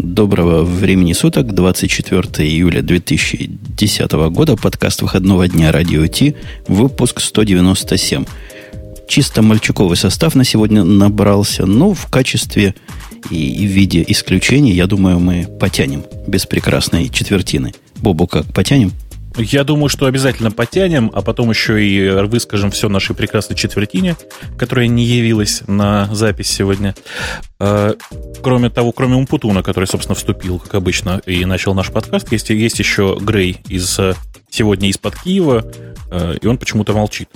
Доброго времени суток, 24 июля 2010 года, подкаст выходного дня Радио Ти, выпуск 197. Чисто мальчуковый состав на сегодня набрался, но в качестве и в виде исключения, я думаю, мы потянем без прекрасной четвертины. Бобу как, потянем? Я думаю, что обязательно потянем, а потом еще и выскажем все нашей прекрасной четвертине, которая не явилась на запись сегодня. А, кроме того, кроме Умпутуна, который, собственно, вступил, как обычно, и начал наш подкаст, есть, есть еще Грей из сегодня из-под Киева, а, и он почему-то молчит.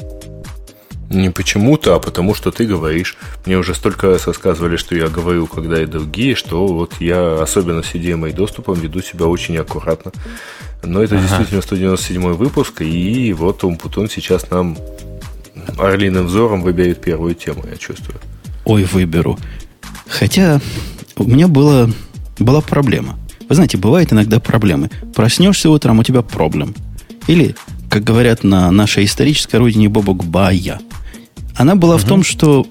Не почему-то, а потому что ты говоришь. Мне уже столько раз рассказывали, что я говорю, когда и другие, что вот я, особенно с CDMA доступом, веду себя очень аккуратно. Но это ага. действительно 197 выпуск, и вот Умпутун сейчас нам орлиным взором выберет первую тему, я чувствую. Ой, выберу. Хотя у меня была, была проблема. Вы знаете, бывают иногда проблемы. Проснешься утром, у тебя проблем. Или, как говорят на нашей исторической родине Бобок Бая. Она была угу. в том, что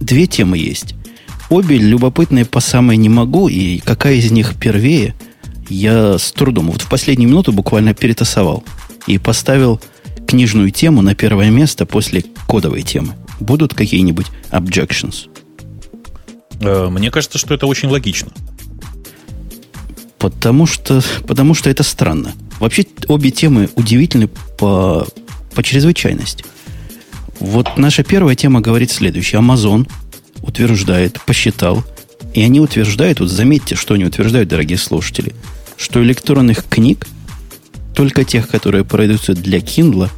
две темы есть. Обе любопытные по самой не могу, и какая из них первее – я с трудом, вот в последнюю минуту буквально перетасовал и поставил книжную тему на первое место после кодовой темы. Будут какие-нибудь objections? Э, мне кажется, что это очень логично. Потому что, потому что это странно. Вообще обе темы удивительны по, по чрезвычайности. Вот наша первая тема говорит следующее. Amazon утверждает, посчитал, и они утверждают, вот заметьте, что они утверждают, дорогие слушатели – что электронных книг, только тех, которые продаются для Kindle,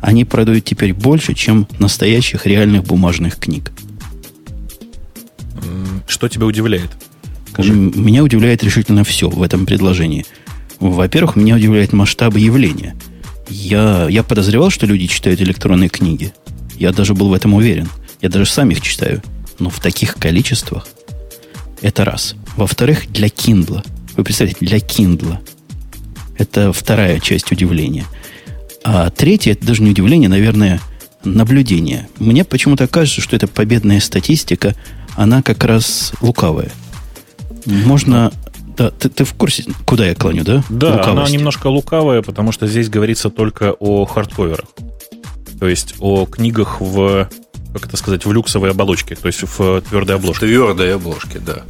они продают теперь больше, чем настоящих реальных бумажных книг. Что тебя удивляет? Скажи. Меня удивляет решительно все в этом предложении. Во-первых, меня удивляет масштаб явления. Я, я подозревал, что люди читают электронные книги. Я даже был в этом уверен. Я даже сам их читаю. Но в таких количествах это раз. Во-вторых, для Kindle. Вы представляете, для Kindle. Это вторая часть удивления. А третья, это даже не удивление, наверное, наблюдение. Мне почему-то кажется, что эта победная статистика, она как раз лукавая. Можно... Да, ты, ты в курсе, куда я клоню, да? Да, Лукавости. она немножко лукавая, потому что здесь говорится только о хардковерах. То есть о книгах в, как это сказать, в люксовой оболочке, то есть в твердой обложке. В твердой обложке, да.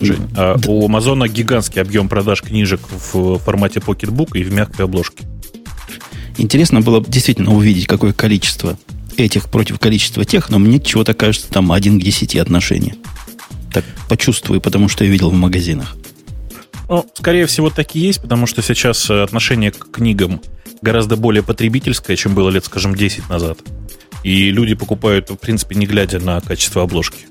Жень, а у Амазона гигантский объем продаж книжек в формате Pocketbook и в мягкой обложке. Интересно было действительно увидеть, какое количество этих против количества тех, но мне чего-то кажется, там один к десяти отношения. Так почувствую, потому что я видел в магазинах. Ну, скорее всего, так и есть, потому что сейчас отношение к книгам гораздо более потребительское, чем было лет, скажем, 10 назад. И люди покупают, в принципе, не глядя на качество обложки.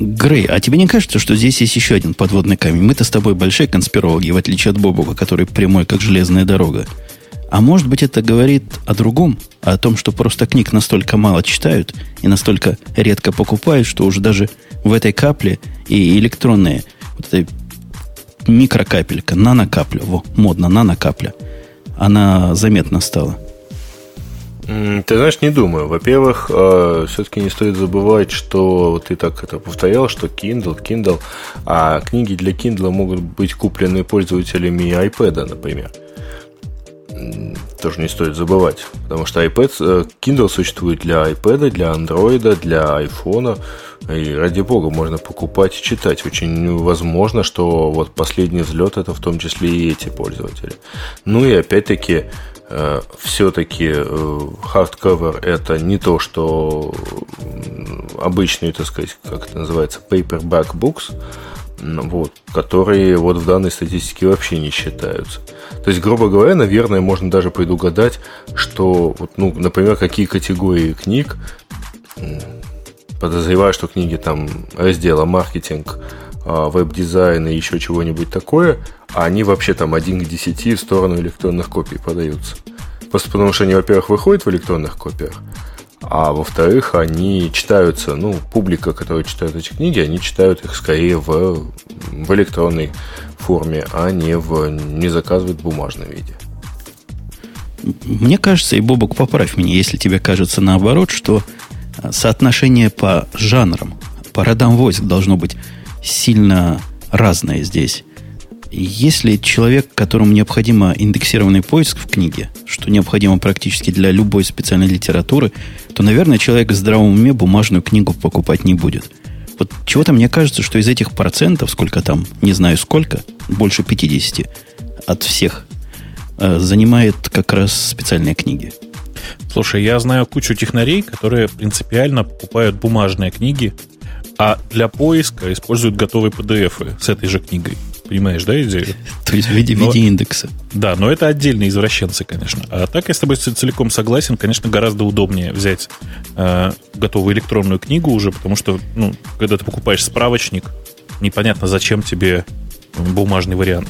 Грей, а тебе не кажется, что здесь есть еще один подводный камень? Мы-то с тобой большие конспирологи, в отличие от Бобука, который прямой, как железная дорога. А может быть, это говорит о другом? О том, что просто книг настолько мало читают и настолько редко покупают, что уже даже в этой капле и электронные, вот эта микрокапелька, нанокапля, во, модно, нанокапля, она заметна стала. Ты знаешь, не думаю. Во-первых, э, все-таки не стоит забывать, что ты так это повторял, что Kindle, Kindle, а книги для Kindle могут быть куплены пользователями iPad, например. Тоже не стоит забывать, потому что iPad, э, Kindle существует для iPad, для Android, для iPhone, и ради бога можно покупать и читать. Очень возможно, что вот последний взлет это в том числе и эти пользователи. Ну и опять-таки Э, все-таки hardcover э, это не то, что обычные, так сказать, как это называется, paperback books, вот, которые вот в данной статистике вообще не считаются. То есть, грубо говоря, наверное, можно даже предугадать, что, вот, ну, например, какие категории книг, подозреваю, что книги там раздела маркетинг, а, веб-дизайн и еще чего-нибудь такое, а они вообще там один к 10 в сторону электронных копий подаются. Просто потому что они, во-первых, выходят в электронных копиях, а во-вторых, они читаются, ну, публика, которая читает эти книги, они читают их скорее в, в электронной форме, а не, в, не заказывают в бумажном виде. Мне кажется, и Бобок, поправь меня, если тебе кажется наоборот, что соотношение по жанрам, по родам войск должно быть сильно разное здесь. Если человек, которому необходимо индексированный поиск в книге, что необходимо практически для любой специальной литературы, то, наверное, человек в здравом уме бумажную книгу покупать не будет. Вот чего-то мне кажется, что из этих процентов, сколько там, не знаю сколько, больше 50 от всех, э, занимает как раз специальные книги. Слушай, я знаю кучу технарей, которые принципиально покупают бумажные книги, а для поиска используют готовые PDF с этой же книгой. Понимаешь, да, идею? То есть в виде, но, виде индекса. Да, но это отдельные извращенцы, конечно. А так я с тобой целиком согласен, конечно, гораздо удобнее взять э, готовую электронную книгу уже, потому что, ну, когда ты покупаешь справочник, непонятно, зачем тебе бумажный вариант.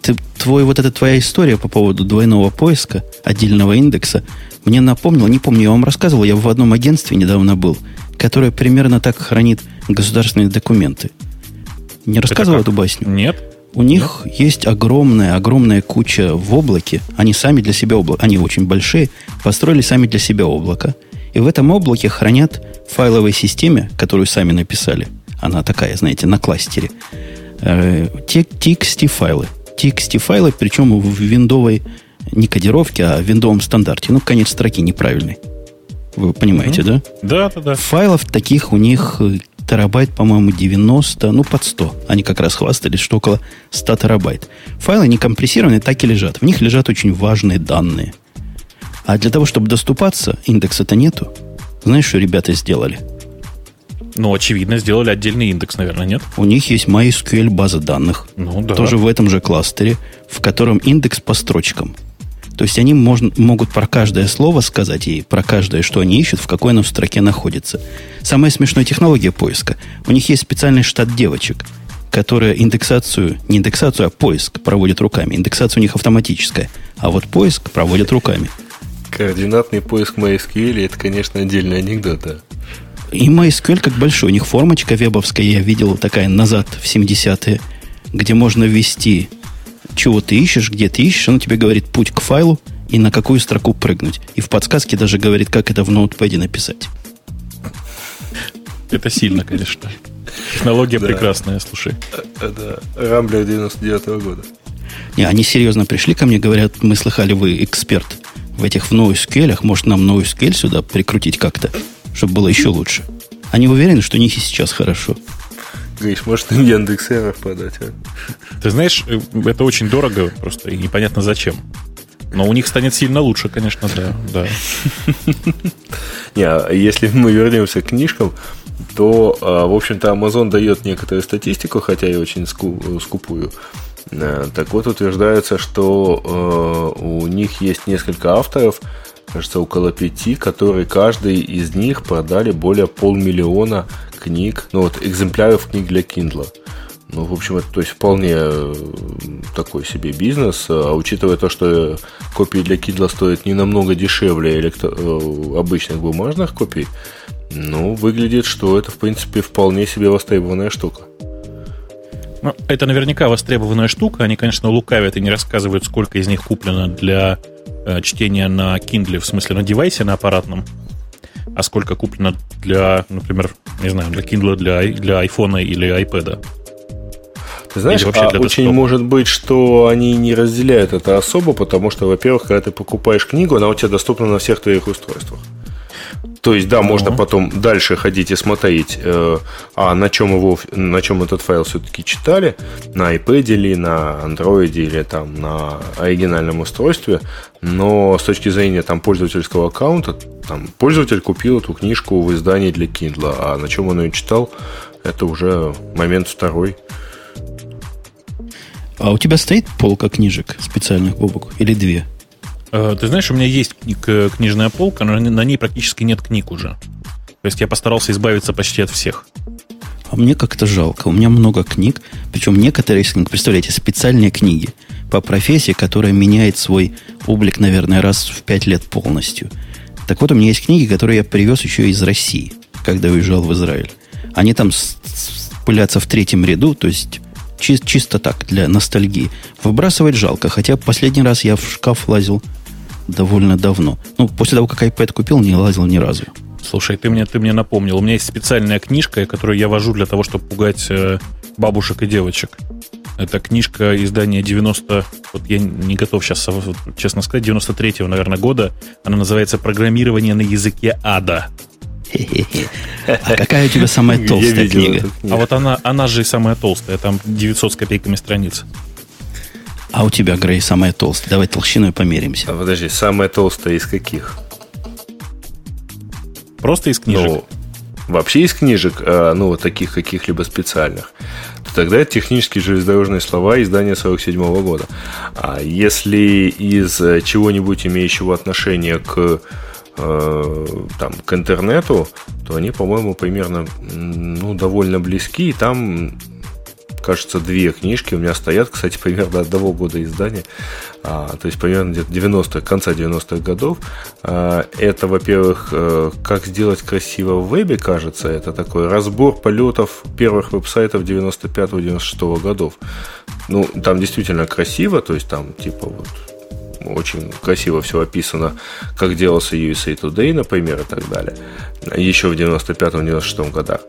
Ты, твой, вот эта твоя история по поводу двойного поиска, отдельного индекса, мне напомнила, не помню, я вам рассказывал, я в одном агентстве недавно был, которое примерно так хранит государственные документы. Не рассказывал эту басню? Нет. У них Нет? есть огромная, огромная куча в облаке. Они сами для себя облако, они очень большие, построили сами для себя облако. И в этом облаке хранят в файловой системе, которую сами написали. Она такая, знаете, на кластере. Э, TXT файлы. TXT файлы, причем в виндовой не кодировке, а в виндовом стандарте. Ну, конец строки неправильный. Вы понимаете, угу. да? Да, да, да. Файлов таких у них э, терабайт, по-моему, 90, ну, под 100. Они как раз хвастались, что около 100 терабайт. Файлы не компрессированные, так и лежат. В них лежат очень важные данные. А для того, чтобы доступаться, индекса-то нету. Знаешь, что ребята сделали? Ну, очевидно, сделали отдельный индекс, наверное, нет? У них есть MySQL база данных. Ну, да. Тоже в этом же кластере, в котором индекс по строчкам. То есть они можно, могут про каждое слово сказать и про каждое, что они ищут, в какой оно в строке находится. Самая смешная технология поиска. У них есть специальный штат девочек, которые индексацию, не индексацию, а поиск проводят руками. Индексация у них автоматическая. А вот поиск проводят руками. Координатный поиск MySQL это, конечно, отдельный анекдот, да. И MySQL как большой. У них формочка вебовская, я видел такая назад в 70-е, где можно ввести чего ты ищешь, где ты ищешь, он тебе говорит путь к файлу и на какую строку прыгнуть. И в подсказке даже говорит, как это в ноутпаде написать. Это сильно, конечно. Технология прекрасная, слушай. Да. Рамблер 99 -го года. Не, они серьезно пришли ко мне, говорят, мы слыхали, вы эксперт в этих в NoSQL, может нам NoSQL сюда прикрутить как-то, чтобы было еще лучше. Они уверены, что у них и сейчас хорошо. Гриш, может им Яндекс Эров подать, а? Ты знаешь, э, это очень дорого просто и непонятно зачем. Но у них станет сильно лучше, конечно, да. да. Не, а если мы вернемся к книжкам, то, а, в общем-то, Amazon дает некоторую статистику, хотя и очень скупую. Э, так вот, утверждается, что э, у них есть несколько авторов, кажется, около пяти, которые каждый из них продали более полмиллиона книг, ну вот экземпляров книг для Kindle. Ну, в общем, это то есть вполне э, такой себе бизнес, а учитывая то, что копии для Kindle стоят не намного дешевле электро... Э, обычных бумажных копий, ну, выглядит, что это, в принципе, вполне себе востребованная штука. Ну, это наверняка востребованная штука. Они, конечно, лукавят и не рассказывают, сколько из них куплено для чтения на Kindle, в смысле на девайсе, на аппаратном а сколько куплено для, например, не знаю, для Kindle, для, для iPhone или iPad. Ты знаешь, а очень может быть, что они не разделяют это особо, потому что, во-первых, когда ты покупаешь книгу, она у тебя доступна на всех твоих устройствах. То есть, да, можно потом дальше ходить и смотреть, э, а на чем его, на чем этот файл все-таки читали, на iPad или на Android или там на оригинальном устройстве, но с точки зрения там пользовательского аккаунта, там пользователь купил эту книжку в издании для Kindle, а на чем он ее читал, это уже момент второй. А у тебя стоит полка книжек специальных, Бобок, или две? Э, ты знаешь, у меня есть книжная полка, но на ней практически нет книг уже. То есть я постарался избавиться почти от всех. А мне как-то жалко. У меня много книг, причем некоторые из книг, представляете, специальные книги по профессии, которая меняет свой облик, наверное, раз в пять лет полностью. Так вот, у меня есть книги, которые я привез еще из России, когда уезжал в Израиль. Они там пылятся в третьем ряду, то есть чи- чисто так, для ностальгии. Выбрасывать жалко, хотя последний раз я в шкаф лазил довольно давно. Ну, после того, как iPad купил, не лазил ни разу. Слушай, ты мне, ты мне напомнил. У меня есть специальная книжка, которую я вожу для того, чтобы пугать э, бабушек и девочек. Это книжка издания 90... Вот я не готов сейчас, честно сказать, 93-го, наверное, года. Она называется «Программирование на языке ада». А какая у тебя самая толстая книга? А вот она, она же и самая толстая. Там 900 с копейками страниц. А у тебя, Грей, самая толстая. Давай толщиной померимся. А подожди, самая толстая из каких? Просто из книжек? Ну, вообще из книжек, а, ну, вот таких каких-либо специальных. То тогда это технические железнодорожные слова издания 47 -го года. А если из э, чего-нибудь имеющего отношение к э, там, к интернету, то они, по-моему, примерно ну, довольно близки. И там кажется, две книжки у меня стоят, кстати, примерно одного года издания, а, то есть примерно где-то 90 конца 90-х годов. А, это, во-первых, э, как сделать красиво в вебе, кажется, это такой разбор полетов первых веб-сайтов 95-96 годов. Ну, там действительно красиво, то есть там типа вот очень красиво все описано, как делался USA Today, например, и так далее. Еще в 95-96 годах.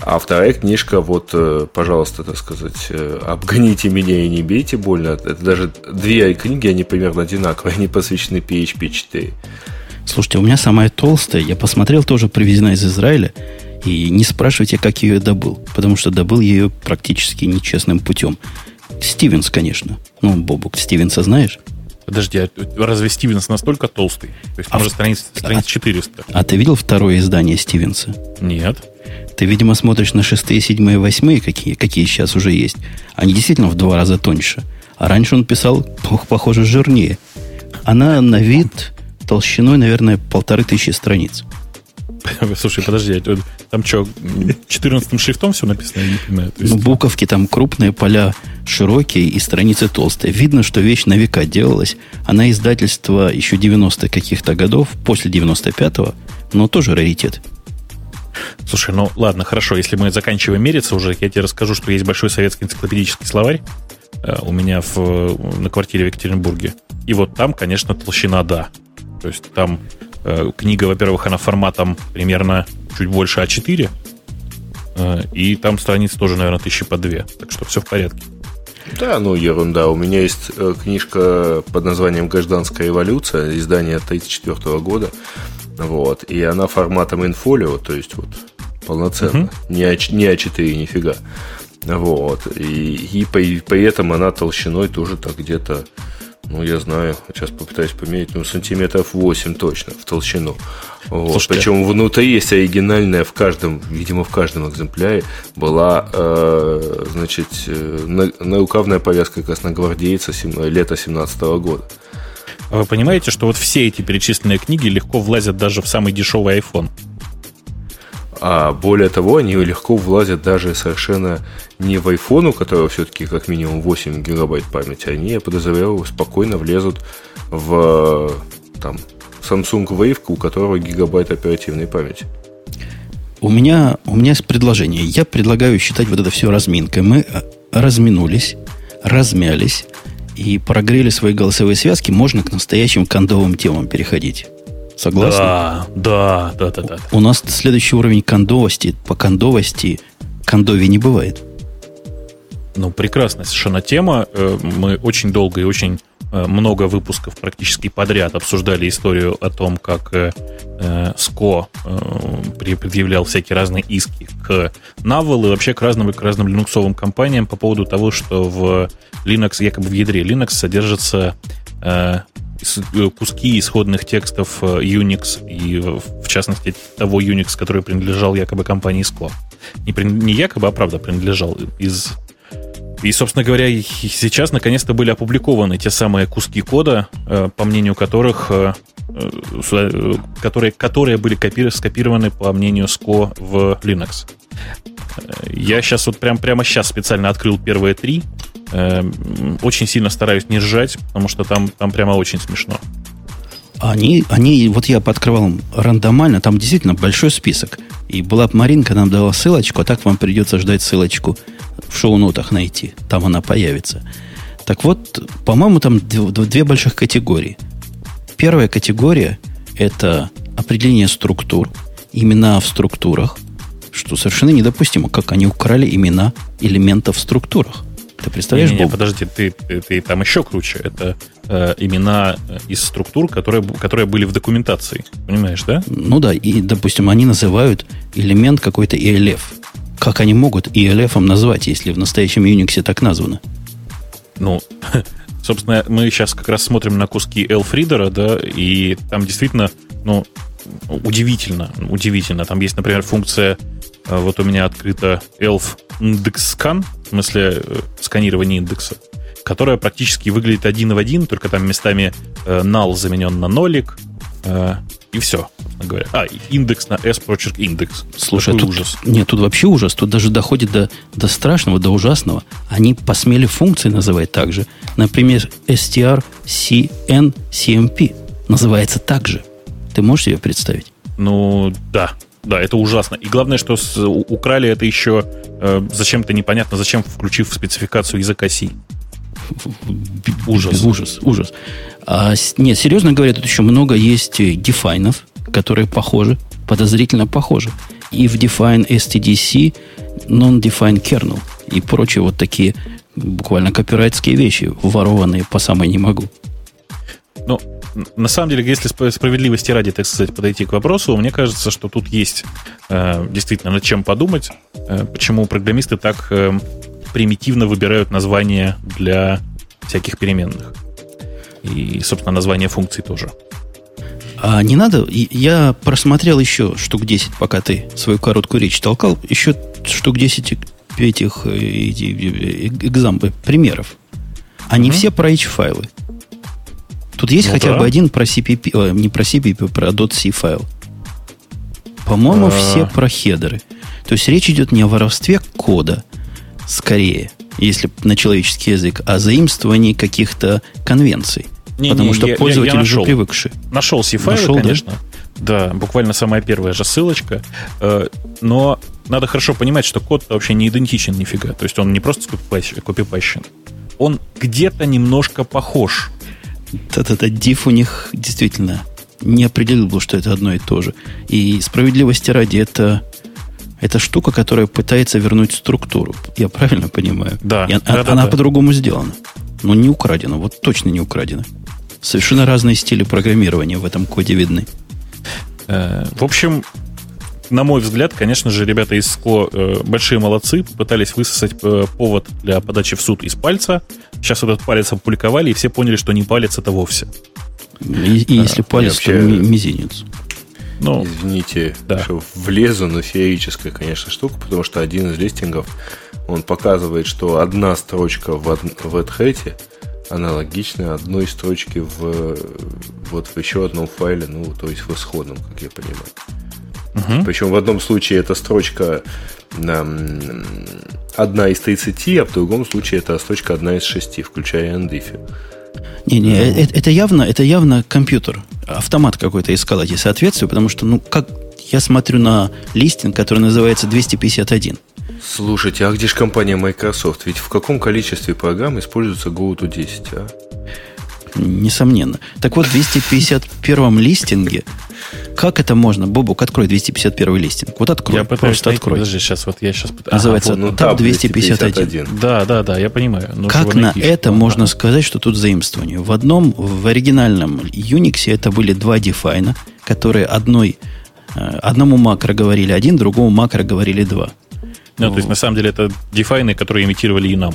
А вторая книжка, вот, э, пожалуйста, так сказать, э, «Обгоните меня и не бейте больно». Это даже две книги, они примерно одинаковые, они посвящены PHP 4. Слушайте, у меня самая толстая, я посмотрел, тоже привезена из Израиля, и не спрашивайте, как я ее добыл, потому что добыл ее практически нечестным путем. Стивенс, конечно. Ну, Бобук, Стивенса знаешь? Подожди, а разве Стивенс настолько толстый? То есть, а может, страниц, страниц 400. А ты видел второе издание Стивенса? Нет. Ты, видимо, смотришь на шестые, седьмые, восьмые, какие, какие сейчас уже есть. Они действительно в два раза тоньше. А раньше он писал, похоже, жирнее. Она на вид толщиной, наверное, полторы тысячи страниц. Слушай, подожди, там что, 14 шрифтом все написано? Я не понимаю. есть... Ну, буковки там крупные, поля широкие и страницы толстые. Видно, что вещь на века делалась. Она издательство еще 90-х каких-то годов, после 95-го, но тоже раритет. Слушай, ну ладно, хорошо, если мы заканчиваем мериться уже, я тебе расскажу, что есть большой советский энциклопедический словарь э, у меня в, на квартире в Екатеринбурге. И вот там, конечно, толщина да. То есть там книга, во-первых, она форматом примерно чуть больше А4, э, и там страниц тоже, наверное, тысячи по две. Так что все в порядке. Да, ну ерунда. У меня есть э, книжка под названием «Гражданская эволюция», издание 1934 года. Вот. И она форматом инфолио, то есть вот полноценно. Угу. Не, а, не А4, нифига. Вот. И, и при, при этом она толщиной тоже так где-то ну, я знаю, сейчас попытаюсь померить, ну, сантиметров 8 точно в толщину. Вот. Слушайте, Причем внутри есть оригинальная в каждом, видимо, в каждом экземпляре была, э, значит, э, на, нарукавная повязка красногвардейца сем, лета 17 года. А вы понимаете, что вот все эти перечисленные книги легко влазят даже в самый дешевый iPhone? А более того, они легко влазят даже совершенно не в iPhone, у которого все-таки как минимум 8 гигабайт памяти, они, я подозреваю, спокойно влезут в там, Samsung Wave, у которого гигабайт оперативной памяти. У меня, у меня есть предложение. Я предлагаю считать вот это все разминкой. Мы э, разминулись, размялись и прогрели свои голосовые связки. Можно к настоящим кондовым темам переходить. Согласны? Да, да, да, да, да. У нас следующий уровень кондовости. По кондовости кондови не бывает. Ну, прекрасная совершенно тема. Э, мы очень долго и очень э, много выпусков практически подряд обсуждали историю о том, как э, СКО предъявлял всякие разные иски к Navel и вообще к разным, к разным линуксовым компаниям по поводу того, что в Linux, якобы в ядре Linux содержится куски исходных текстов э, Unix и, в частности, того Unix, который принадлежал якобы компании SCO. Не, не якобы, а правда принадлежал из... И, собственно говоря, сейчас наконец-то были опубликованы те самые куски кода, э, по мнению которых которые, которые были копи- скопированы, по мнению SCO, в Linux. Я сейчас вот прям, прямо сейчас специально открыл первые три, очень сильно стараюсь не ржать, потому что там, там прямо очень смешно. Они, они, вот я подкрывал рандомально, там действительно большой список. И была бы Маринка нам дала ссылочку, а так вам придется ждать ссылочку в шоу-нотах найти. Там она появится. Так вот, по-моему, там две больших категории. Первая категория – это определение структур. имена в структурах, что совершенно недопустимо, как они украли имена элементов в структурах. Ты представляешь, не, не, не, подожди, ты, ты, ты там еще круче. Это э, имена из структур, которые, которые были в документации. Понимаешь, да? Ну да, и, допустим, они называют элемент какой-то ELF. Как они могут ELF назвать, если в настоящем Unix так названо? Ну, собственно, мы сейчас как раз смотрим на куски elf да, и там действительно, ну, удивительно, удивительно. Там есть, например, функция, э, вот у меня открыта elf index scan, в смысле э, сканирование индекса, которая практически выглядит один в один, только там местами э, null заменен на нолик, и все, говоря. А, индекс на S прочерк индекс. Слушай, тут, ужас. Нет, тут вообще ужас. Тут даже доходит до, до страшного, до ужасного. Они посмели функции называть так же. Например, strcncmp называется так же. Ты можешь себе представить? Ну, да. Да, это ужасно. И главное, что с, украли это еще э, зачем-то непонятно, зачем включив в спецификацию языка C. Ужас. Ужас, ужас. А, нет, серьезно говоря, тут еще много есть дефайнов, которые похожи, подозрительно похожи. И в define stdc non-define kernel и прочие вот такие буквально копирайтские вещи, ворованные по самой не могу. Ну, на самом деле, если справедливости ради, так сказать, подойти к вопросу, мне кажется, что тут есть э, действительно над чем подумать, э, почему программисты так э, примитивно выбирают названия для всяких переменных. И, собственно, название функций тоже. А не надо? Я просмотрел еще штук 10, пока ты свою короткую речь толкал, еще штук 10 этих э, экзампы, примеров. Они угу. все про H-файлы. Тут есть ну, хотя да. бы один про CPP, о, не про CPP, а про .c файл. По-моему, А-а-а. все про хедеры. То есть речь идет не о воровстве кода, скорее, если на человеческий язык, а о заимствовании каких-то конвенций. Не, потому не, что я, пользователи я, я нашел, уже привыкшие. Нашел C-файлы, нашел, конечно. Да? да, буквально самая первая же ссылочка. Э, но надо хорошо понимать, что код вообще не идентичен нифига. То есть он не просто копипащен. Он где-то немножко похож этот diff у них действительно не определил был, что это одно и то же. И справедливости ради, это, это штука, которая пытается вернуть структуру. Я правильно понимаю? Да. И, да, она да. по-другому сделана. Но не украдена, вот точно не украдена. Совершенно разные стили программирования в этом коде видны. Э, в общем, на мой взгляд, конечно же, ребята из СКО э, большие молодцы, пытались высосать э, повод для подачи в суд из пальца. Сейчас этот палец опубликовали, и все поняли, что не палец это вовсе. И, и если палец, вообще... то мизинец. Ну, Извините, да. что влезу, но феерическая, конечно, штука, потому что один из листингов, он показывает, что одна строчка в, в AdHat аналогична одной строчке в, вот в еще одном файле, ну, то есть в исходном, как я понимаю. Угу. Причем в одном случае эта строчка одна из 30, а в другом случае эта строчка одна из 6, включая NDIF. Не-не, ну. это, это явно, это явно компьютер, автомат какой-то искал эти соответствия, потому что, ну, как я смотрю на листинг, который называется 251. Слушайте, а где же компания Microsoft? Ведь в каком количестве программ используется GoTo10, а? Несомненно. Так вот, в 251 листинге как это можно? Бобук, открой 251 листинг. Вот открой. Я пытаюсь просто найти, открой. Подожди, сейчас вот я сейчас. Называется ага, вот, ну, ТАП 251. 251. Да, да, да, я понимаю. Нужно как на найти, это можно сказать, что тут заимствование? В одном, в оригинальном Unix это были два дефайна, которые одной, э, одному макро говорили один, другому макро говорили два. Ну, то есть, на самом деле, это дефайны, которые имитировали и нам.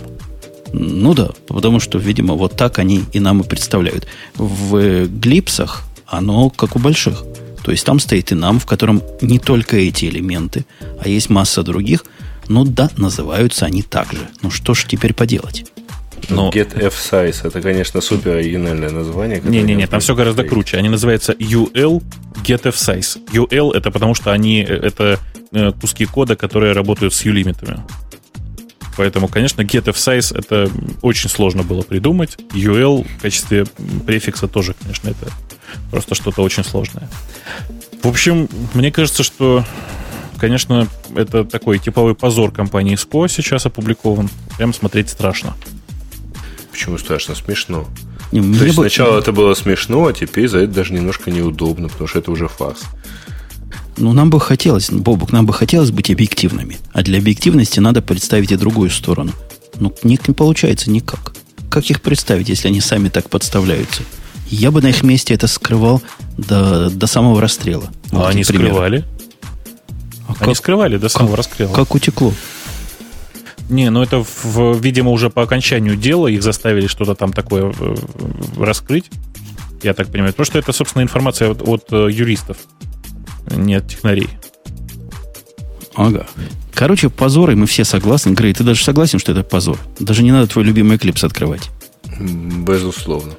Ну да, потому что, видимо, вот так они и нам и представляют. В глипсах оно как у больших. То есть там стоит и нам, в котором не только эти элементы, а есть масса других. Но да, называются они так же. Ну что ж теперь поделать? Но... Get F size это, конечно, супер оригинальное название. Не-не-не, там все гораздо круче. Они называются UL Get F size. UL это потому, что они это э, куски кода, которые работают с U-лимитами. Поэтому, конечно, get of size это очень сложно было придумать. UL в качестве префикса тоже, конечно, это просто что-то очень сложное. В общем, мне кажется, что, конечно, это такой типовой позор компании SCO сейчас опубликован. Прям смотреть страшно. Почему страшно? Смешно. Не, То есть бы... сначала это было смешно, а теперь за это даже немножко неудобно, потому что это уже фарс. Ну, нам бы хотелось, Бобук, нам бы хотелось быть объективными. А для объективности надо представить и другую сторону. Ну, не, не получается никак. Как их представить, если они сами так подставляются? Я бы на их месте это скрывал до, до самого расстрела. А вот они скрывали? А они как, скрывали до самого как, расстрела. Как утекло? Не, ну это, в, видимо, уже по окончанию дела их заставили что-то там такое э, раскрыть. Я так понимаю. Потому что это, собственно, информация от, от э, юристов, не от технарей. Ага. Короче, позор, и мы все согласны. Грей, ты даже согласен, что это позор? Даже не надо твой любимый клипс открывать. Безусловно.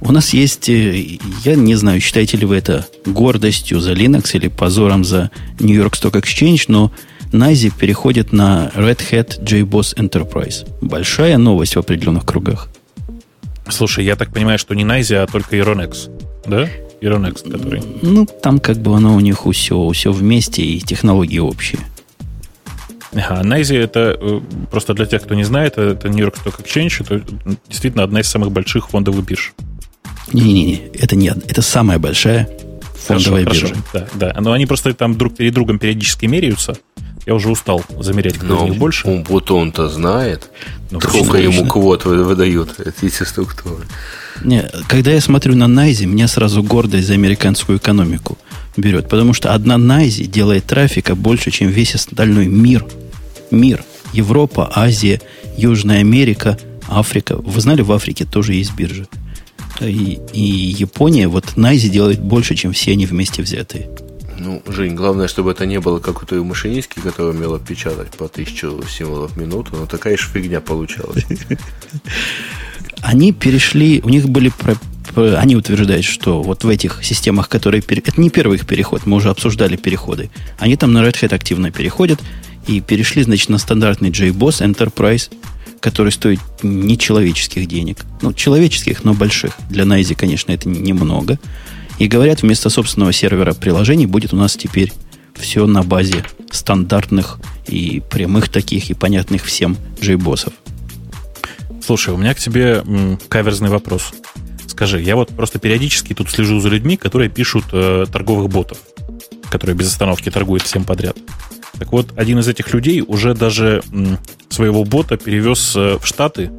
У нас есть, э, я не знаю, считаете ли вы это гордостью за Linux или позором за New York Stock Exchange, но NISE переходит на Red Hat JBoss Enterprise. Большая новость в определенных кругах. Слушай, я так понимаю, что не NISE, а только Ironex, да? Ironex, который... Ну, там как бы оно у них все, все вместе и технологии общие. А NISE это э, просто для тех, кто не знает, это New York Stock Exchange, это действительно одна из самых больших фондовых бирж. Не-не-не, это не это самая большая фондовая хорошо, биржа. Хорошо, да, да. Но они просто там друг перед другом периодически меряются. Я уже устал замерять, кто Но из них больше. Он Бутон-то знает, ну, сколько ему квот выдают эти структуры. Не, когда я смотрю на Найзи, меня сразу гордость за американскую экономику берет. Потому что одна Найзи делает трафика больше, чем весь остальной мир. Мир. Европа, Азия, Южная Америка, Африка. Вы знали, в Африке тоже есть биржа. И, и Япония, вот Найзи делает больше, чем все они вместе взятые. Ну, Жень, главное, чтобы это не было как у той машинистки, которая умела печатать по тысячу символов в минуту, но такая же фигня получалась. Они перешли, у них были они утверждают, что вот в этих системах, которые... Это не первый их переход, мы уже обсуждали переходы. Они там на Red Hat активно переходят и перешли, значит, на стандартный JBoss Enterprise, который стоит нечеловеческих денег. Ну, человеческих, но больших. Для Найзи, конечно, это немного. И говорят, вместо собственного сервера приложений будет у нас теперь все на базе стандартных и прямых таких, и понятных всем JBoss'ов. Слушай, у меня к тебе каверзный вопрос. Скажи, я вот просто периодически тут слежу за людьми, которые пишут э, торговых ботов, которые без остановки торгуют всем подряд. Так вот, один из этих людей уже даже м, своего бота перевез э, в Штаты,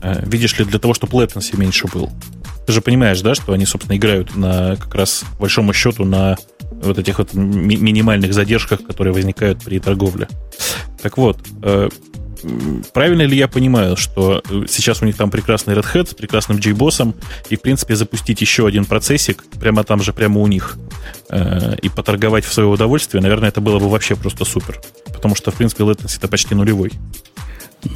э, видишь ли, для того, чтобы latency меньше был. Ты же понимаешь, да, что они, собственно, играют на как раз большому счету на вот этих вот ми- минимальных задержках, которые возникают при торговле. Так вот, э, правильно ли я понимаю, что э, сейчас у них там прекрасный Red Hat с прекрасным JBoss, и, в принципе, запустить еще один процессик прямо там же, прямо у них, э, и поторговать в свое удовольствие, наверное, это было бы вообще просто супер. Потому что, в принципе, latency это почти нулевой.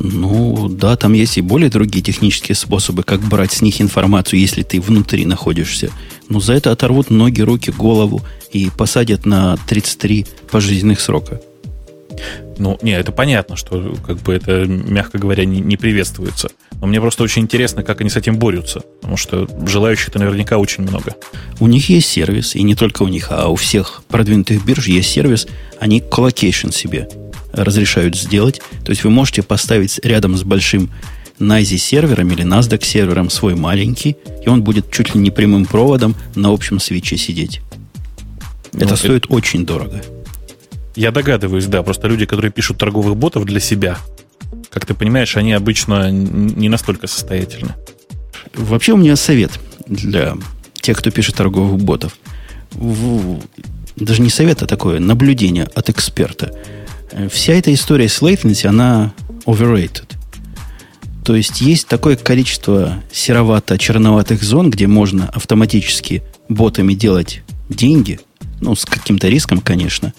Ну, да, там есть и более другие технические способы, как брать с них информацию, если ты внутри находишься. Но за это оторвут ноги, руки, голову и посадят на 33 пожизненных срока. Ну, не, это понятно, что как бы это, мягко говоря, не, не приветствуется. Но мне просто очень интересно, как они с этим борются. Потому что желающих-то наверняка очень много. У них есть сервис, и не только у них, а у всех продвинутых бирж есть сервис. Они colocation себе разрешают сделать. То есть вы можете поставить рядом с большим NYSE сервером или NASDAQ сервером свой маленький, и он будет чуть ли не прямым проводом на общем свиче сидеть. Ну, это, это стоит очень дорого. Я догадываюсь, да. Просто люди, которые пишут торговых ботов для себя, как ты понимаешь, они обычно не настолько состоятельны. Вообще у меня совет для тех, кто пишет торговых ботов. Даже не совет, а такое наблюдение от эксперта – вся эта история с latency, она overrated. То есть есть такое количество серовато-черноватых зон, где можно автоматически ботами делать деньги, ну, с каким-то риском, конечно,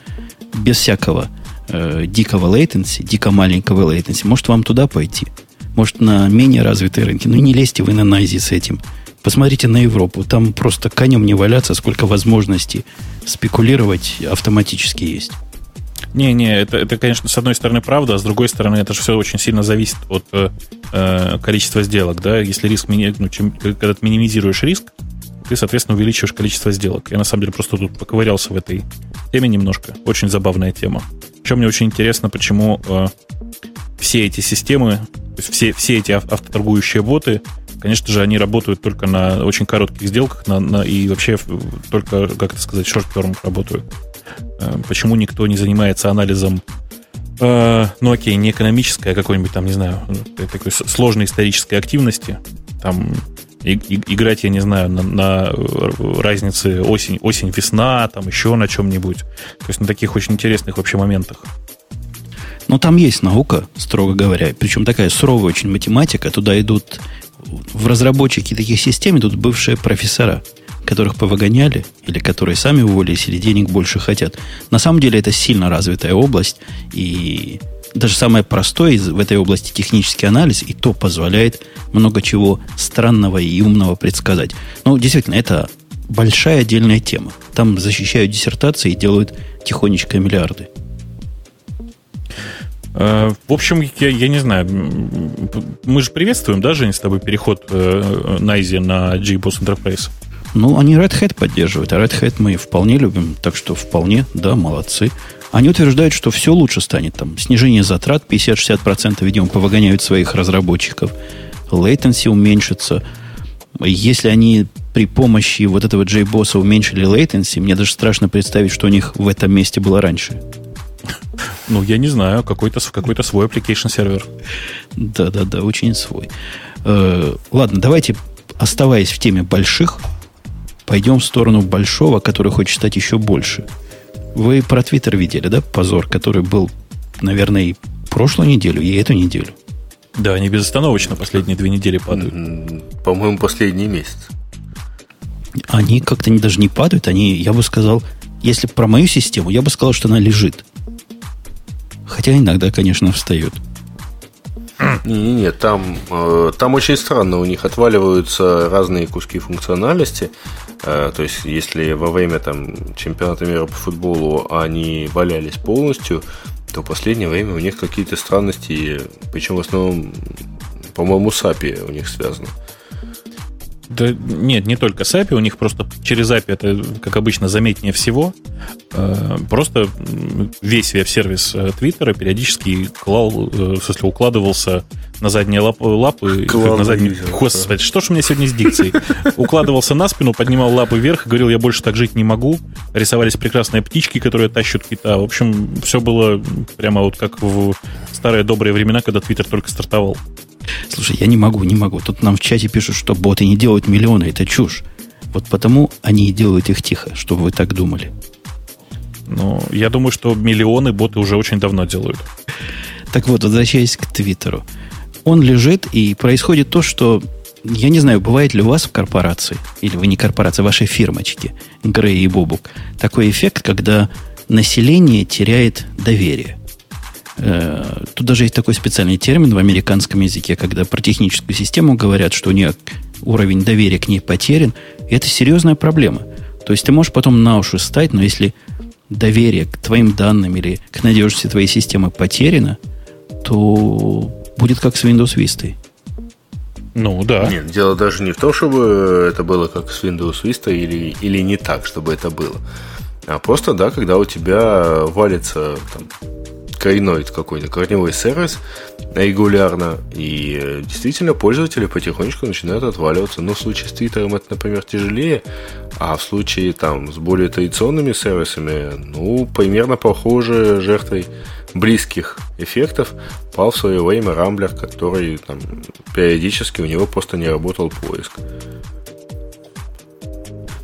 без всякого э, дикого latency, дико маленького latency. Может, вам туда пойти? Может, на менее развитые рынки? Ну, не лезьте вы на Найзи с этим. Посмотрите на Европу. Там просто конем не валяться, сколько возможностей спекулировать автоматически есть. Не-не, это, это, конечно, с одной стороны правда, а с другой стороны это же все очень сильно зависит от э, э количества сделок, да, если риск, ну, чем, когда ты минимизируешь риск, ты, соответственно, увеличиваешь количество сделок. Я, на самом деле, просто тут поковырялся в этой теме немножко. Очень забавная тема. Причем мне очень интересно, почему э, все эти системы, то есть все, все эти автоторгующие боты, конечно же, они работают только на очень коротких сделках на, на, и вообще только, как это сказать, шорт-терм работают. Э, почему никто не занимается анализом э, ну окей, не экономической, а какой-нибудь там, не знаю, такой сложной исторической активности. Там и, и, играть, я не знаю, на, на разнице осень, осень-весна, там еще на чем-нибудь. То есть на таких очень интересных вообще моментах. Но там есть наука, строго говоря. Причем такая суровая очень математика. Туда идут в разработчики таких систем идут бывшие профессора, которых повыгоняли, или которые сами уволились, или денег больше хотят. На самом деле это сильно развитая область, и даже самое простое в этой области технический анализ, и то позволяет много чего странного и умного предсказать. Но действительно, это большая отдельная тема. Там защищают диссертации и делают тихонечко миллиарды. Э, в общем, я, я не знаю, мы же приветствуем, да, Жень, с тобой переход э, Найзи на JBoss Enterprise? Ну, они Red Hat поддерживают, а Red Hat мы вполне любим, так что вполне, да, молодцы. Они утверждают, что все лучше станет. Там снижение затрат 50-60%, видимо, повыгоняют своих разработчиков. Latency уменьшится. Если они при помощи вот этого JBoss уменьшили latency, мне даже страшно представить, что у них в этом месте было раньше. Ну, я не знаю, какой-то какой свой application сервер. Да-да-да, очень свой. Э, ладно, давайте, оставаясь в теме больших, пойдем в сторону большого, который хочет стать еще больше. Вы про Твиттер видели, да, позор, который был, наверное, и прошлую неделю, и эту неделю. Да, они безостановочно последние две недели падают. По-моему, последний месяц. Они как-то не, даже не падают, они, я бы сказал, если про мою систему, я бы сказал, что она лежит. Хотя иногда, конечно, встает. Не-не-не, там, э, там очень странно, у них отваливаются разные куски функциональности. Э, то есть, если во время там, чемпионата мира по футболу они валялись полностью, то в последнее время у них какие-то странности, причем в основном, по-моему, с API у них связано. Да нет, не только с API, у них просто через API это, как обычно, заметнее всего. Э, просто весь веб-сервис э, Твиттера периодически клал, э, в смысле, укладывался на задние лапы, лапы на задние... Господи, что ж у меня сегодня с дикцией? Укладывался на спину, поднимал лапы вверх и говорил, я больше так жить не могу. Рисовались прекрасные птички, которые тащат кита. В общем, все было прямо вот как в старые добрые времена, когда Твиттер только стартовал. Слушай, я не могу, не могу. Тут нам в чате пишут, что боты не делают миллионы. Это чушь. Вот потому они и делают их тихо, чтобы вы так думали. Ну, я думаю, что миллионы боты уже очень давно делают. Так вот, возвращаясь к Твиттеру. Он лежит, и происходит то, что я не знаю, бывает ли у вас в корпорации, или вы не корпорация, вашей фирмочки, Грей и Бобук, такой эффект, когда население теряет доверие. Э, тут даже есть такой специальный термин в американском языке, когда про техническую систему говорят, что у нее уровень доверия к ней потерян. И это серьезная проблема. То есть ты можешь потом на уши стать, но если доверие к твоим данным или к надежности твоей системы потеряно, то будет как с Windows Vista. Ну, да. Нет, дело даже не в том, чтобы это было как с Windows Vista или, или не так, чтобы это было. А просто, да, когда у тебя валится там, коренной какой-то корневой сервис регулярно, и э, действительно пользователи потихонечку начинают отваливаться. Но в случае с Твиттером это, например, тяжелее, а в случае там с более традиционными сервисами, ну, примерно похоже жертвой близких эффектов пал в свое время Рамблер, который там периодически у него просто не работал поиск.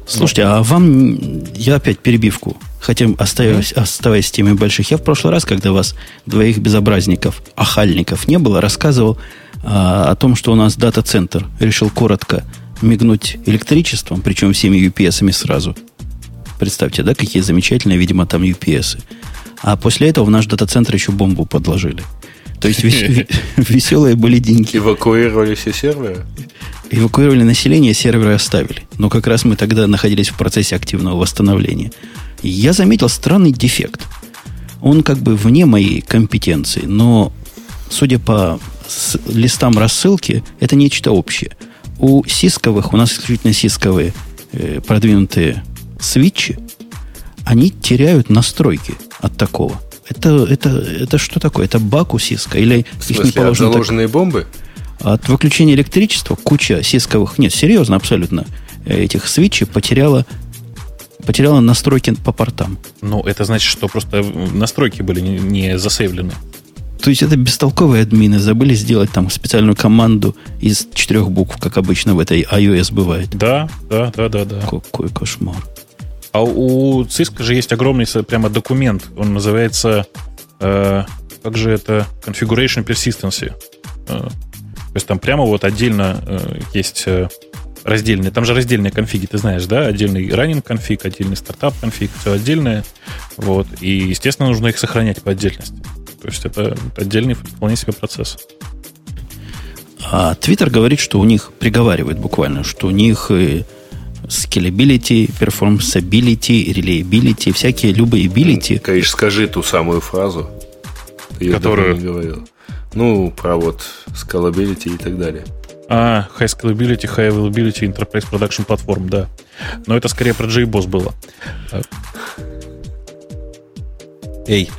Слушайте, а вам я опять перебивку Хотя, оставаясь, оставаясь темой больших, я в прошлый раз, когда вас, двоих безобразников, ахальников не было, рассказывал а, о том, что у нас дата-центр решил коротко мигнуть электричеством, причем всеми UPS-ами сразу. Представьте, да, какие замечательные, видимо, там UPS. А после этого в наш дата-центр еще бомбу подложили. То есть веселые были деньги. Эвакуировали все серверы? Эвакуировали население, серверы оставили. Но как раз мы тогда находились в процессе активного восстановления я заметил странный дефект. Он как бы вне моей компетенции, но, судя по листам рассылки, это нечто общее. У сисковых, у нас исключительно сисковые э, продвинутые свитчи, они теряют настройки от такого. Это, это, это что такое? Это баг у Cisco? Или В смысле, их не положено так... бомбы? От выключения электричества куча сисковых, нет, серьезно, абсолютно, этих свитчей потеряла Потеряла настройки по портам. Ну, это значит, что просто настройки были не, не засейвлены. То есть это бестолковые админы забыли сделать там специальную команду из четырех букв, как обычно в этой iOS бывает. Да, да, да, да, да. Какой кошмар. А у Cisco же есть огромный прямо документ. Он называется, э, как же это, Configuration Persistency. Э, то есть там прямо вот отдельно э, есть э, раздельные, там же раздельные конфиги, ты знаешь, да, отдельный раннинг конфиг, отдельный стартап конфиг, все отдельное, вот, и, естественно, нужно их сохранять по отдельности. То есть это отдельный вполне себе процесс. А Twitter говорит, что у них приговаривает буквально, что у них scalability, performability, reliability, всякие любые ability. Конечно, скажи ту самую фразу, которую не говорил. Ну, про вот scalability и так далее. А, High Scalability, High Availability, Enterprise Production Platform, да. Но это скорее про JBoss было. Эй.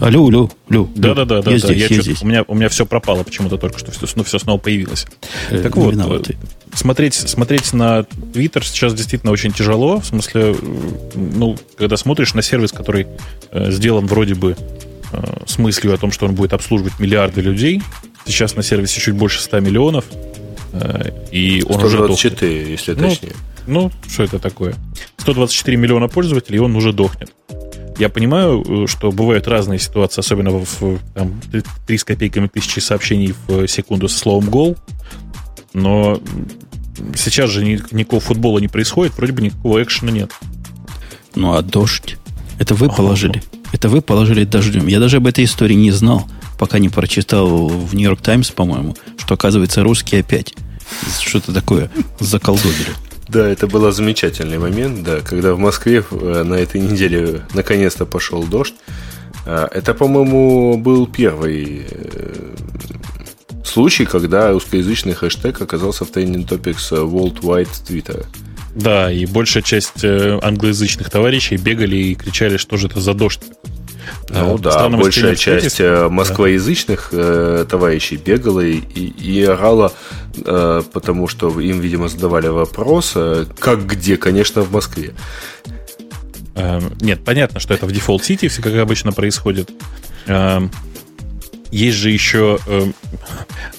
Алло, алло, алло. Да, да, да, да. Я, да, здесь, я, я здесь. У меня, у меня все пропало почему-то только что, все, ну, все снова появилось. Э, так вот, виноваты. смотреть, смотреть на Twitter сейчас действительно очень тяжело. В смысле, ну, когда смотришь на сервис, который э, сделан вроде бы э, с мыслью о том, что он будет обслуживать миллиарды людей, Сейчас на сервисе чуть больше 100 миллионов. Э, и он 124, уже если ну, точнее. Ну, что это такое? 124 миллиона пользователей, и он уже дохнет. Я понимаю, э, что бывают разные ситуации, особенно в там, 3 с копейками тысячи сообщений в секунду со словом «гол», но сейчас же никакого футбола не происходит, вроде бы никакого экшена нет. Ну, а дождь? Это вы положили. Это вы положили дождем. Я даже об этой истории не знал пока не прочитал в Нью-Йорк Таймс, по-моему, что, оказывается, русские опять что-то такое заколдобили. Да, это был замечательный момент, да, когда в Москве э, на этой неделе наконец-то пошел дождь. А, это, по-моему, был первый э, случай, когда русскоязычный хэштег оказался в Trending Topics Worldwide Twitter. Да, и большая часть э, англоязычных товарищей бегали и кричали, что же это за дождь ну да, большая часть э, москвоязычных да. э, товарищей бегала и, и, орала, потому что им, видимо, задавали вопрос, как где, конечно, в Москве. Э, нет, понятно, что это в Default City, все как обычно происходит. Э, есть же еще э,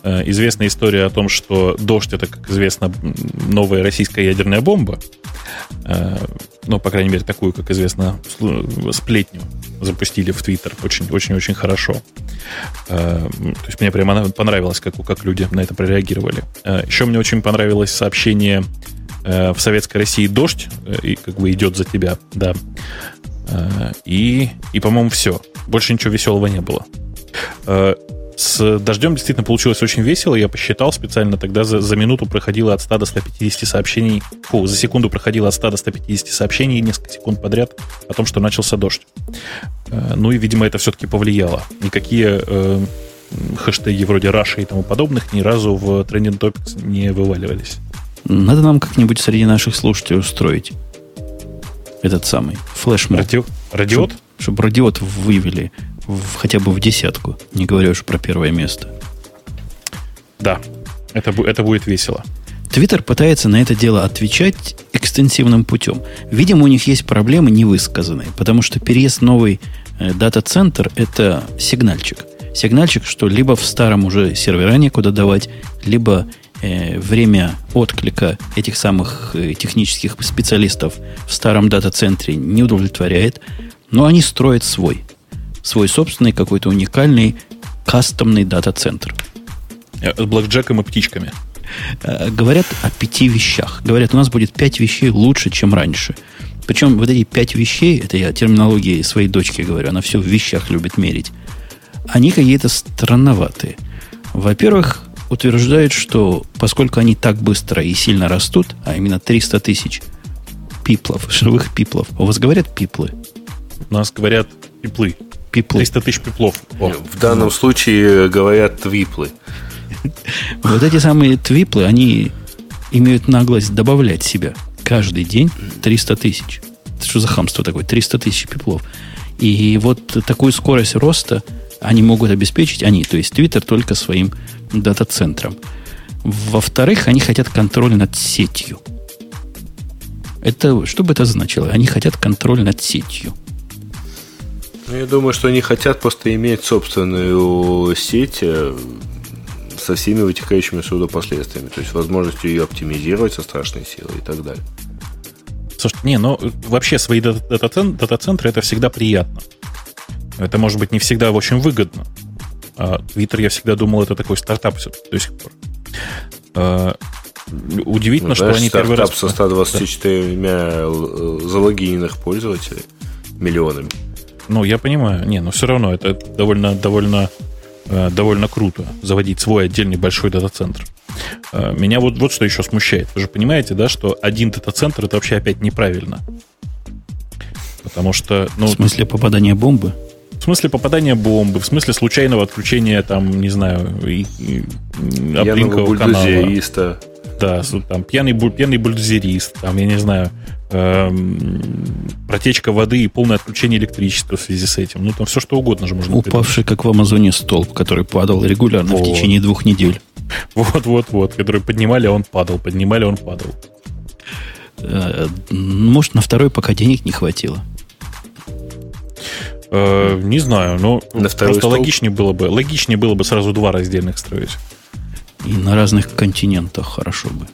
э, известная история о том, что дождь это, как известно, новая российская ядерная бомба. Э, ну, по крайней мере, такую, как известно, сплетню запустили в Твиттер очень-очень-очень хорошо. Э, то есть мне прямо понравилось, как, как люди на это прореагировали. Э, еще мне очень понравилось сообщение э, в Советской России «Дождь», и как бы идет за тебя, да. И, и по-моему, все. Больше ничего веселого не было. С дождем действительно получилось очень весело. Я посчитал специально, тогда за, за минуту проходило от 100 до 150 сообщений. Фу, за секунду проходило от 100 до 150 сообщений несколько секунд подряд о том, что начался дождь. Э, ну и, видимо, это все-таки повлияло. Никакие э, хэштеги вроде Russia и тому подобных ни разу в Trending Topics не вываливались. Надо нам как-нибудь среди наших слушателей устроить этот самый флешмоб. Ради... Радиот? Чтобы, чтобы радиот вывели в, хотя бы в десятку, не говоря уж про первое место. Да, это, это будет весело. Твиттер пытается на это дело отвечать экстенсивным путем. Видимо, у них есть проблемы невысказанные, потому что переезд новый э, дата-центр – это сигнальчик. Сигнальчик, что либо в старом уже сервера некуда давать, либо э, время отклика этих самых э, технических специалистов в старом дата-центре не удовлетворяет, но они строят свой свой собственный какой-то уникальный кастомный дата-центр. Э, с блэкджеком и птичками. Э, говорят о пяти вещах. Говорят, у нас будет пять вещей лучше, чем раньше. Причем вот эти пять вещей, это я терминологии своей дочки говорю, она все в вещах любит мерить. Они какие-то странноватые. Во-первых, утверждают, что поскольку они так быстро и сильно растут, а именно 300 тысяч пиплов, живых пиплов, у вас говорят пиплы? У нас говорят пиплы пиплы. 300 тысяч пиплов. О. В данном случае говорят твиплы. Вот эти самые твиплы, они имеют наглость добавлять себя каждый день 300 тысяч. Что за хамство такое? 300 тысяч пиплов. И вот такую скорость роста они могут обеспечить, они, то есть Twitter, только своим дата-центром. Во-вторых, они хотят контроль над сетью. Это, что бы это значило? Они хотят контроль над сетью. Ну, я думаю, что они хотят просто иметь собственную сеть э, со всеми вытекающими отсюда последствиями. То есть возможностью ее оптимизировать со страшной силой и так далее. Слушай, не, ну вообще свои дата-центры это всегда приятно. Это может быть не всегда очень выгодно. А Twitter, я всегда думал, это такой стартап до сих пор. А, удивительно, ну, что знаешь, они первый раз... со 124 да. залогиненных пользователей, миллионами. Ну, я понимаю. Не, но все равно это довольно, довольно, э, довольно круто заводить свой отдельный большой дата-центр. Э, меня вот, вот что еще смущает. Вы же понимаете, да, что один дата-центр это вообще опять неправильно. Потому что... Ну, в смысле попадания бомбы? В смысле попадания бомбы, в смысле случайного отключения, там, не знаю, и, и, канала. Да, там пьяный, пьяный бульдозерист, там, я не знаю, эм, протечка воды и полное отключение электричества в связи с этим. Ну, там все что угодно же можно Упавший, придумать. как в Амазоне, столб, который падал регулярно вот. в течение двух недель. Вот-вот-вот, который поднимали, а он падал, поднимали, а он падал. Э, может, на второй пока денег не хватило. Э, не знаю, но на просто столб? логичнее было бы. Логичнее было бы сразу два раздельных строить. И на разных континентах хорошо бы.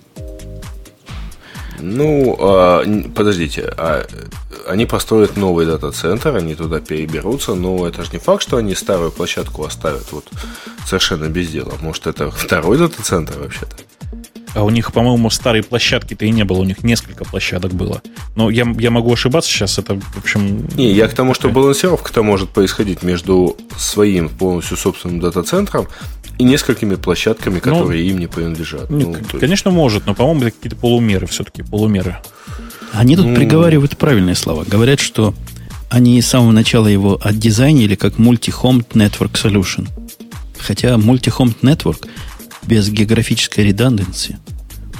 Ну, а, подождите, а они построят новый дата-центр, они туда переберутся, но это же не факт, что они старую площадку оставят вот совершенно без дела. Может, это второй дата-центр вообще-то? А у них, по-моему, старой площадки-то и не было, у них несколько площадок было. Но я, я могу ошибаться сейчас, это, в общем... Не, я к тому, что балансировка-то может происходить между своим полностью собственным дата-центром и несколькими площадками, ну, которые ну, им не принадлежат. Ну, конечно, есть... может, но, по-моему, это какие-то полумеры все-таки, полумеры. Они тут ну... приговаривают правильные слова. Говорят, что они с самого начала его отдизайнили как Multi-Home Network Solution. Хотя Multi-Home Network без географической редунданции.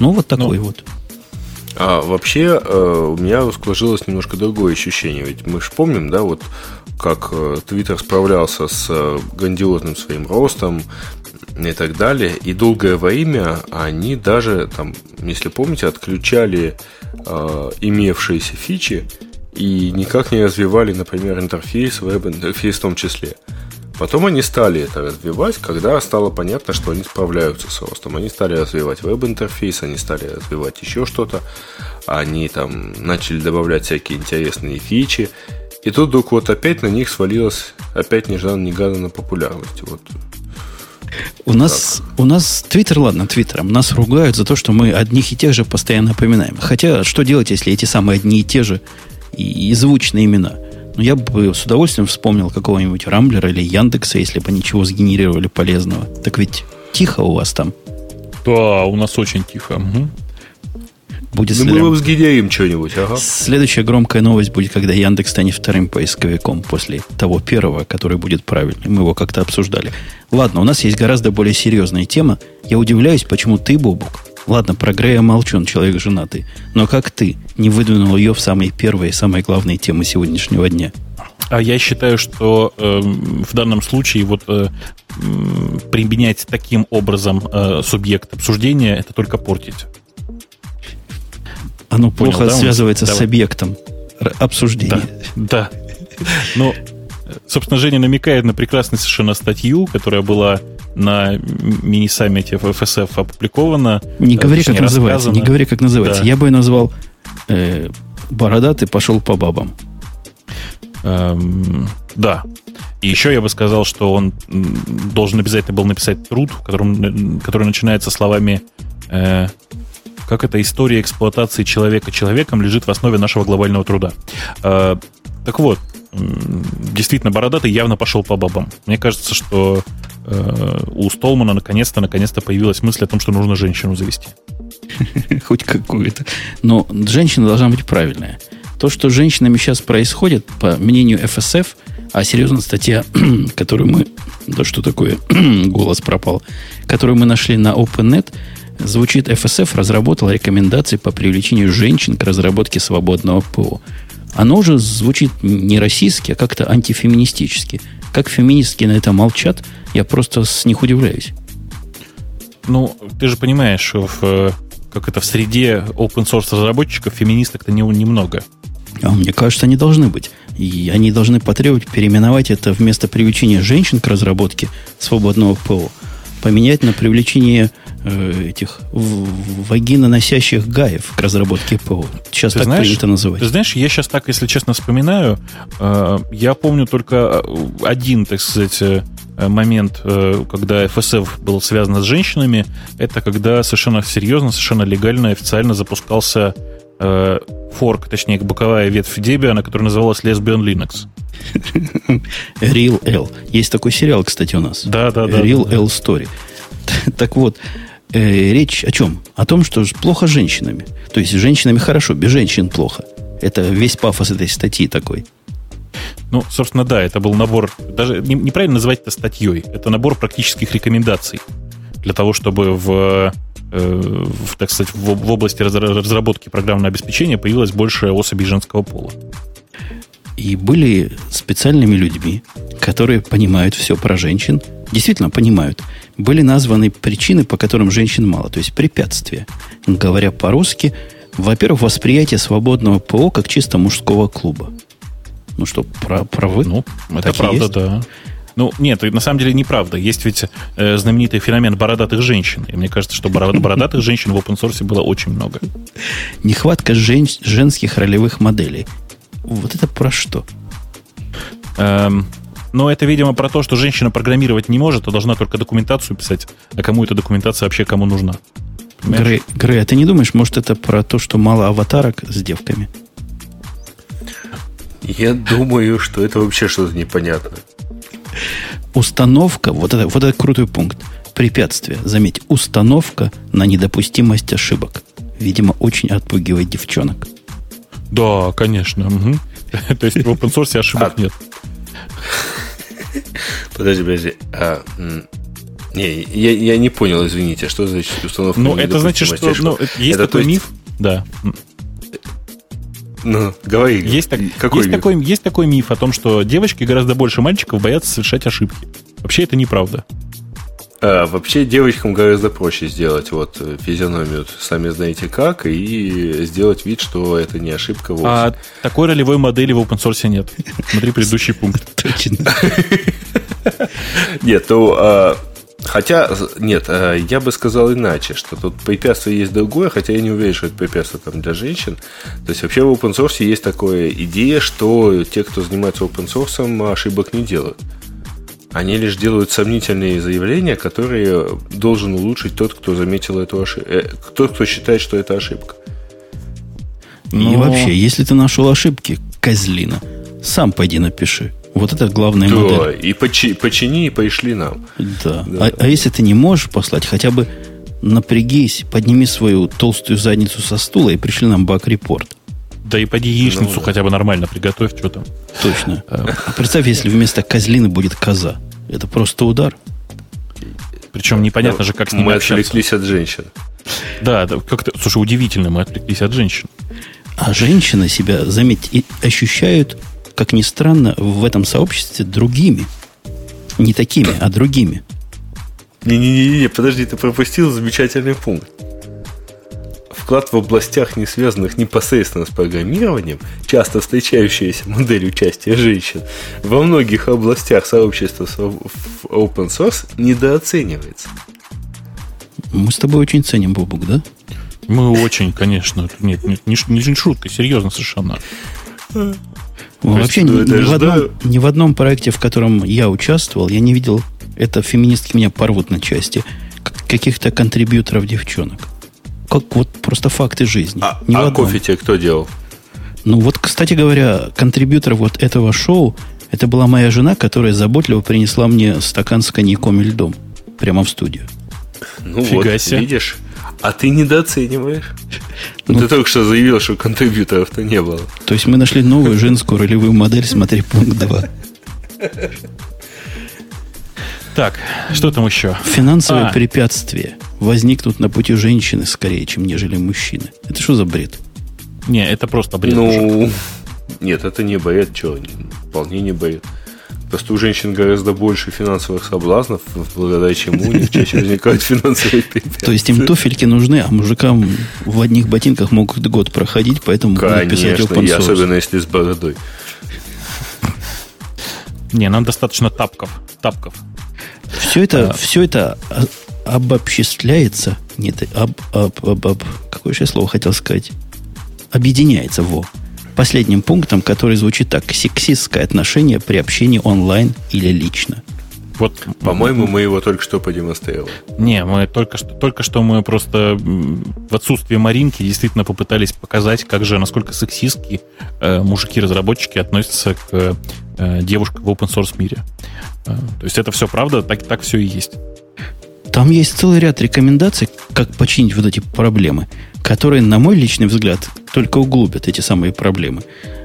Ну, вот такой ну, вот. А вообще э, у меня сложилось немножко другое ощущение. Ведь мы же помним, да, вот как э, Твиттер справлялся с э, грандиозным своим ростом и так далее. И долгое время они даже, там, если помните, отключали э, имевшиеся фичи и никак не развивали, например, интерфейс, веб-интерфейс в том числе. Потом они стали это развивать, когда стало понятно, что они справляются с ростом. Они стали развивать веб-интерфейс, они стали развивать еще что-то. Они там начали добавлять всякие интересные фичи. И тут вдруг вот опять на них свалилась опять нежданно-негаданно популярность. Вот. У нас, у нас Твиттер, ладно, Твиттером, нас ругают за то, что мы одних и тех же постоянно напоминаем. Хотя, что делать, если эти самые одни и те же и, и звучные имена? Ну, я бы с удовольствием вспомнил какого-нибудь Рамблера или Яндекса, если бы они чего сгенерировали полезного. Так ведь тихо у вас там. Да, у нас очень тихо. Угу. Будет ну, мы вам сгенерим что-нибудь, ага. Следующая громкая новость будет, когда Яндекс станет вторым поисковиком после того первого, который будет правильный. Мы его как-то обсуждали. Ладно, у нас есть гораздо более серьезная тема. Я удивляюсь, почему ты, Бобук, Ладно, про Грея молчу, он человек женатый. Но как ты не выдвинул ее в самые первые, самые главные темы сегодняшнего дня? А я считаю, что э, в данном случае вот э, применять таким образом э, субъект обсуждения это только портить. Оно плохо Понял, да? связывается Давай. с объектом обсуждения. Да, да. Ну, собственно, Женя намекает на прекрасную совершенно статью, которая была на мини-саммите ФСФ опубликована. Не говори, как называется. Не говори, как называется. Да. Я бы ее назвал э, «Бородатый пошел по бабам». Эм, да. И еще я бы сказал, что он должен обязательно был написать труд, в котором, который начинается словами э, «Как эта история эксплуатации человека человеком лежит в основе нашего глобального труда». Э, так вот, действительно, Бородатый явно пошел по бабам. Мне кажется, что э, у Столмана наконец-то, наконец-то появилась мысль о том, что нужно женщину завести. Хоть какую-то. Но женщина должна быть правильная. То, что с женщинами сейчас происходит, по мнению ФСФ, а серьезно, статья, которую мы... Да что такое? Голос пропал. Которую мы нашли на OpenNet, звучит ФСФ разработал рекомендации по привлечению женщин к разработке свободного ПО оно уже звучит не российски, а как-то антифеминистически. Как феминистки на это молчат, я просто с них удивляюсь. Ну, ты же понимаешь, в, как это в среде open source разработчиков феминисток-то не, немного. А мне кажется, они должны быть. И они должны потребовать переименовать это вместо привлечения женщин к разработке свободного ПО, поменять на привлечение э, этих вагиноносящих гаев к разработке ПО. Сейчас ты так знаешь, принято называть. Ты знаешь, я сейчас так, если честно, вспоминаю, э, я помню только э, один, так сказать, э, момент, э, когда FSF был связан с женщинами, это когда совершенно серьезно, совершенно легально, официально запускался э, форк, точнее, боковая ветвь Debian, которая называлась Lesbian Linux. Real L. Есть такой сериал, кстати, у нас. Да, да, да. Real да, L Story. Так вот, э, речь о чем? О том, что плохо с женщинами. То есть с женщинами хорошо, без женщин плохо. Это весь пафос этой статьи такой. Ну, собственно, да, это был набор, даже не, неправильно называть это статьей, это набор практических рекомендаций для того, чтобы в в, так сказать, в, в области разработки программного обеспечения появилось больше особей женского пола. И были специальными людьми, которые понимают все про женщин, действительно понимают. Были названы причины, по которым женщин мало, то есть препятствия. Говоря по-русски, во-первых, восприятие свободного ПО как чисто мужского клуба. Ну что, правы? Ну, это правда, да. Ну, нет, на самом деле неправда. Есть ведь э, знаменитый феномен бородатых женщин. И мне кажется, что бородатых женщин в open source было очень много. Нехватка жен, женских ролевых моделей. Вот это про что? Эм, но это, видимо, про то, что женщина программировать не может, а должна только документацию писать. А кому эта документация вообще кому нужна? Грей, Грей, а ты не думаешь, может, это про то, что мало аватарок с девками? Я думаю, что это вообще что-то непонятное. Установка, вот это, вот это крутой пункт. Препятствие, заметь, установка на недопустимость ошибок. Видимо, очень отпугивает девчонок. Да, конечно. Угу. То есть в open source ошибок а... нет. Подожди, подожди. А, не, я, я не понял, извините, что значит установка Ну, это значит, что ну, есть это такой есть... миф, да. Ну, говори. Есть, так, какой есть, миф? такой, есть такой миф о том, что девочки гораздо больше мальчиков боятся совершать ошибки. Вообще это неправда. А, вообще девочкам гораздо проще сделать вот э, физиономию, сами знаете как, и сделать вид, что это не ошибка вовсе. А такой ролевой модели в open source нет. Смотри предыдущий пункт. Точно. Нет, то а, Хотя, нет, э, я бы сказал иначе, что тут препятствие есть другое, хотя я не уверен, что это препятствие там для женщин. То есть вообще в open source есть такая идея, что те, кто занимается open source, ошибок не делают. Они лишь делают сомнительные заявления, которые должен улучшить тот, кто заметил эту ошибку. Э, тот, кто считает, что это ошибка. Но... И вообще, если ты нашел ошибки, козлина, сам пойди напиши. Вот это главная да, модель. и почи, почини, и пошли нам. Да. да. А, а если ты не можешь послать, хотя бы напрягись, подними свою толстую задницу со стула и пришли нам баг-репорт. Да и поди яичницу ну, да. хотя бы нормально приготовь, что там. Точно. А представь, если вместо козлины будет коза. Это просто удар. Причем непонятно да, же, как с ними Мы общаться. отвлеклись от женщин. Да, да как-то, слушай, удивительно, мы отвлеклись от женщин. А женщины себя, заметь, ощущают как ни странно, в этом сообществе другими. Не такими, а другими. Не-не-не, подожди, ты пропустил замечательный пункт. Вклад в областях, не связанных непосредственно с программированием, часто встречающаяся модель участия женщин, во многих областях сообщества в open source недооценивается. Мы с тобой очень ценим, Бобук, да? Мы очень, конечно. Нет, не, не, не шутка, серьезно совершенно. Вообще ни, ни, в одном, ни в одном проекте, в котором я участвовал, я не видел, это феминистки меня порвут на части, каких-то контрибьюторов девчонок. Как вот просто факты жизни. А, ни а кофе тебе кто делал? Ну вот, кстати говоря, контрибьютор вот этого шоу, это была моя жена, которая заботливо принесла мне стакан с коньяком и льдом прямо в студию. Ну Фига вот, себе. видишь, а ты недооцениваешь. Ну, ты только что заявил, что контрибьюторов-то не было. То есть мы нашли новую женскую ролевую модель, смотри, пункт 2. Так, что там еще? Финансовые а. препятствия возникнут на пути женщины скорее, чем нежели мужчины. Это что за бред? Не, это просто бред. Ну, нет, это не бред, что, вполне не бред. Просто у женщин гораздо больше финансовых соблазнов, благодаря чему у них чаще возникают финансовые препятствия. То есть им туфельки нужны, а мужикам в одних ботинках могут год проходить, поэтому Конечно, писать open source. особенно если с бородой. Не, нам достаточно тапков. Тапков. Все это, а. все это обобществляется. Нет, об, об, об, об, какое же слово хотел сказать? Объединяется во последним пунктом, который звучит так. Сексистское отношение при общении онлайн или лично. Вот, по-моему, мы его только что продемонстрировали. Не, мы только что, только что мы просто в отсутствие Маринки действительно попытались показать, как же, насколько сексистски э, мужики-разработчики относятся к э, девушкам в open source мире. Э, то есть это все правда, так, так все и есть. Там есть целый ряд рекомендаций, как починить вот эти проблемы, которые, на мой личный взгляд, только углубят эти самые проблемы.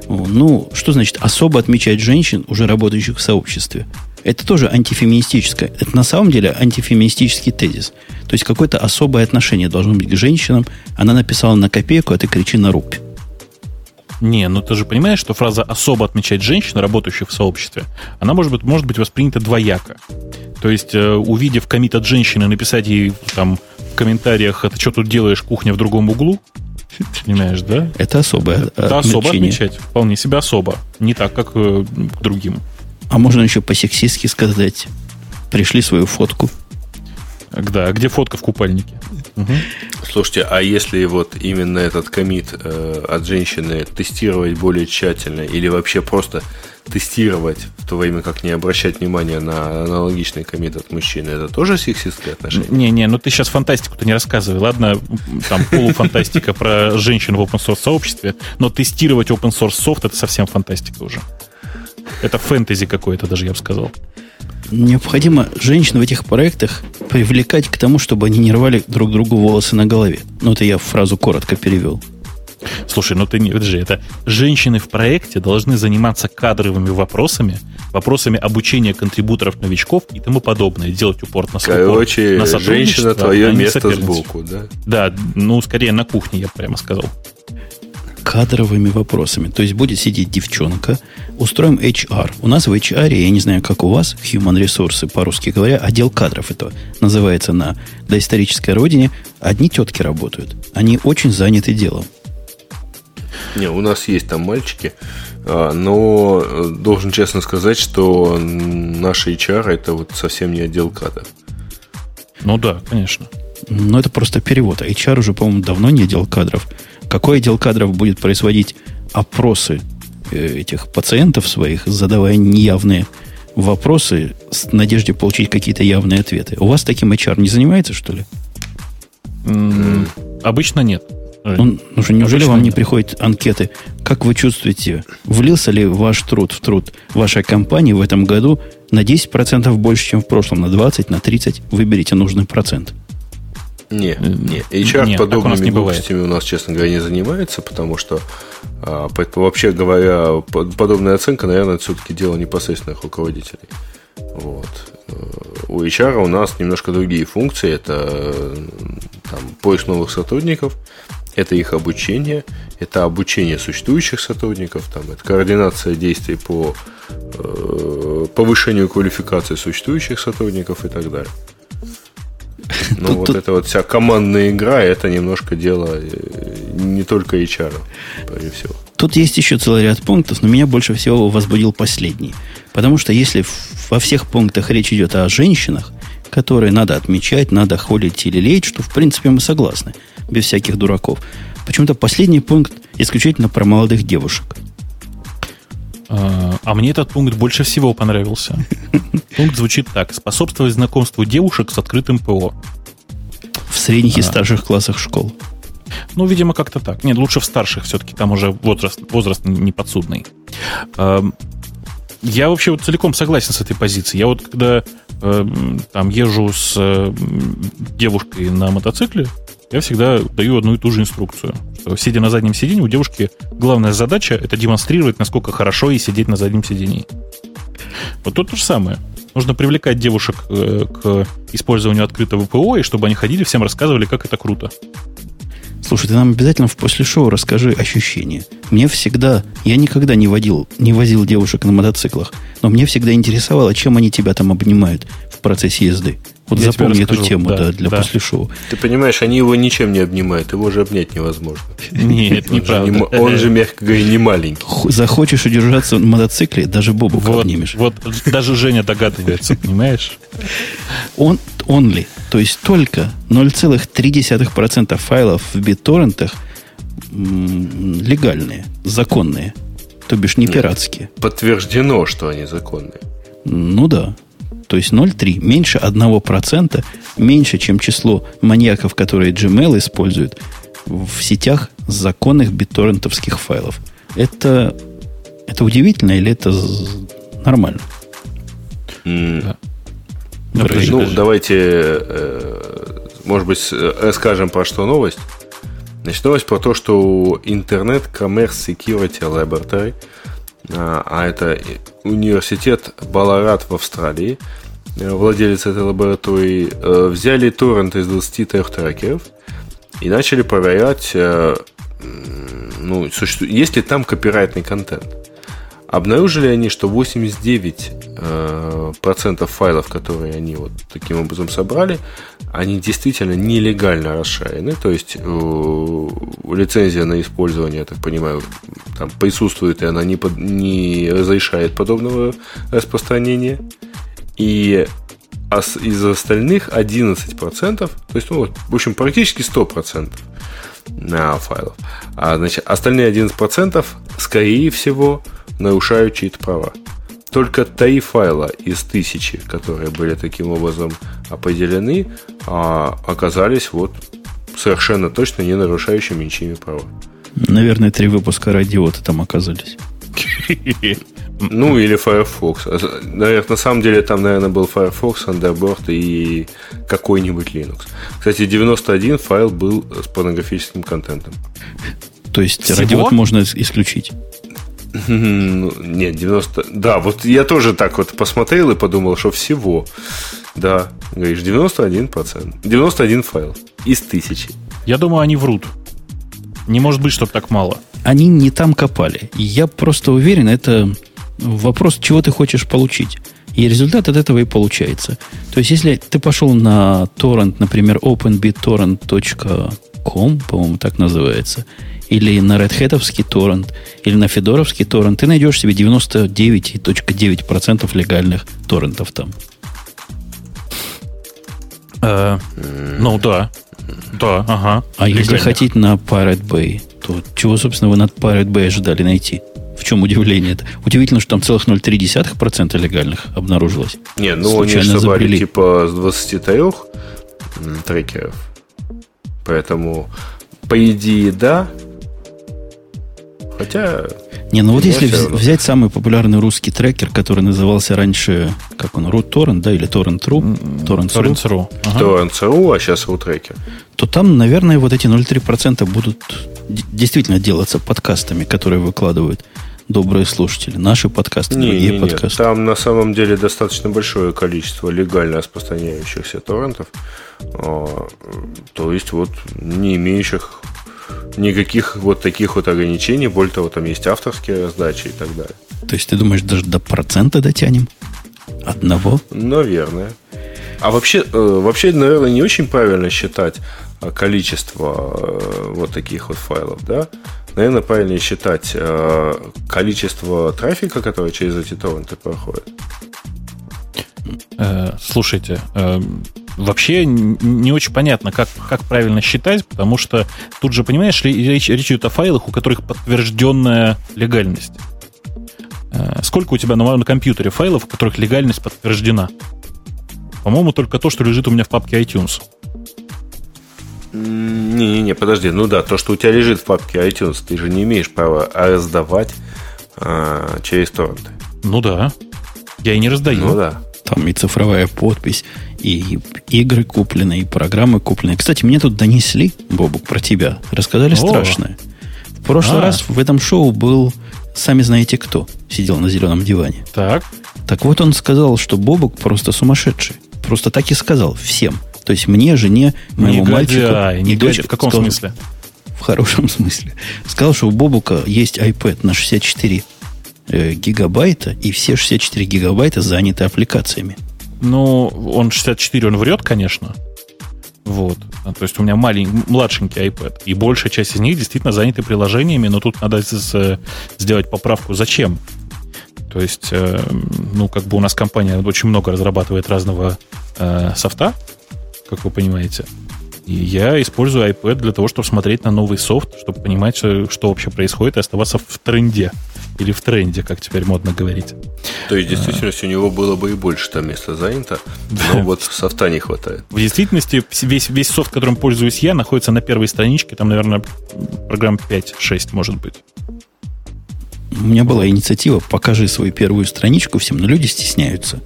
Ну, что значит особо отмечать женщин, уже работающих в сообществе? Это тоже антифеминистическое. Это на самом деле антифеминистический тезис. То есть какое-то особое отношение должно быть к женщинам. Она написала на копейку, а ты кричи на рубь. Не, ну ты же понимаешь, что фраза «особо отмечать женщин, работающих в сообществе», она может быть, может быть воспринята двояко. То есть, э, увидев комит от женщины, написать ей там комментариях, «А ты что тут делаешь, кухня в другом углу, Понимаешь, да? Это особое Это особо отмечать. Вполне себе особо. Не так, как э, к другим. А можно еще по-сексистски сказать. Пришли свою фотку. Да, а где фотка в купальнике? Угу. Слушайте, а если вот именно этот комит э, от женщины тестировать более тщательно или вообще просто тестировать, в то время как не обращать внимания на аналогичный комит от мужчины, это тоже сексистское отношение? Не-не, ну ты сейчас фантастику-то не рассказывай. Ладно, там полуфантастика про женщин в open source сообществе, но тестировать open source софт это совсем фантастика уже. Это фэнтези какое-то даже, я бы сказал. Необходимо женщин в этих проектах привлекать к тому, чтобы они не рвали друг другу волосы на голове. Ну, это я фразу коротко перевел. Слушай, ну ты не, подожди, это женщины в проекте должны заниматься кадровыми вопросами, вопросами обучения контрибуторов, новичков и тому подобное, делать упор на Короче, на женщина твое а место сбоку, да? Да, ну скорее на кухне, я прямо сказал кадровыми вопросами. То есть будет сидеть девчонка, устроим HR. У нас в HR, я не знаю, как у вас, Human Resources, по-русски говоря, отдел кадров это называется на доисторической родине. Одни тетки работают. Они очень заняты делом. Не, у нас есть там мальчики, а, но э, должен честно сказать, что наш HR это вот совсем не отдел кадров. Ну да, конечно. Но это просто перевод. HR уже, по-моему, давно не отдел кадров. Какой отдел кадров будет производить опросы э, этих пациентов своих, задавая неявные вопросы с надеждой получить какие-то явные ответы? У вас таким HR не занимается, что ли? Обычно нет. Ну, ну что, неужели Обычно вам не приходят анкеты? Как вы чувствуете, влился ли ваш труд в труд вашей компании в этом году на 10% больше, чем в прошлом, на 20%, на 30%? Выберите нужный процент. Не, не. HR не, подобными не глупостями у нас, честно говоря, не занимается, потому что, а, вообще говоря, подобная оценка, наверное, все-таки дело непосредственных руководителей. Вот. Э, у HR у нас немножко другие функции. Это там, поиск новых сотрудников, это их обучение, это обучение существующих сотрудников, там, это координация действий по э, повышению квалификации существующих сотрудников и так далее. Ну, тут, вот тут... эта вот вся командная игра, это немножко дело э, не только HR, прежде всего. Тут есть еще целый ряд пунктов, но меня больше всего возбудил последний. Потому что если во всех пунктах речь идет о женщинах, которые надо отмечать, надо холить или леять, что в принципе мы согласны, без всяких дураков. Почему-то последний пункт исключительно про молодых девушек. А, а мне этот пункт больше всего понравился. Пункт звучит так. Способствовать знакомству девушек с открытым ПО. В средних и старших классах школ. Ну, видимо, как-то так. Нет, лучше в старших все-таки, там уже возраст, возраст не подсудный. Я вообще вот целиком согласен с этой позицией. Я вот когда э, там езжу с э, девушкой на мотоцикле, я всегда даю одну и ту же инструкцию. Что, сидя на заднем сиденье, у девушки главная задача это демонстрировать, насколько хорошо ей сидеть на заднем сиденье. Вот тут то же самое. Нужно привлекать девушек э, к использованию открытого ПО, и чтобы они ходили, всем рассказывали, как это круто. Слушай, ты нам обязательно в после шоу расскажи ощущения. Мне всегда, я никогда не водил, не возил девушек на мотоциклах, но мне всегда интересовало, чем они тебя там обнимают в процессе езды. Вот Я запомни эту тему, да, да, для да. после шоу. Ты понимаешь, они его ничем не обнимают, его же обнять невозможно. Нет, Он же, неправда. он же, мягко говоря, не маленький. Захочешь удержаться на мотоцикле, даже Вот, обнимешь. вот даже Женя догадывается, понимаешь? Он only, то есть только 0,3% файлов в м, легальные, законные, то бишь не пиратские. Подтверждено, что они законные. Ну да. То есть 0,3, меньше 1%, меньше, чем число маньяков, которые Gmail используют в сетях законных битторрентовских файлов. Это, это удивительно или это нормально? М, Да. Ну, Подожди, Ну, подожди. давайте, э, может быть, с- э, скажем про что новость. Значит, новость про то, что Internet Commerce Security Laboratory, а а это университет Баларат в Австралии, э, владелец этой лаборатории, э, взяли торрент из 23 трекеров и начали проверять, э, ну, существует, есть ли там копирайтный контент. Обнаружили они, что 89% э, процентов файлов, которые они вот таким образом собрали, они действительно нелегально расшарены. То есть э, лицензия на использование, я так понимаю, там присутствует, и она не, под- не разрешает подобного распространения. И ос- из остальных 11%, то есть, ну, в общем, практически 100% на файлов. А значит, остальные 11% скорее всего нарушают чьи-то права. Только три файла из тысячи, которые были таким образом определены, а, оказались вот совершенно точно не нарушающими ничьими права. Наверное, три выпуска радиота там оказались. Ну, или Firefox. Наверное, на самом деле там, наверное, был Firefox, Thunderbird и какой-нибудь Linux. Кстати, 91 файл был с порнографическим контентом. То есть Всего? радиот можно ис- исключить. Ну, Нет, 90... Да, вот я тоже так вот посмотрел и подумал, что всего. Да, говоришь, 91%. 91 файл из тысячи. Я думаю, они врут. Не может быть, чтобы так мало. Они не там копали. Я просто уверен, это вопрос, чего ты хочешь получить. И результат от этого и получается. То есть, если ты пошел на торрент, например, openbittorrent.com, по-моему, так называется, или на Red Hat'овский торрент, или на Федоровский торрент, ты найдешь себе 99.9% легальных торрентов там. Э, Ну да. Да, ага. А если Легально. хотите на Pirate Bay, то чего, собственно, вы на Pirate Bay ожидали найти? В чем удивление это? Удивительно, что там целых 0,3% легальных обнаружилось. Не, ну они Случайно же собрали забрели. типа с 23 м, трекеров. Поэтому, по идее, да. Хотя, Не, ну вот если равно. взять самый популярный русский трекер, который назывался раньше, как он, RootTorrent, да, или TorrentRu, TorrentRu, Torrents.ru. Ага. НЦРУ, а сейчас рутрекер. то там, наверное, вот эти 0,3% будут действительно делаться подкастами, которые выкладывают добрые слушатели. Наши подкасты, Не, другие не, подкасты. Там на самом деле достаточно большое количество легально распространяющихся торрентов. А, То есть вот не имеющих никаких вот таких вот ограничений. Более того, там есть авторские раздачи и так далее. То есть ты думаешь, даже до процента дотянем? Одного? Наверное. А вообще, э, вообще, наверное, не очень правильно считать а, количество э, вот таких вот файлов, да? Наверное, правильнее считать э, количество трафика, который через эти торренты проходит. Э, Слушайте, э, вообще не очень понятно, как, как правильно считать, потому что тут же, понимаешь, ли, речь, речь идет о файлах, у которых подтвержденная легальность. Э, Сколько у тебя на, на компьютере файлов, у которых легальность подтверждена? По-моему, только то, что лежит у меня в папке iTunes. Не-не-не, подожди. Ну да, то, что у тебя лежит в папке iTunes, ты же не имеешь права раздавать а, через торренты. Ну да. Я и не раздаю. Ну да. Там и цифровая подпись, и игры куплены, и программы куплены. Кстати, мне тут донесли, Бобук, про тебя. Рассказали О. страшное. В прошлый А. раз в этом шоу был, сами знаете кто, сидел на зеленом диване. Так. Так вот он сказал, что Бобук просто сумасшедший. Просто так и сказал всем. То есть мне, жене, моему Негодяй, мальчику негодяй. дочери. В каком Сказал, смысле? в хорошем смысле. Сказал, что у Бобука есть iPad на 64 э, гигабайта, и все 64 гигабайта заняты аппликациями. Ну, он 64, он врет, конечно. Вот. А, то есть у меня маленький, младшенький iPad. И большая часть из них действительно заняты приложениями, но тут надо сделать поправку. Зачем? То есть, э, ну, как бы у нас компания очень много разрабатывает разного э, софта, как вы понимаете. И я использую iPad для того, чтобы смотреть на новый софт, чтобы понимать, что вообще происходит, и оставаться в тренде. Или в тренде, как теперь модно говорить. То есть, в действительности, у него было бы и больше там места занято, но вот софта не хватает. В действительности, весь, весь софт, которым пользуюсь я, находится на первой страничке, там, наверное, программ 5-6, может быть у меня была инициатива «покажи свою первую страничку всем», но люди стесняются.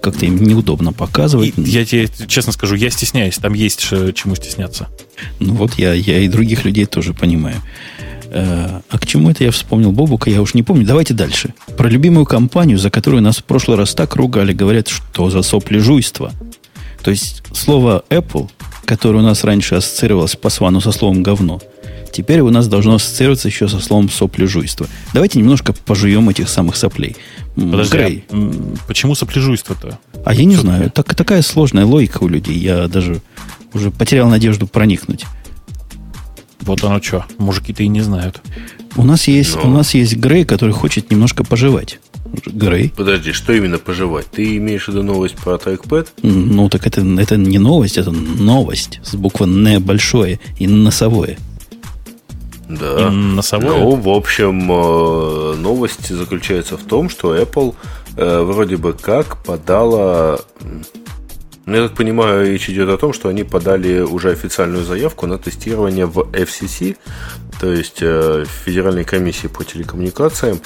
Как-то им неудобно показывать. И я тебе честно скажу, я стесняюсь, там есть чему стесняться. Ну вот я, я и других людей тоже понимаю. Э, а к чему это я вспомнил Бобука, я уж не помню. Давайте дальше. Про любимую компанию, за которую нас в прошлый раз так ругали, говорят, что за сопляжуйство. То есть слово Apple, которое у нас раньше ассоциировалось по свану со словом говно – Теперь у нас должно ассоциироваться еще со словом сопляжуйство. Давайте немножко пожуем этих самых соплей. Подожди, Грей. А почему сопляжуйство-то? А я не Все знаю. Так, такая сложная логика у людей. Я даже уже потерял надежду проникнуть. Вот оно что. Мужики-то и не знают. У нас есть, Но... у нас есть Грей, который хочет немножко пожевать. Грей. Подожди, что именно пожевать? Ты имеешь в виду новость про трекпэд? Ну, так это, это не новость, это новость с буквы «Н» большое и носовое. Да. Носовое? Ну, в общем, э, новость заключается в том, что Apple э, вроде бы как подала... Ну, я так понимаю, речь идет о том, что они подали уже официальную заявку на тестирование в FCC, то есть э, Федеральной комиссии по телекоммуникациям,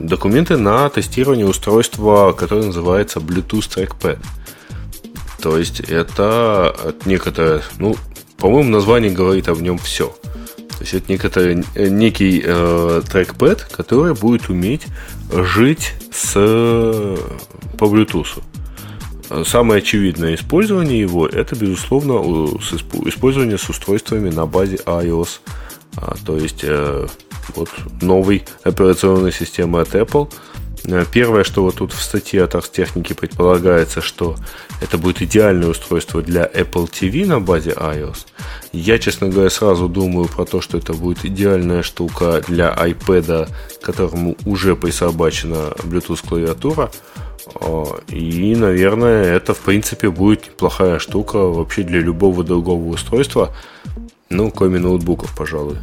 документы на тестирование устройства, которое называется Bluetooth Trackpad. То есть это некоторое, ну, по-моему, название говорит о нем все. То есть это некоторый, э, некий э, трекпэд, который будет уметь жить с, по Bluetooth. Самое очевидное использование его это, безусловно, использование с устройствами на базе iOS. А, то есть э, вот новой операционной системы от Apple – Э, первое, что вот тут в статье от Ars техники предполагается, что это будет идеальное устройство для Apple TV на базе iOS. Я, честно говоря, сразу думаю про то, что это будет идеальная штука для iPad, которому уже присобачена Bluetooth клавиатура. И, наверное, это, в принципе, будет неплохая штука вообще для любого другого устройства, ну, кроме ноутбуков, пожалуй.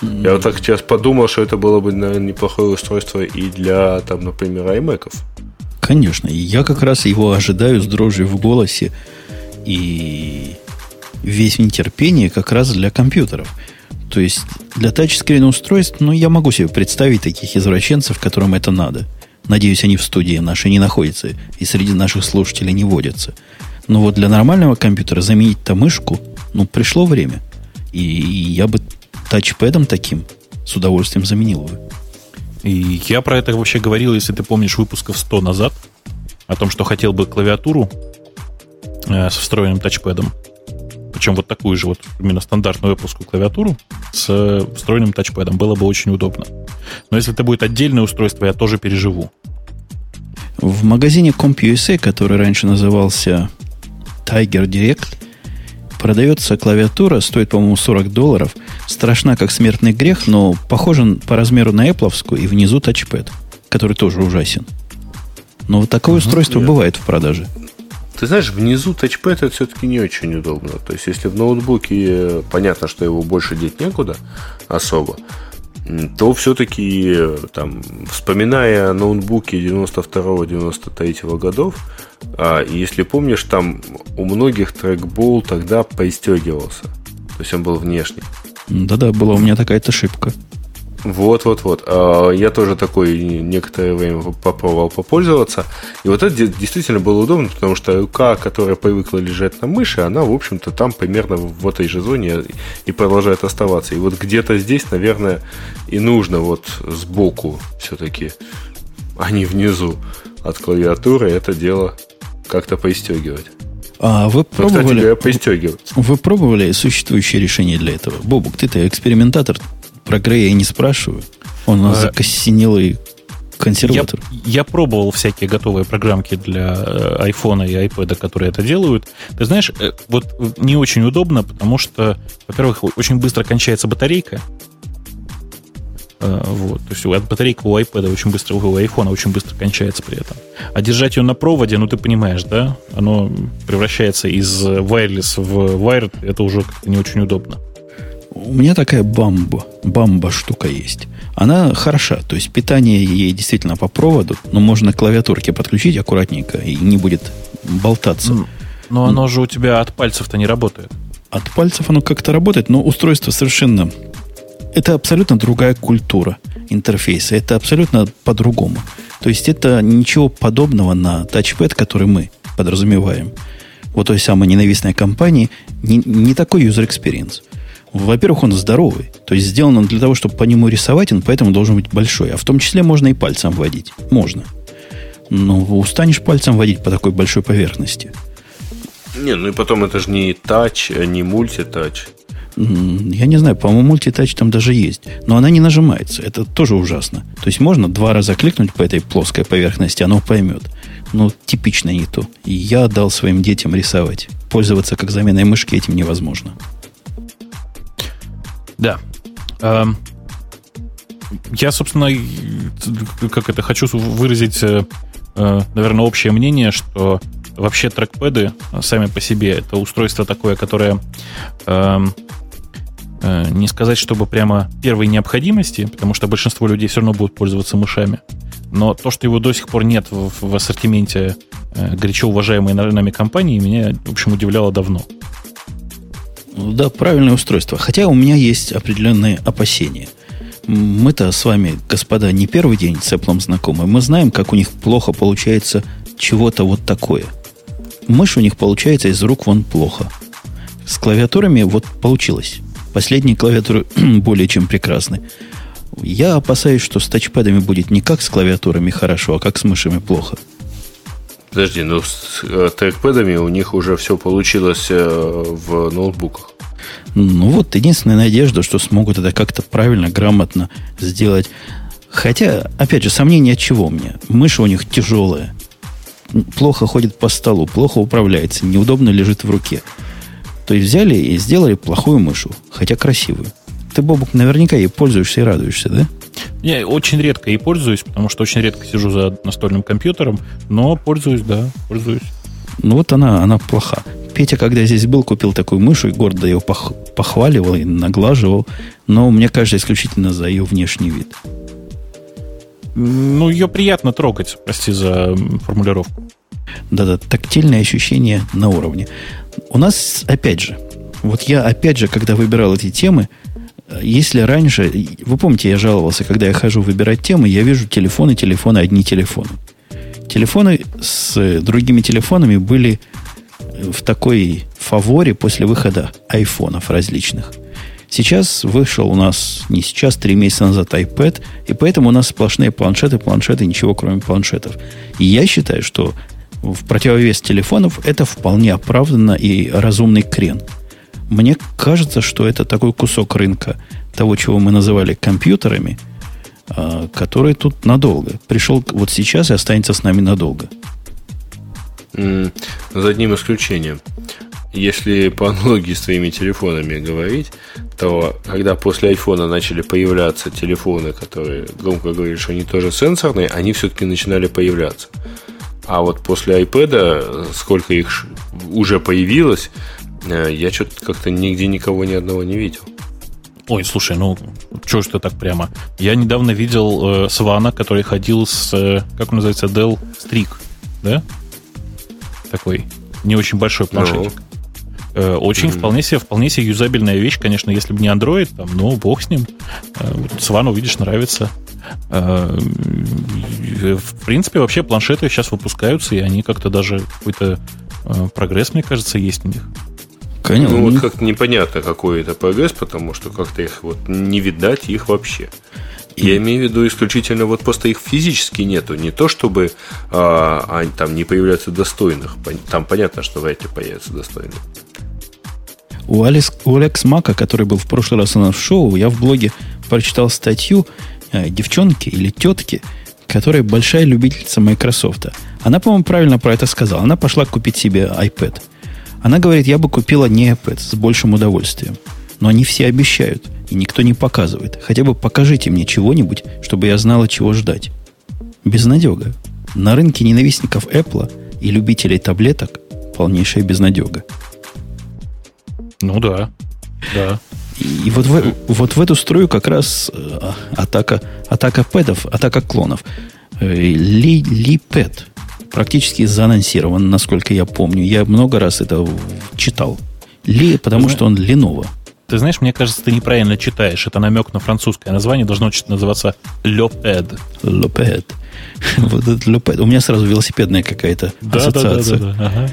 Mm-hmm. Я вот так сейчас подумал, что это было бы, наверное, неплохое устройство и для, там, например, iMac. Конечно. Я как раз его ожидаю с дрожью в голосе и весь нетерпение как раз для компьютеров. То есть для тачскрин устройств, ну, я могу себе представить таких извращенцев, которым это надо. Надеюсь, они в студии нашей не находятся и среди наших слушателей не водятся. Но вот для нормального компьютера заменить-то мышку, ну, пришло время. И я бы тачпэдом таким с удовольствием заменил бы. И я про это вообще говорил, если ты помнишь, выпусков 100 назад, о том, что хотел бы клавиатуру э, с встроенным тачпэдом. Причем вот такую же вот именно стандартную выпуску клавиатуру с встроенным тачпэдом. Было бы очень удобно. Но если это будет отдельное устройство, я тоже переживу. В магазине CompUSA, который раньше назывался Tiger Direct, Продается клавиатура, стоит, по-моему, 40 долларов. Страшна, как смертный грех, но похожа по размеру на Apple и внизу тачпэд, который тоже ужасен. Но вот такое устройство нет. бывает в продаже. Ты знаешь, внизу тачпэд это все-таки не очень удобно. То есть, если в ноутбуке э, понятно, что его больше деть некуда особо, то все-таки, там, вспоминая ноутбуки 92-93 годов, а, если помнишь, там у многих трекбол тогда поистегивался. То есть он был внешний. Да-да, была у меня такая-то ошибка. Вот, вот, вот. А, я тоже такой некоторое время попробовал попользоваться. И вот это действительно было удобно, потому что рука, которая привыкла лежать на мыши, она, в общем-то, там примерно в этой же зоне и продолжает оставаться. И вот где-то здесь, наверное, и нужно вот сбоку все-таки, а не внизу от клавиатуры это дело как-то поистегивать. А вы Ну, кстати пробовали, говоря, пристегиваться. вы пробовали существующее решение для этого? Бобук, ты-то экспериментатор. Про Грея я не спрашиваю. Он у нас А, закостенелый Я, консерватор. я пробовал всякие готовые программки для э, айфона и iPad, которые это делают. Ты знаешь, э, вот не очень удобно, потому что, во-первых, очень быстро кончается батарейка. Э, Вот, то есть у- батарейка у iPad очень быстро, у iPhone очень быстро кончается при этом. А держать ее на проводе, ну ты понимаешь, да? Оно превращается из э, wireless в wired, это уже как-то не очень удобно. У меня такая бамба, бамба штука есть. Она хороша, то есть питание ей действительно по проводу, но можно клавиатурке подключить аккуратненько и не будет болтаться. М, Но оно же у тебя от пальцев-то не работает. От пальцев оно как-то работает, но устройство совершенно... Это абсолютно другая культура интерфейса. Это абсолютно по-другому. То есть это ничего подобного на тачпэд, который мы подразумеваем. Вот той самой ненавистной компании не, не такой user experience. Во-первых, он здоровый. То есть сделан он для того, чтобы по нему рисовать, он поэтому должен быть большой. А в том числе можно и пальцем водить. Можно. Но устанешь пальцем водить по такой большой поверхности. Не, ну и потом это же не тач, э, не мультитач. Я не знаю, по-моему, мультитач там даже есть. Но она не нажимается. Это тоже ужасно. То есть можно два раза кликнуть по этой плоской поверхности, оно поймет. Но типично не то. И я дал своим детям рисовать. Пользоваться как заменой мышки этим невозможно. Да. Эм, Я, собственно, как это, хочу выразить, э, э, наверное, общее мнение, что вообще трекпэды сами по себе это устройство такое, которое эм, э, не сказать, чтобы прямо первой необходимости, потому что большинство людей все равно будут пользоваться мышами. Но то, что его до сих пор нет в, в ассортименте горячо уважаемой нами компании, меня, в общем, удивляло давно. Да, правильное устройство. Хотя у меня есть определенные опасения. Мы-то с вами, господа, не первый день с Apple знакомы. Мы знаем, как у них плохо получается чего-то вот такое. Мышь у них получается из рук вон плохо. С клавиатурами вот получилось. Последние клавиатуры более чем прекрасны. Я опасаюсь, что с тачпадами будет не как с клавиатурами хорошо, а как с мышами плохо. Подожди, ну с э, трекпэдами у них уже все получилось э, в ноутбуках. Ну вот, единственная надежда, что смогут это как-то правильно, грамотно сделать. Хотя, опять же, сомнения от чего меня? Мышь у них тяжелая. Плохо ходит по столу, плохо управляется, неудобно лежит в руке. То есть взяли и сделали плохую мышу, хотя красивую. Ты, Бобук, наверняка ей пользуешься и радуешься, да? Я очень редко ей пользуюсь, потому что очень редко сижу за настольным компьютером, но пользуюсь, да, пользуюсь. Ну вот она, она плоха. Петя, когда здесь был, купил такую мышу и гордо ее пох- похваливал и наглаживал. Но мне кажется, исключительно за ее внешний вид. Ну, ее приятно трогать, прости за формулировку. Да-да, тактильное ощущение на уровне. У нас, опять же, вот я, опять же, когда выбирал эти темы, если раньше, вы помните, я жаловался, когда я хожу выбирать темы, я вижу телефоны, телефоны, одни телефоны. Телефоны с другими телефонами были в такой фаворе после выхода айфонов различных. Сейчас вышел у нас, не сейчас, три месяца назад iPad, и поэтому у нас сплошные планшеты, планшеты, ничего кроме планшетов. И я считаю, что в противовес телефонов это вполне оправданно и разумный крен. Мне кажется, что это такой кусок рынка того, чего мы называли компьютерами, а, который тут надолго. Пришел вот сейчас и останется с нами надолго. За одним исключением. Если по аналогии с твоими телефонами говорить, то когда после айфона начали появляться телефоны, которые, громко говоришь, что они тоже сенсорные, они все-таки начинали появляться. А вот после iPad, сколько их уже появилось, э, я что-то как-то нигде никого ни одного не видел. Ой, слушай, ну, что ж ты так прямо? Я недавно видел э, Свана, который ходил с, э, как он называется, Dell Streak, да? Такой не очень большой планшетик. Э, очень Мгм. вполне себе, вполне себе юзабельная вещь, конечно, если бы не Android, там, ну, бог с ним. Э, вот Свану, видишь, нравится. Э, э, в принципе, вообще планшеты сейчас выпускаются, и они как-то даже какой-то э, прогресс, мне кажется, есть у них. Конечно, Ну, вот как-то непонятно, какой это прогресс, потому что как-то их вот не видать их вообще. Я имею в виду исключительно вот просто их физически нету. Не то, чтобы а, они там не появляются достойных. Там понятно, что вряд ли появятся достойные. У, Алекс, у Алекс Мака, который был в прошлый раз у нас в шоу, я в блоге прочитал статью э, девчонки или тетки, которая большая любительница Microsoft. Она, по-моему, правильно про это сказала. Она пошла купить себе iPad. Она говорит, я бы купила не iPad с большим удовольствием. Но они все обещают, и никто не показывает. Хотя бы покажите мне чего-нибудь, чтобы я знала, чего ждать. Безнадега. На рынке ненавистников Apple и любителей таблеток полнейшая безнадега. Ну да, да. И вот в, вот в эту струю как раз э, атака, атака пэдов, атака клонов. Э, Ли, Ли Пэд практически заанонсирован, насколько я помню. Я много раз это читал. Ли, потому что он Lenovo. Ты знаешь, мне кажется, ты неправильно читаешь. Это намек на французское название. Должно называться Лепед. Лепед. Вот этот Лепед. У меня сразу велосипедная какая-то ассоциация.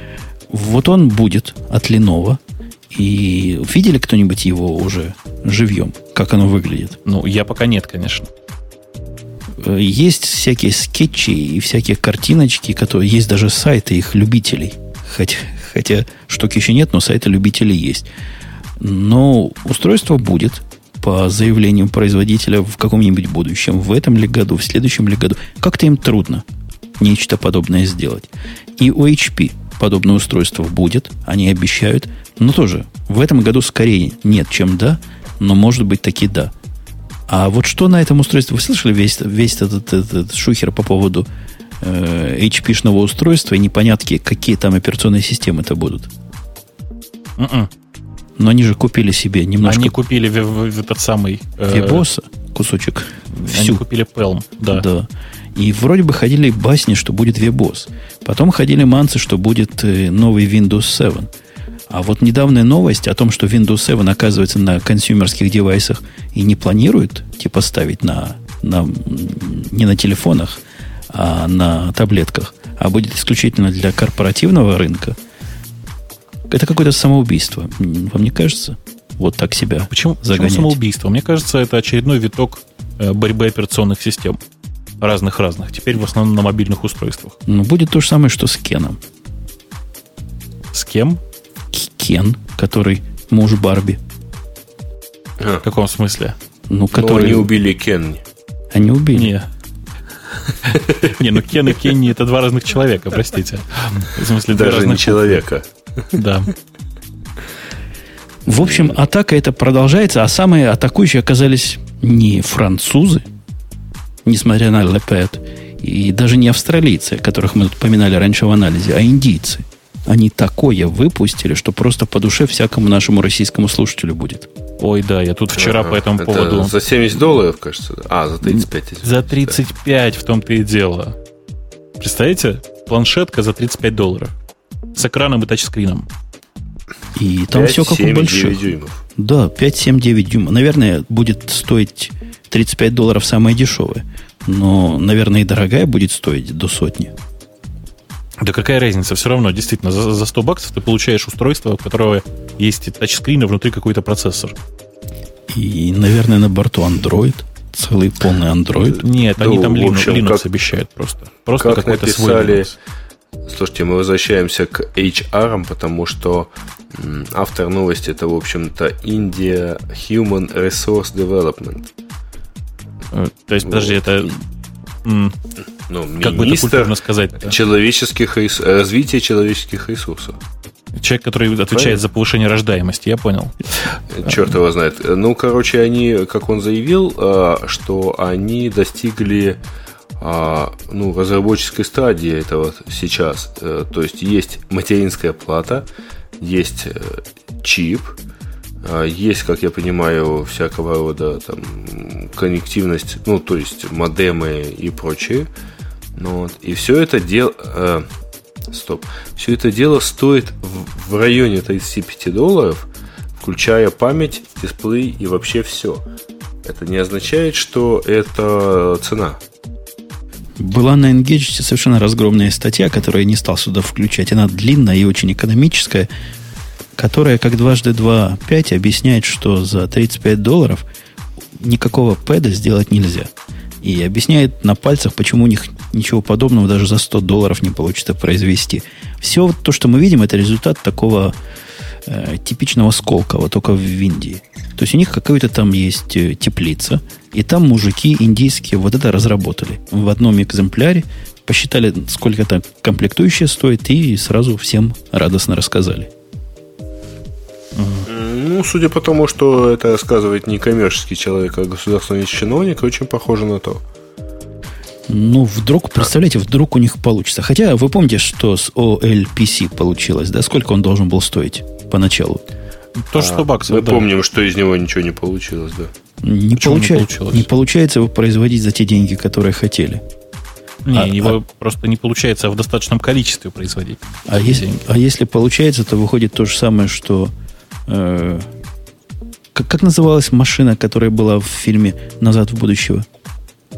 Вот он будет от Lenovo. И видели кто-нибудь его уже живьем? Как оно выглядит? Ну, я пока нет, конечно. Есть всякие скетчи и всякие картиночки, которые есть даже сайты их любителей. Хотя, хотя штуки еще нет, но сайты любителей есть. Но устройство будет по заявлению производителя в каком-нибудь будущем, в этом ли году, в следующем ли году. Как-то им трудно нечто подобное сделать. И у HP подобное устройство будет, они обещают, но тоже в этом году скорее нет, чем да, но может быть таки да. А вот что на этом устройстве? Вы слышали весь, весь этот, этот, этот шухер по поводу э, HP-шного устройства и непонятки, какие там операционные системы это будут? Mm-mm. М-м. Но они же купили себе немножко... Они купили в, в, в этот самый... Э, Вебоса кусочек. Всю. Они купили Pelm, да. Да. И вроде бы ходили басни, что будет Вебос. Потом ходили манцы, что будет э, новый Windows 7. А вот недавняя новость о том, что Windows 7 оказывается на консюмерских девайсах и не планирует типа ставить на, на, не на телефонах, а на таблетках, а будет исключительно для корпоративного рынка, это какое-то самоубийство. Вам не кажется? Вот так себя Почему, почему самоубийство? Мне кажется, это очередной виток э, борьбы операционных систем. Разных-разных. Теперь в основном на мобильных устройствах. Ну, будет то же самое, что с Кеном. С кем? Кен, который муж Барби. А. В каком смысле? Ну, который... Но они убили Кен. Они убили? Не. Не, ну Кен и Кенни это два разных человека, простите. В смысле, Даже не человека. Да. В общем, атака это продолжается, а самые атакующие оказались не французы, несмотря на Лепет, и даже не австралийцы, которых мы тут поминали раньше в анализе, а индийцы. Они такое выпустили, что просто по душе всякому нашему российскому слушателю будет. Ой, да, я тут вчера ага, по этому это поводу... За 70 долларов, кажется. А, за 35. Извините. За 35 в том-то и дело. Представляете? Планшетка за 35 долларов. С экраном и тачскрином. И там 5, все как 7, у больших. дюймов. Да, 5, 7, 9 дюймов. Наверное, будет стоить 35 долларов самое дешевое. Но, наверное, и дорогая будет стоить до сотни. Да какая разница? Все равно, действительно, за, за 100 баксов ты получаешь устройство, у которого есть тачскрин, и внутри какой-то процессор. И, наверное, на борту Android. Целый полный Android. Нет, они ну, там Linux, общем, Linux как, обещают просто. Просто как какой-то написали, свой Слушайте, мы возвращаемся к HR, потому что автор новости это, в общем-то, India Human Resource Development. Э, то есть, подожди, вот. это ну, как бы это культурно сказать человеческих развития человеческих ресурсов. Человек, который отвечает Правильно? за повышение рождаемости, я понял. Черт его знает. Ну, короче, они, как он заявил, а, что они достигли а, ну, разработческой стадии этого сейчас. Э, то есть есть материнская плата, есть э, чип, а, есть, как я понимаю, всякого рода там коннективность, ну, то есть модемы и прочее. Ну, вот. И все это дело... Э, стоп. Все это дело стоит в, в районе 35 долларов, включая память, дисплей и вообще все. Это не означает, что это цена. Была на Engage совершенно разгромная статья, которую я не стал сюда включать. Она длинная и очень экономическая, которая как дважды два пять объясняет, что за 35 долларов никакого пэда сделать нельзя. И объясняет на пальцах, почему у них ничего подобного даже за 100 долларов не получится произвести. Все то, что мы видим, это результат такого э, типичного Сколково, только в Индии. То есть у них какая-то там есть э, теплица, и там мужики индийские вот это разработали. В одном экземпляре посчитали, сколько там комплектующая стоит, и сразу всем радостно рассказали. Ну, судя по тому, что это рассказывает не коммерческий человек, а государственный чиновник, очень похоже на то. Ну, вдруг, представляете, вдруг у них получится. Хотя вы помните, что с OLPC получилось, да? Сколько он должен был стоить поначалу? То, что а, баксов. Мы да. помним, что из него ничего не получилось, да. Не, получай, не, получилось? не получается его производить за те деньги, которые хотели. Не, а, его а, просто не получается в достаточном количестве производить. А если, а если получается, то выходит то же самое, что Э, как, как называлась машина, которая была в фильме «Назад в будущего»?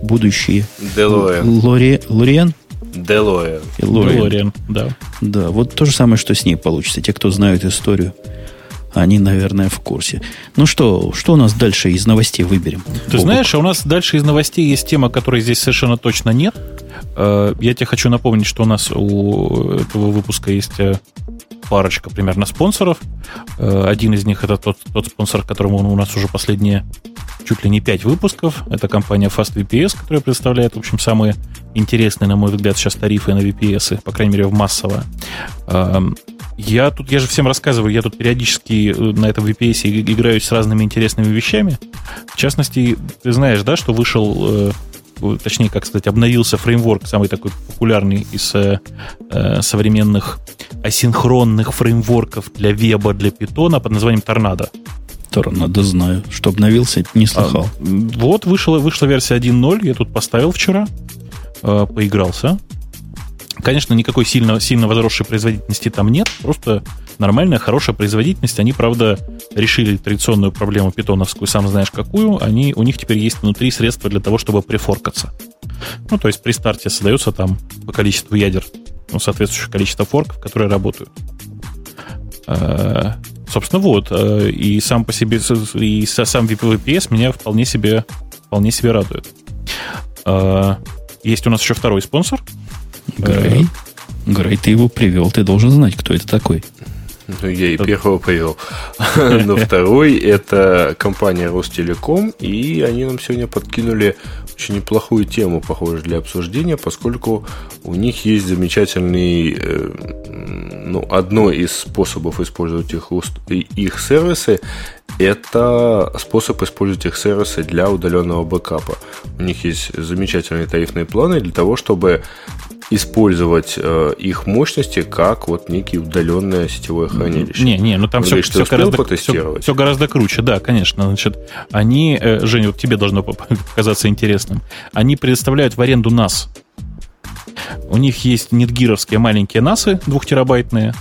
Будущее. Делориан. Лори, Лориан? Делориан. Делориан, да. Да, вот то же самое, что с ней получится. Те, кто знают историю, они, наверное, в курсе. Ну что, что у нас дальше из новостей выберем? Ты Бобок. знаешь, а у нас дальше из новостей есть тема, которой здесь совершенно точно нет. Э, я тебе хочу напомнить, что у нас у этого выпуска есть э, парочка примерно спонсоров. Э, один из них это тот, тот спонсор, которому у нас уже последние чуть ли не 5 выпусков. Это компания FastVPS, которая представляет, в общем, самые интересные, на мой взгляд, сейчас тарифы на VPS, по крайней мере, в массово. Эм, я тут, я же всем рассказываю, я тут периодически на этом VPS играюсь с разными интересными вещами. В частности, ты знаешь, да, что вышел точнее, как сказать, обновился фреймворк, самый такой популярный из э, э, современных асинхронных фреймворков для веба, для питона под названием Торнадо. Торнадо знаю. Что обновился, не а, слыхал. А, вот вышла, вышла версия 1.0, я тут поставил вчера, э, поигрался. Конечно, никакой сильно, сильно возросшей производительности там нет, просто нормальная, хорошая производительность. Они, правда, решили традиционную проблему питоновскую, сам знаешь какую. Они, у них теперь есть внутри средства для того, чтобы прифоркаться. Ну, то есть при старте создается там по количеству ядер ну, соответствующее количество форков, которые работают. А, собственно, вот. А, и сам по себе, и сам VPS меня вполне себе, вполне себе радует. А, есть у нас еще второй спонсор. Грей. Грей, ты его привел, ты должен знать, кто это такой. Ну, я и первого привел. Но второй это компания Ростелеком, и они нам сегодня подкинули очень неплохую тему, похоже, для обсуждения, поскольку у них есть замечательный, э, ну, одно из способов использовать их, их сервисы, это способ использовать их сервисы для удаленного бэкапа. У них есть замечательные тарифные планы для того, чтобы использовать э, их мощности как вот некие удаленное сетевое хранилище. Не, не, ну там все, все, гораздо, все, все гораздо круче, да, конечно. Значит, они, э, Женя, вот тебе должно показаться интересным, они предоставляют в аренду нас. У них есть нетгировские маленькие НАСы двухтерабайтные.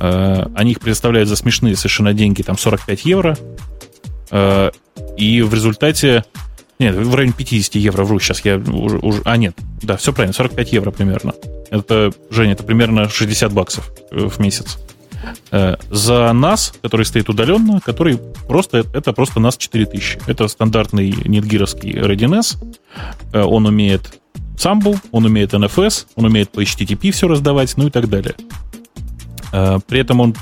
Э, они их предоставляют за смешные совершенно деньги, там 45 евро. Э, и в результате нет, в районе 50 евро вру сейчас. Я уже, уже... А, нет, да, все правильно, 45 евро примерно. Это, Женя, это примерно 60 баксов э, в месяц. За нас, который стоит удаленно, который просто, это просто нас 4000. Это стандартный нетгировский RDNS. Э, он умеет самбу, он умеет NFS, он умеет по HTTP все раздавать, ну и так далее. При этом он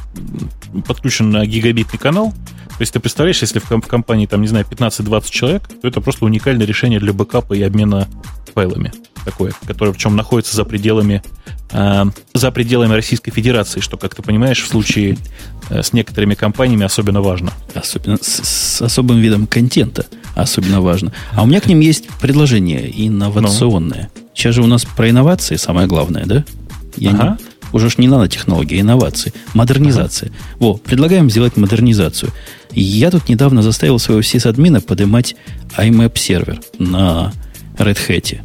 подключен на гигабитный канал, то есть ты представляешь, если в, компании, там, не знаю, 15-20 человек, то это просто уникальное решение для бэкапа и обмена файлами. Такое, которое в чем находится за пределами, э, за пределами Российской Федерации, что, как ты понимаешь, в случае э, с некоторыми компаниями особенно важно. Особенно с, с особым видом контента особенно важно. А у меня к ним есть предложение инновационное. Ну. Сейчас же у нас про инновации самое главное, да? Я ага. Уже ж не нанотехнология, инновации, модернизация. Ага. Во, предлагаем сделать модернизацию. Я тут недавно заставил своего сисадмина поднимать IMAP сервер на Red Hat.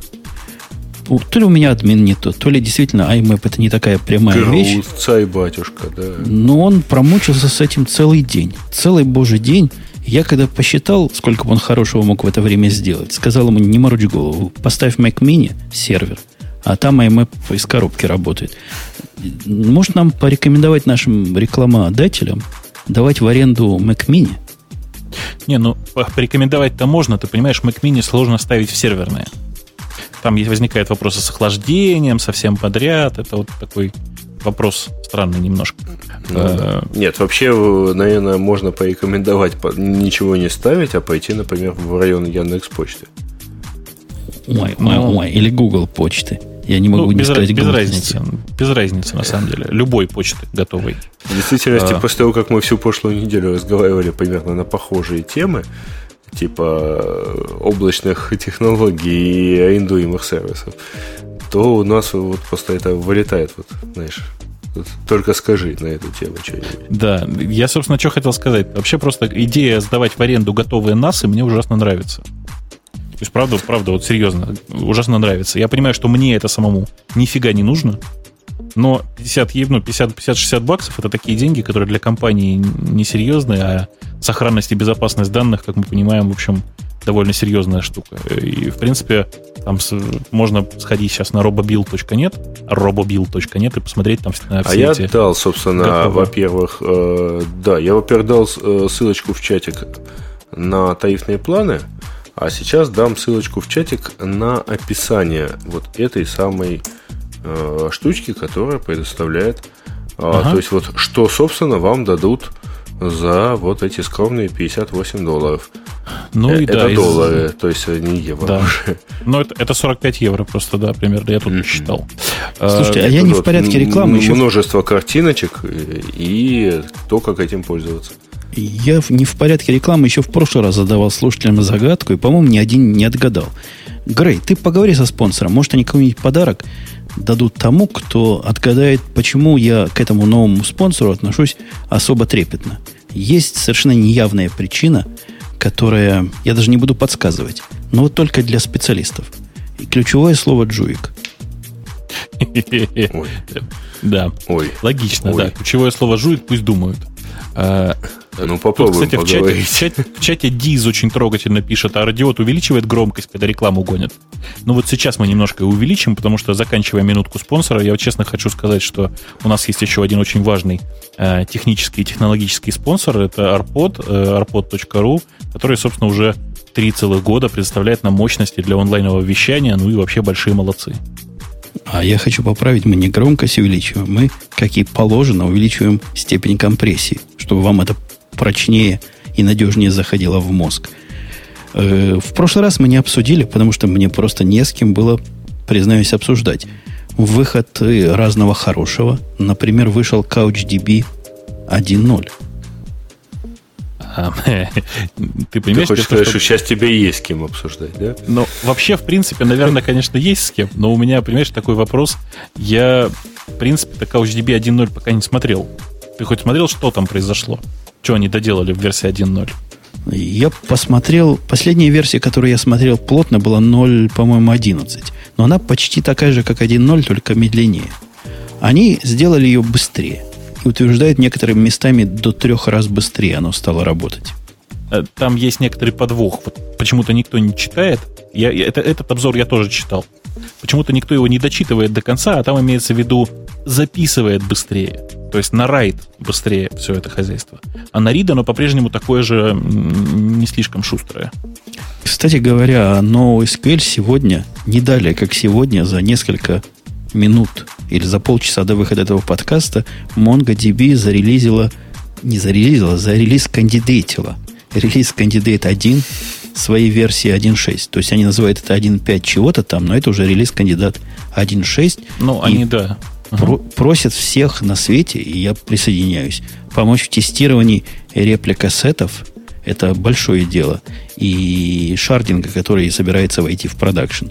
То ли у меня админ не тот, то ли действительно IMAP это не такая прямая вещь. Цай, батюшка, да. Но он промучился с этим целый день. Целый божий день. Я когда посчитал, сколько бы он хорошего мог в это время сделать, сказал ему, не морочь голову, поставь Mac Mini сервер, а там IMAP из коробки работает. Может нам порекомендовать нашим рекламодателям давать в аренду Mac Mini? Не, ну, порекомендовать-то можно, ты понимаешь, Mac Mini сложно ставить в серверные. Там возникает вопросы с охлаждением, совсем подряд. Это вот такой вопрос странный немножко. Ну, да. Э, Нет, вообще, наверное, можно порекомендовать ничего не ставить, а пойти, например, в район Яндекс Почты. Ой, ой, ой, или Google почты. Я не могу ну, не без, сказать без разницы. Без разницы, на самом деле. Любой почты готовой. В действительности, а... после того, как мы всю прошлую неделю разговаривали примерно на похожие темы, типа э, облачных технологий и арендуемых сервисов, то у нас вот просто это вылетает, вот, знаешь, только скажи на эту тему что-нибудь. Да, я, собственно, что хотел сказать. Вообще просто идея сдавать в аренду готовые НАСы мне ужасно нравится. То есть, правда, правда, вот серьезно, ужасно нравится. Я понимаю, что мне это самому нифига не нужно, но 50, ну, 50-60 баксов это такие деньги, которые для компании несерьезные, а сохранность и безопасность данных, как мы понимаем, в общем, довольно серьезная штука. И, в принципе, там с, можно сходить сейчас на robobill.net, robobill.net и посмотреть там на все А я эти дал, собственно, во-первых, э, да, я, во-первых, дал э, ссылочку в чатик на тарифные планы, а сейчас дам ссылочку в чатик на описание вот этой самой э, штучки, которая предоставляет, э, ага. то есть вот что, собственно, вам дадут за вот эти скромные 58 долларов. Ну э, и это да, доллары, из... то есть не евро да. уже. Ну, это, это 45 евро просто, да, примерно, я тут mm-hmm. считал. Слушайте, а, а я не в порядке рекламы. Еще... Множество картиночек и то, как этим пользоваться. Я не в порядке рекламы еще в прошлый раз задавал слушателям загадку, и, по-моему, ни один не отгадал. Грей, ты поговори со спонсором, может, они какой-нибудь подарок дадут тому, кто отгадает, почему я к этому новому спонсору отношусь особо трепетно. Есть совершенно неявная причина, которая я даже не буду подсказывать, но вот только для специалистов. И ключевое слово «джуик». Да. Ой. Логично, да. Ключевое слово «жуик» пусть думают. А, ну, попробуем Тут, кстати, в чате, в, чате, в чате Диз очень трогательно пишет, а радиот увеличивает громкость, когда рекламу гонят. Ну вот сейчас мы немножко увеличим, потому что, заканчивая минутку спонсора, я вот честно хочу сказать, что у нас есть еще один очень важный э, технический и технологический спонсор, это Arpod, э, arpod.ru, который, собственно, уже три целых года предоставляет нам мощности для онлайнового вещания, ну и вообще большие молодцы. А я хочу поправить, мы не громкость увеличиваем, мы, как и положено, увеличиваем степень компрессии, чтобы вам это прочнее и надежнее заходило в мозг. Э, в прошлый раз мы не обсудили, потому что мне просто не с кем было, признаюсь, обсуждать. Выход разного хорошего. Например, вышел CouchDB 1.0. Ты понимаешь, Ты хочешь сказать, что сейчас тебе есть с кем обсуждать, да? Ну, вообще, в принципе, наверное, конечно, есть с кем, но у меня, понимаешь, такой вопрос. Я, в принципе, CouchDB 1.0 пока не смотрел. Ты хоть смотрел, что там произошло? Что они доделали в версии 1.0? Я посмотрел, последняя версия, которую я смотрел плотно, была 0, по-моему, 11. Но она почти такая же, как 1.0, только медленнее. Они сделали ее быстрее и утверждает некоторыми местами до трех раз быстрее оно стало работать. Э, там есть некоторый подвох. Вот почему-то никто не читает. Я, это, этот обзор я тоже читал. Почему-то никто его не дочитывает до конца, а там имеется в виду записывает быстрее. То есть на райд быстрее все это хозяйство. А на рид оно по-прежнему такое же не слишком шустрое. Кстати говоря, NoSQL сегодня, не далее, как сегодня, за несколько минут или за полчаса до выхода этого подкаста MongoDB зарелизила, не зарелизила, зарелиз кандидатила. Релиз кандидат 1 своей версии 1.6. То есть они называют это 1.5 чего-то там, но это уже релиз кандидат 1.6. Ну, они, да. Про- просят всех на свете, и я присоединяюсь, помочь в тестировании реплика сетов. Это большое дело. И шардинга, который собирается войти в продакшн.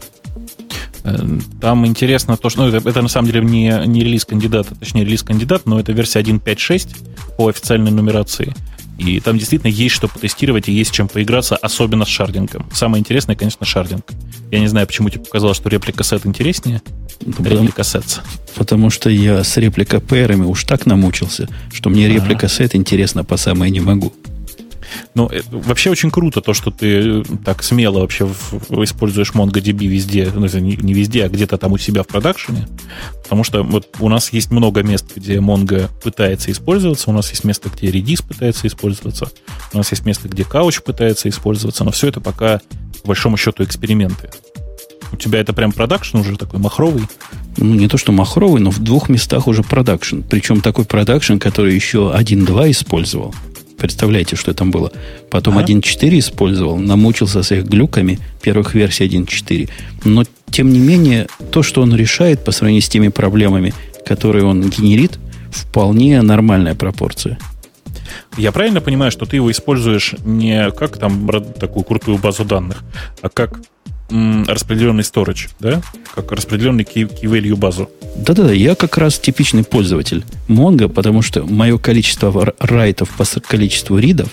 Там интересно то, что ну, это, это на самом деле не, не релиз кандидата, точнее релиз кандидат, но это версия 1.5.6 по официальной нумерации. И там действительно есть что потестировать и есть чем поиграться, особенно с шардингом. Самое интересное, конечно, шардинг. Я не знаю, почему тебе показалось, что реплика сет интереснее. Ну, реплика сет. Потому что я с реплика пэрами уж так намучился, что мне реплика сет интересно по самой не могу. Ну, э, вообще очень круто то, что ты э, так смело вообще используешь MongoDB везде, ну, не везде, а где-то там у себя в продакшене, потому что вот у нас есть много мест, где Mongo пытается использоваться, у нас есть место, где Redis пытается использоваться, у нас есть место, где Couch пытается использоваться, но все это пока, по большому счету, эксперименты. У тебя это прям продакшн уже такой махровый? Ну, не то, что махровый, но в двух местах уже продакшн. Причем такой продакшн, который еще 1.2 использовал. Представляете, что там было? Потом ага. 1.4 использовал, намучился с их глюками первых версий 1.4. Но, тем не менее, то, что он решает по сравнению с теми проблемами, которые он генерит, вполне нормальная пропорция. Я правильно понимаю, что ты его используешь не как там такую крутую базу данных, а как распределенный storage, да? Как распределенный key, key value базу. Да-да-да, я как раз типичный пользователь Mongo, потому что мое количество райтов по количеству ридов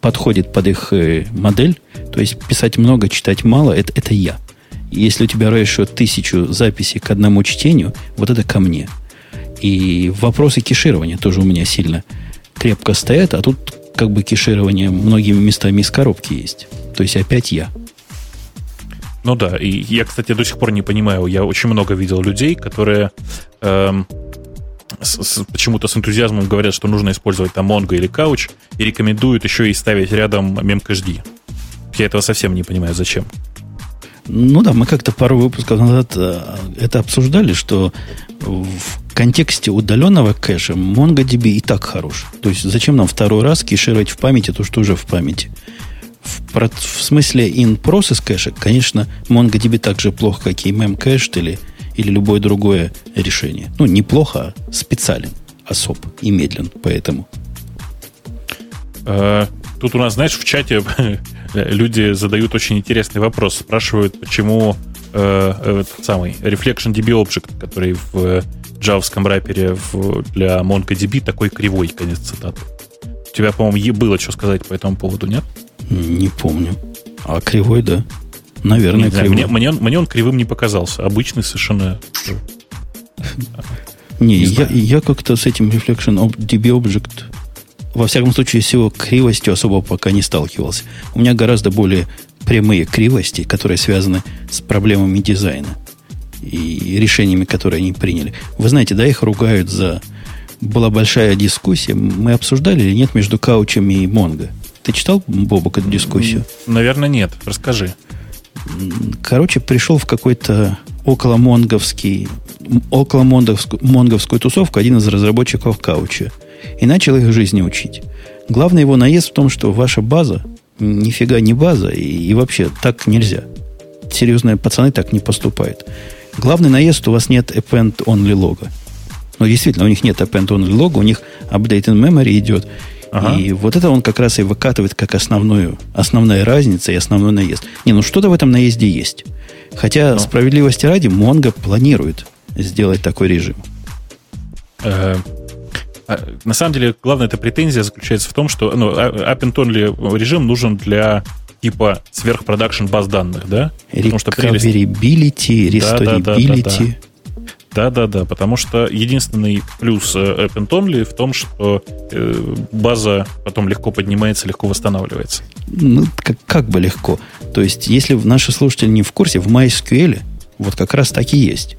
подходит под их э, модель. То есть писать много, читать мало, это, это я. Если у тебя ratio тысячу записей к одному чтению, вот это ко мне. И вопросы кеширования тоже у меня сильно крепко стоят, а тут как бы кеширование многими местами из коробки есть. То есть опять я. Ну да, и я, кстати, до сих пор не понимаю, я очень много видел людей, которые эм, почему-то с энтузиазмом говорят, что нужно использовать там Mongo или Couch, и рекомендуют еще и ставить рядом memcached. Я этого совсем не понимаю, зачем. Ну да, мы как-то пару выпусков назад э, это обсуждали, что в контексте удаленного кэша MongoDB и так хорош. То есть зачем нам второй раз кешировать в памяти то, что уже в памяти? В, в смысле in-process кэша, конечно, MongoDB так же плохо, как и memcached или, или любое другое решение. Ну, неплохо, а специален, особ и медлен, поэтому. А, тут у нас, знаешь, в чате люди задают очень интересный вопрос. Спрашивают, почему э, этот самый ReflectionDB Object, который в джавском рэпере в, для MongoDB такой кривой, конец цитаты. У тебя, по-моему, было что сказать по этому поводу, нет? Не помню. А кривой, да? Наверное, не знаю, кривой. Мне, мне, мне он кривым не показался. Обычный совершенно... Не, не я, я как-то с этим Reflection DB Object во всяком случае, с его кривостью особо пока не сталкивался. У меня гораздо более прямые кривости, которые связаны с проблемами дизайна и решениями, которые они приняли. Вы знаете, да, их ругают за... Была большая дискуссия. Мы обсуждали или нет между каучем и Монго? Ты читал, Бобок, эту дискуссию? Наверное, нет. Расскажи. Короче, пришел в какой-то около монговский, около монговскую, монговскую тусовку один из разработчиков кауча и начал их жизни учить. Главный его наезд в том, что ваша база нифига не база, и, и вообще так нельзя. Серьезные пацаны так не поступают. Главный наезд, у вас нет append only лога. Ну, действительно, у них нет append only лога, у них update in memory идет. Ага. И вот это он как раз и выкатывает как основную, основная разница и основной наезд. Не, ну что-то в этом наезде есть. Хотя, ну. справедливости ради, Mongo планирует сделать такой режим. Э, а, на самом деле, главная эта претензия заключается в том, что ну, а, append режим нужен для типа сверхпродакшн баз данных, да? Recoverability, restorability. Да-да-да, потому что единственный плюс э, Append Only в том, что э, база потом легко поднимается, легко восстанавливается. Ну, как, как бы легко. То есть, если наши слушатели не в курсе, в MySQL вот как раз так и есть.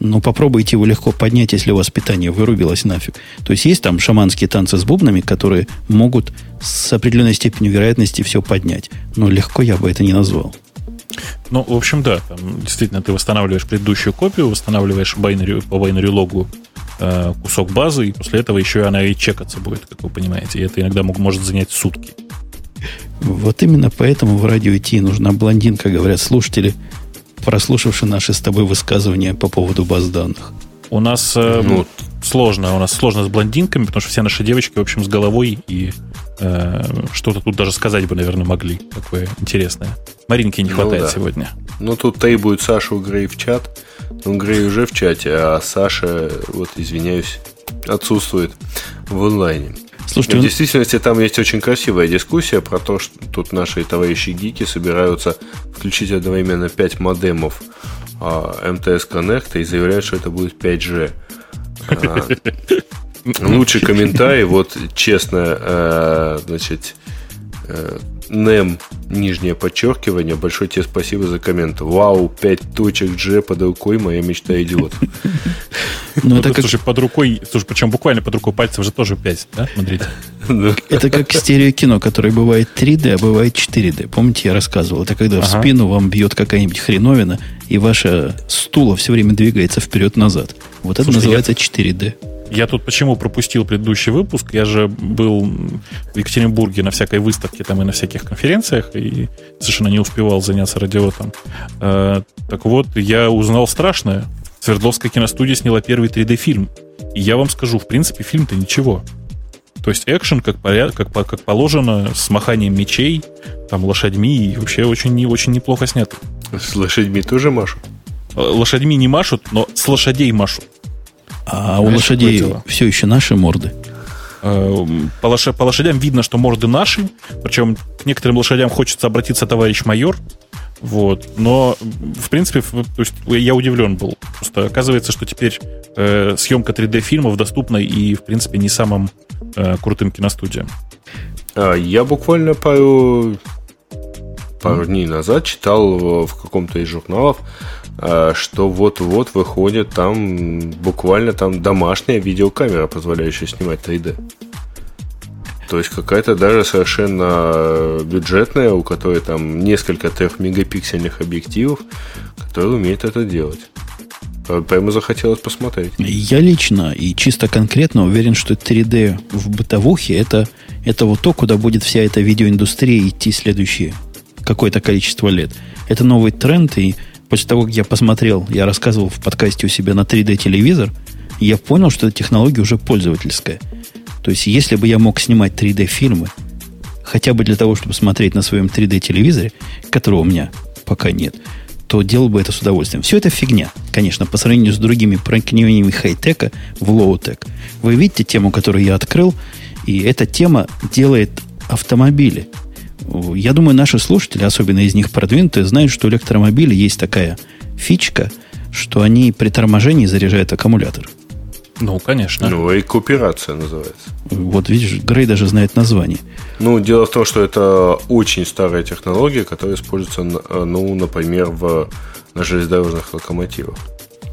Но попробуйте его легко поднять, если у вас питание вырубилось нафиг. То есть есть там шаманские танцы с бубнами, которые могут с определенной степенью вероятности все поднять. Но легко я бы это не назвал. Ну, в общем, да, там действительно ты восстанавливаешь предыдущую копию, восстанавливаешь байнери, по байнери логу э, кусок базы, и после этого еще она и чекаться будет, как вы понимаете. И это иногда мог, может занять сутки. Вот именно поэтому в радио идти нужна блондинка, говорят слушатели, прослушавшие наши с тобой высказывания по поводу баз данных. У нас э, ну, сложно, у нас сложно с блондинками, потому что все наши девочки, в общем, с головой и что-то тут даже сказать бы, наверное, могли. Такое интересное. Маринки не ну хватает ну, да. сегодня. Ну, тут требует Сашу Грей в чат. Ну, Грей уже в чате, а Саша, вот, извиняюсь, отсутствует в онлайне. Слушайте, в действительности там есть очень красивая дискуссия про то, что тут наши товарищи гики собираются включить одновременно 5 модемов а, МТС Connect и заявляют, что это будет 5G. Лучший комментарий, вот честно, а, значит, Э, NEM, нижнее подчеркивание. Большое тебе спасибо за коммент. Вау, 5 точек G под рукой, моя мечта идиот. Ну, это как... Слушай, под рукой, слушай, причем буквально под рукой пальцев же тоже 5, да? Смотрите. Это как стереокино, которое бывает 3D, а бывает 4D. Помните, я рассказывал? Это когда в спину вам бьет какая-нибудь хреновина, и ваша стула все время двигается вперед-назад. Вот это называется 4D. Я тут почему пропустил предыдущий выпуск? Я же был в Екатеринбурге на всякой выставке там и на всяких конференциях, и совершенно не успевал заняться радиотом. Э, так вот, я узнал страшное. Свердловская киностудия сняла первый 3D-фильм. И я вам скажу, в принципе, фильм-то ничего. То есть экшен, как, поряд, как, как положено, с маханием мечей, там, лошадьми, и вообще очень, очень неплохо снято. С лошадьми тоже машут? Э, лошадьми не машут, но с лошадей машут. А у лошадей все еще наши морды? Э, по, лош... по лошадям видно, что морды наши, причем к некоторым лошадям хочется обратиться товарищ майор, вот. Но, в принципе, то есть я удивлен был. Просто оказывается, что теперь э, съемка 3D-фильмов доступна и, в принципе, не самым э, крутым киностудиям. А, я буквально пару, пару дней назад читал в каком-то из журналов а, что вот-вот выходит там буквально там домашняя видеокамера, позволяющая снимать 3D. То есть какая-то даже совершенно бюджетная, у которой там несколько трехмегапиксельных объективов, которая умеет это делать. Прямо захотелось посмотреть. Я лично и чисто конкретно уверен, что 3D в бытовухе это, это вот то, куда будет вся эта видеоиндустрия идти следующие какое-то количество лет. Это новый тренд, и После того, как я посмотрел, я рассказывал в подкасте у себя на 3D-телевизор, я понял, что эта технология уже пользовательская. То есть, если бы я мог снимать 3D-фильмы, хотя бы для того, чтобы смотреть на своем 3D-телевизоре, которого у меня пока нет, то делал бы это с удовольствием. Все это фигня, конечно, по сравнению с другими проникновениями хай-тека в low-tech. Вы видите тему, которую я открыл, и эта тема делает автомобили – я думаю, наши слушатели, особенно из них продвинутые, знают, что у электромобилей есть такая фичка, что они при торможении заряжают аккумулятор. Ну, конечно. Ну, рекуперация называется. Вот видишь, Грей даже знает название. Ну, дело в том, что это очень старая технология, которая используется, ну, например, в, на железнодорожных локомотивах.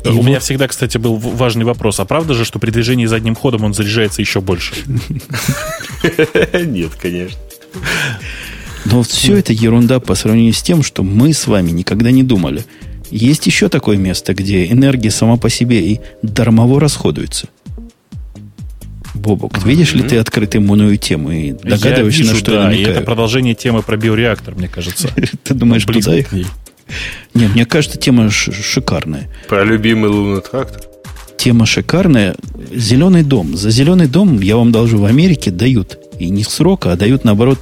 И у меня всегда, кстати, был важный вопрос. А правда же, что при движении задним ходом он заряжается еще больше? Нет, конечно. Но все это ерунда по сравнению с тем, что мы с вами никогда не думали. Есть еще такое место, где энергия сама по себе и дармово расходуется. Бобок, mm-hmm. видишь ли ты открытую иммунную тему и догадываешься, вижу, на что да, я намекаю? И это продолжение темы про биореактор, мне кажется. Ты думаешь, туда их? Не, мне кажется, тема шикарная. Про любимый лунный трактор? Тема шикарная. Зеленый дом. За зеленый дом, я вам должу, в Америке дают. И не срока, а дают, наоборот,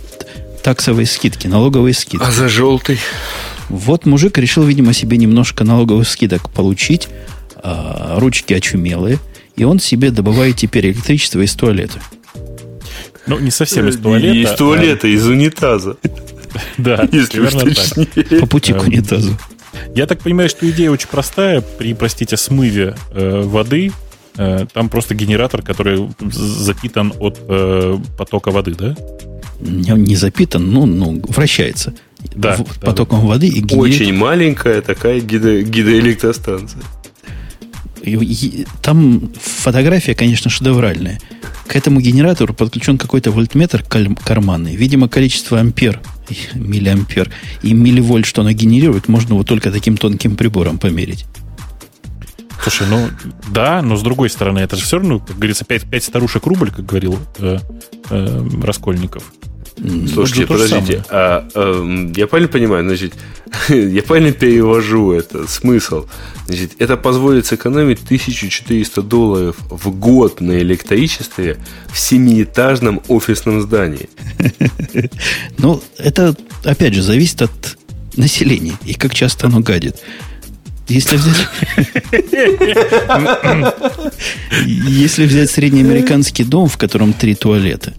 таксовые скидки, налоговые скидки. А за желтый? Вот мужик решил, видимо, себе немножко налоговых скидок получить, а, ручки очумелые, и он себе добывает теперь электричество из туалета. Ну, не совсем из туалета. Не из туалета, а... из унитаза. Да, если так. По пути к унитазу. Я так понимаю, что идея очень простая. При, простите, смыве э, воды э, там просто генератор, который запитан от э, потока воды, да? Не запитан, ну, ну вращается да, в, да, потоком да. воды. И генерит... Очень маленькая такая гидро, гидроэлектростанция. там фотография, конечно, шедевральная. К этому генератору подключен какой-то вольтметр карманный. Видимо, количество ампер, миллиампер и милливольт, что она генерирует, можно вот только таким тонким прибором померить. Слушай, ну да, но с другой стороны, это же все равно, как говорится, пять, пять старушек рубль, как говорил э, э, Раскольников. Слушайте, подождите, а, а, я правильно понимаю, значит, я правильно перевожу это, смысл. Значит, это позволит сэкономить 1400 долларов в год на электричестве в семиэтажном офисном здании. Ну, это, опять же, зависит от населения и как часто оно гадит. Если взять... Если взять среднеамериканский дом, в котором три туалета,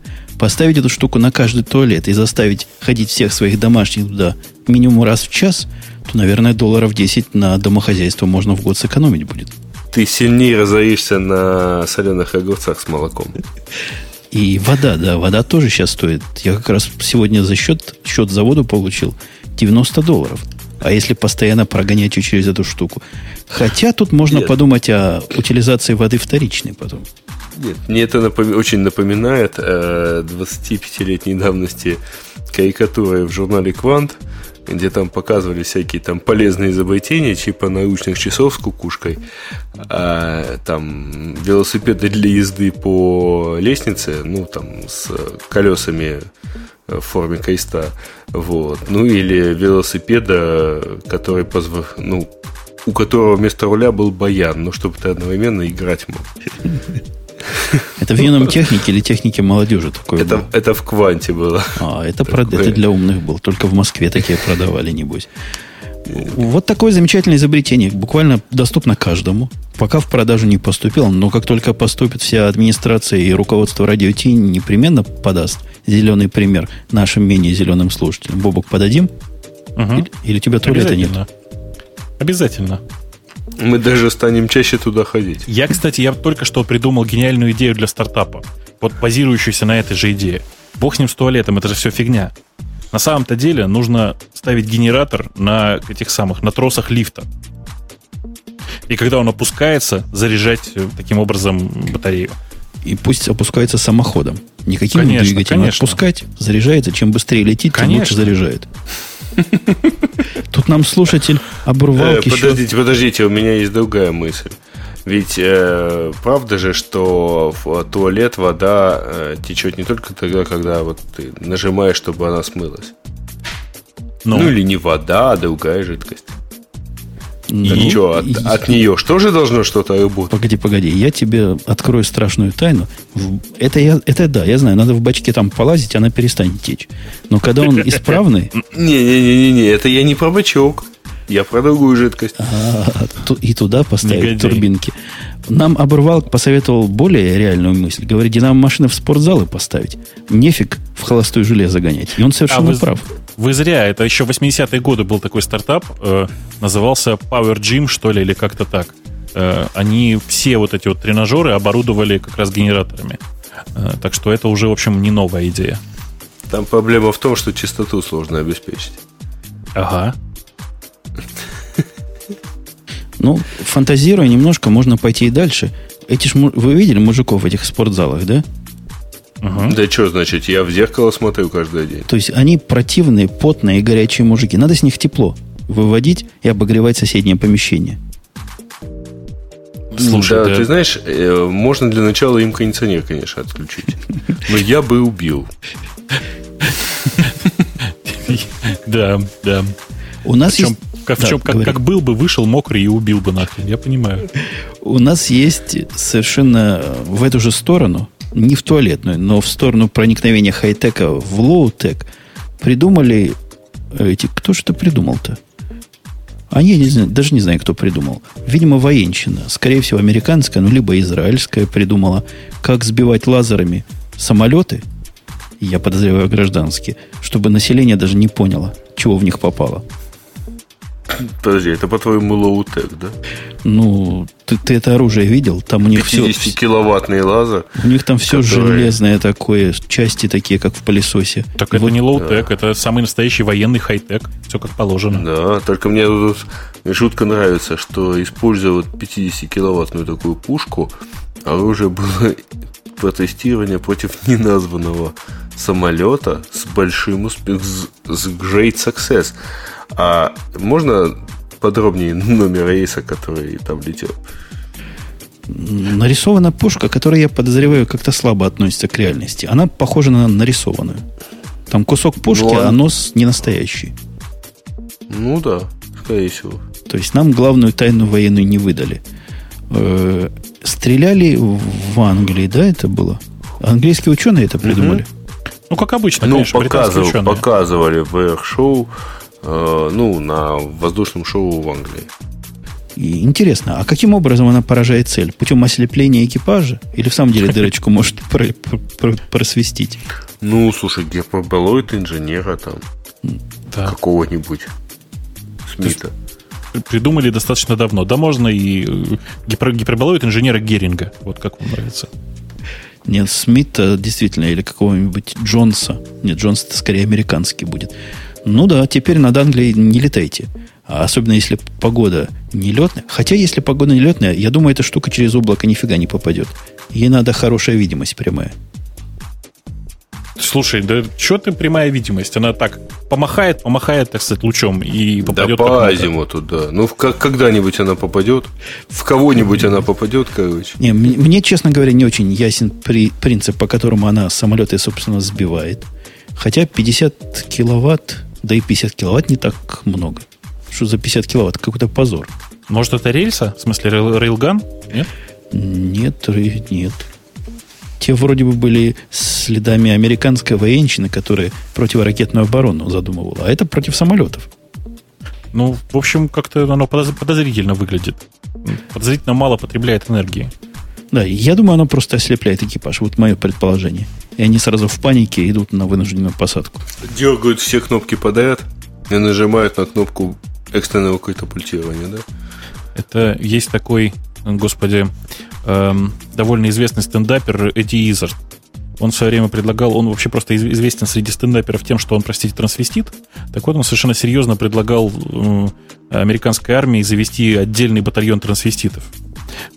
поставить эту штуку на каждый туалет и заставить ходить всех своих домашних туда минимум раз в час, то, наверное, долларов 10 на домохозяйство можно в год сэкономить будет. Ты сильнее разоришься на соленых огурцах с молоком. И вода, да, вода тоже сейчас стоит. Я как раз сегодня за счет, счет за воду получил 90 долларов. А если постоянно прогонять ее через эту штуку? Хотя тут можно Нет. подумать о утилизации воды вторичной потом. Нет, мне это напом... очень напоминает э, 25-летней давности карикатуры в журнале «Квант», где там показывали всякие там полезные изобретения, типа научных часов с кукушкой, а, там велосипеды для езды по лестнице, ну там с колесами в форме креста, вот, ну или велосипеда, который позв... ну, у которого вместо руля был баян, ну чтобы ты одновременно играть мог. Это в юном технике или технике молодежи такое это, было? Это в кванте было. А, это, про, это для умных был. Только в Москве такие продавали, небось. Вот такое замечательное изобретение. Буквально доступно каждому. Пока в продажу не поступило, но как только поступит, вся администрация и руководство радио Ти непременно подаст зеленый пример нашим менее зеленым слушателям. Бобок, подадим? Угу. Или, или тебя туалета нет? Обязательно. Мы даже станем чаще туда ходить. Я, кстати, я только что придумал гениальную идею для стартапа. Вот базирующуюся на этой же идее. Бог с ним с туалетом, это же все фигня. На самом-то деле нужно ставить генератор на этих самых, на тросах лифта. И когда он опускается, заряжать э, таким образом батарею. И пусть опускается самоходом. Никаким конечно, двигателем. Конечно. Отпускать, заряжается. Чем быстрее летит, конечно. тем лучше заряжает. Тут нам слушатель оборвал э, Подождите, подождите, у меня есть другая мысль. Ведь э, правда же, что в туалет вода э, течет не только тогда, когда вот ты нажимаешь, чтобы она смылась. Ну, ну или не вода, а другая жидкость. Ну, и что, от, от нее что же должно что-то работать? Погоди, погоди, я тебе открою страшную тайну. Это, я, это да, я знаю, надо в бачке там полазить, она перестанет течь. Но когда он исправный... Не-не-не, это я не про бачок. Я про другую жидкость. А, и туда поставить турбинки. Нам оборвал посоветовал более реальную мысль. Говорит, динамо машины в спортзалы поставить. Нефиг в холостую железо гонять. И он совершенно а вы, прав. Вы зря. Это еще в 80-е годы был такой стартап. Э, назывался Power Gym, что ли, или как-то так. Э, они все вот эти вот тренажеры оборудовали как раз генераторами. Э, так что это уже, в общем, не новая идея. Там проблема в том, что чистоту сложно обеспечить. Ага. Ну, фантазируя немножко, можно пойти и дальше. Эти ж, вы видели мужиков в этих спортзалах, да? Угу. Да что значит, я в зеркало смотрю каждый день. То есть они противные, потные, горячие мужики. Надо с них тепло выводить и обогревать соседнее помещение. Слушай, да, да, ты знаешь, э, можно для начала им кондиционер, конечно, отключить. Но я бы убил. Да, да. У нас есть как, да, в чем, как, как был бы, вышел мокрый и убил бы нахрен, я понимаю. У нас есть совершенно в эту же сторону, не в туалетную, но в сторону проникновения хай-тека в low-tech, придумали эти... Кто же это придумал-то? А я не знаю, даже не знаю, кто придумал. Видимо, военщина. Скорее всего, американская, ну, либо израильская придумала, как сбивать лазерами самолеты, я подозреваю гражданские, чтобы население даже не поняло, чего в них попало. Подожди, это по-твоему low-tech, да? Ну, ты, ты это оружие видел? Там у них 50 все... киловаттный лазер. У них там все который... железное такое, части такие, как в пылесосе. Так вот. это не low-tech, да. это самый настоящий военный хай-тек. Все как положено. Да, только мне тут жутко нравится, что используя вот 50-киловаттную такую пушку, оружие было протестировано против неназванного самолета с большим успехом, с great success. А можно подробнее номер рейса, который там летел? Нарисована пушка, которая, я подозреваю, как-то слабо относится к реальности. Она похожа на нарисованную. Там кусок пушки, ну, а нос не настоящий. Ну да, скорее всего. То есть нам главную тайну военную не выдали. Э-э- стреляли в Англии, да, это было? Английские ученые это придумали? Угу. Ну, как обычно, ну, конечно, показывали, показывали в эх-шоу Э, ну, на воздушном шоу в Англии. И интересно, а каким образом она поражает цель? Путем ослепления экипажа? Или в самом деле дырочку может просвистить? Ну, слушай, гиперболоид инженера там. Да. Какого-нибудь. Смита. Придумали достаточно давно. Да можно и э, гипер, гиперболоид инженера Геринга. Вот как вам нравится. Нет, Смита действительно, или какого-нибудь Джонса. Нет, Джонс это скорее американский будет. Ну да, теперь над Англией не летайте. А особенно если погода нелетная. Хотя, если погода нелетная, я думаю, эта штука через облако нифига не попадет. Ей надо хорошая видимость прямая. Слушай, да что ты прямая видимость? Она так помахает, помахает, так сказать, лучом и попадет. Да по азимуту, да. Ну, как, когда-нибудь она попадет. В кого-нибудь она попадет, короче. Не, мне, мне, честно говоря, не очень ясен при, принцип, по которому она самолеты, собственно, сбивает. Хотя 50 киловатт, да и 50 киловатт не так много. Что за 50 киловатт? Какой-то позор. Может, это рельса? В смысле, рейлган? Нет? Нет, нет. Те вроде бы были следами американской военщины, которая противоракетную оборону задумывала. А это против самолетов. Ну, в общем, как-то оно подозрительно выглядит. Подозрительно мало потребляет энергии. Да, я думаю, оно просто ослепляет экипаж. Вот мое предположение. И они сразу в панике идут на вынужденную посадку. Дергают все кнопки подряд и нажимают на кнопку экстренного катапультирования, да? Это есть такой, господи, эм, довольно известный стендапер Эдди Изард. Он в свое время предлагал, он вообще просто известен среди стендаперов тем, что он, простите, трансвестит. Так вот, он совершенно серьезно предлагал э, американской армии завести отдельный батальон трансвеститов.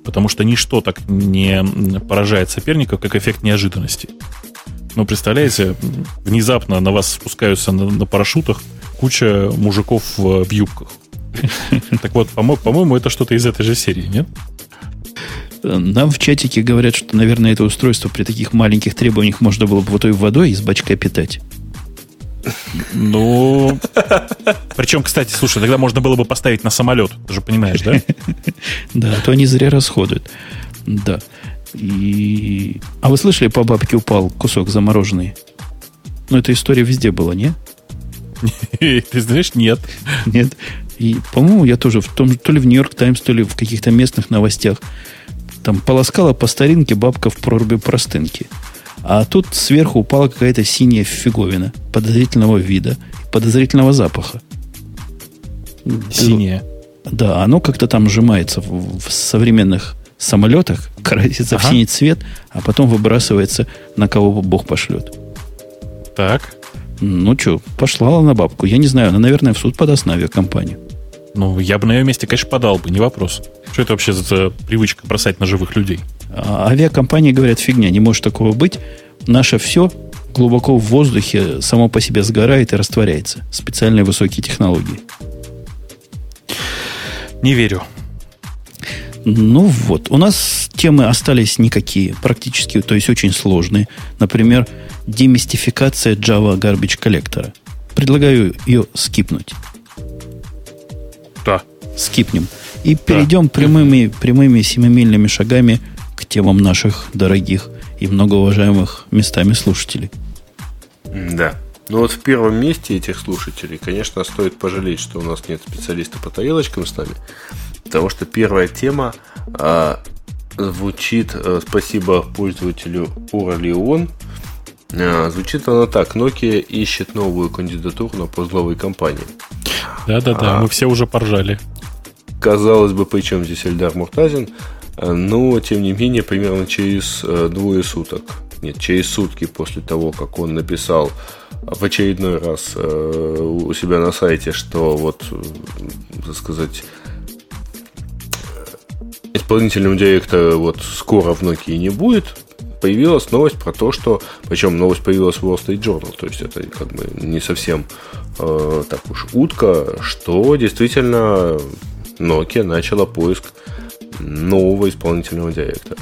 Потому что ничто так не поражает соперников, как эффект неожиданности. Ну, представляете, внезапно на вас спускаются на, на парашютах куча мужиков в, в юбках. Так вот, по-моему, это что-то из этой же серии, нет? Нам в чатике говорят, что, наверное, это устройство при таких маленьких требованиях можно было бы вот той водой из бачка питать. Ну, причем, кстати, слушай, тогда можно было бы поставить на самолет, ты же понимаешь, да? Да, а то они зря расходуют. Да. И... А вы слышали, по бабке упал кусок замороженный? Ну, эта история везде была, не? Ты знаешь, нет. Нет. И, по-моему, я тоже в том, то ли в Нью-Йорк Таймс, то ли в каких-то местных новостях там полоскала по старинке бабка в проруби простынки. А тут сверху упала какая-то синяя фиговина подозрительного вида, подозрительного запаха. Синяя. Да, оно как-то там сжимается в, в современных самолетах, красится ага. в синий цвет, а потом выбрасывается на кого Бог пошлет. Так. Ну что, пошла она на бабку. Я не знаю, она, наверное, в суд подаст на авиакомпанию. Ну, я бы на ее месте, конечно, подал бы, не вопрос. Что это вообще за привычка бросать на живых людей? А, авиакомпании говорят, фигня, не может такого быть. Наше все глубоко в воздухе само по себе сгорает и растворяется. Специальные высокие технологии. Не верю. Ну вот, у нас темы остались никакие, практически, то есть очень сложные. Например, демистификация Java Garbage коллектора. Предлагаю ее скипнуть. Да. Скипнем. И перейдем да. прямыми, прямыми семимильными шагами темам наших дорогих и многоуважаемых местами слушателей. Да. Ну вот в первом месте этих слушателей, конечно, стоит пожалеть, что у нас нет специалиста по тарелочкам с нами. Потому что первая тема а, звучит, а, спасибо пользователю Уралион, а, звучит она так. Nokia ищет новую кандидатуру на пост главы компании. Да-да-да, а, мы все уже поржали. Казалось бы, причем здесь Эльдар Муртазин, но, тем не менее, примерно через э, двое суток, нет, через сутки после того, как он написал в очередной раз э, у себя на сайте, что вот, так сказать, исполнительным директором вот скоро в Nokia не будет, появилась новость про то, что, причем новость появилась в Wall Street Journal, то есть это как бы не совсем э, так уж утка, что действительно Nokia начала поиск нового исполнительного директора.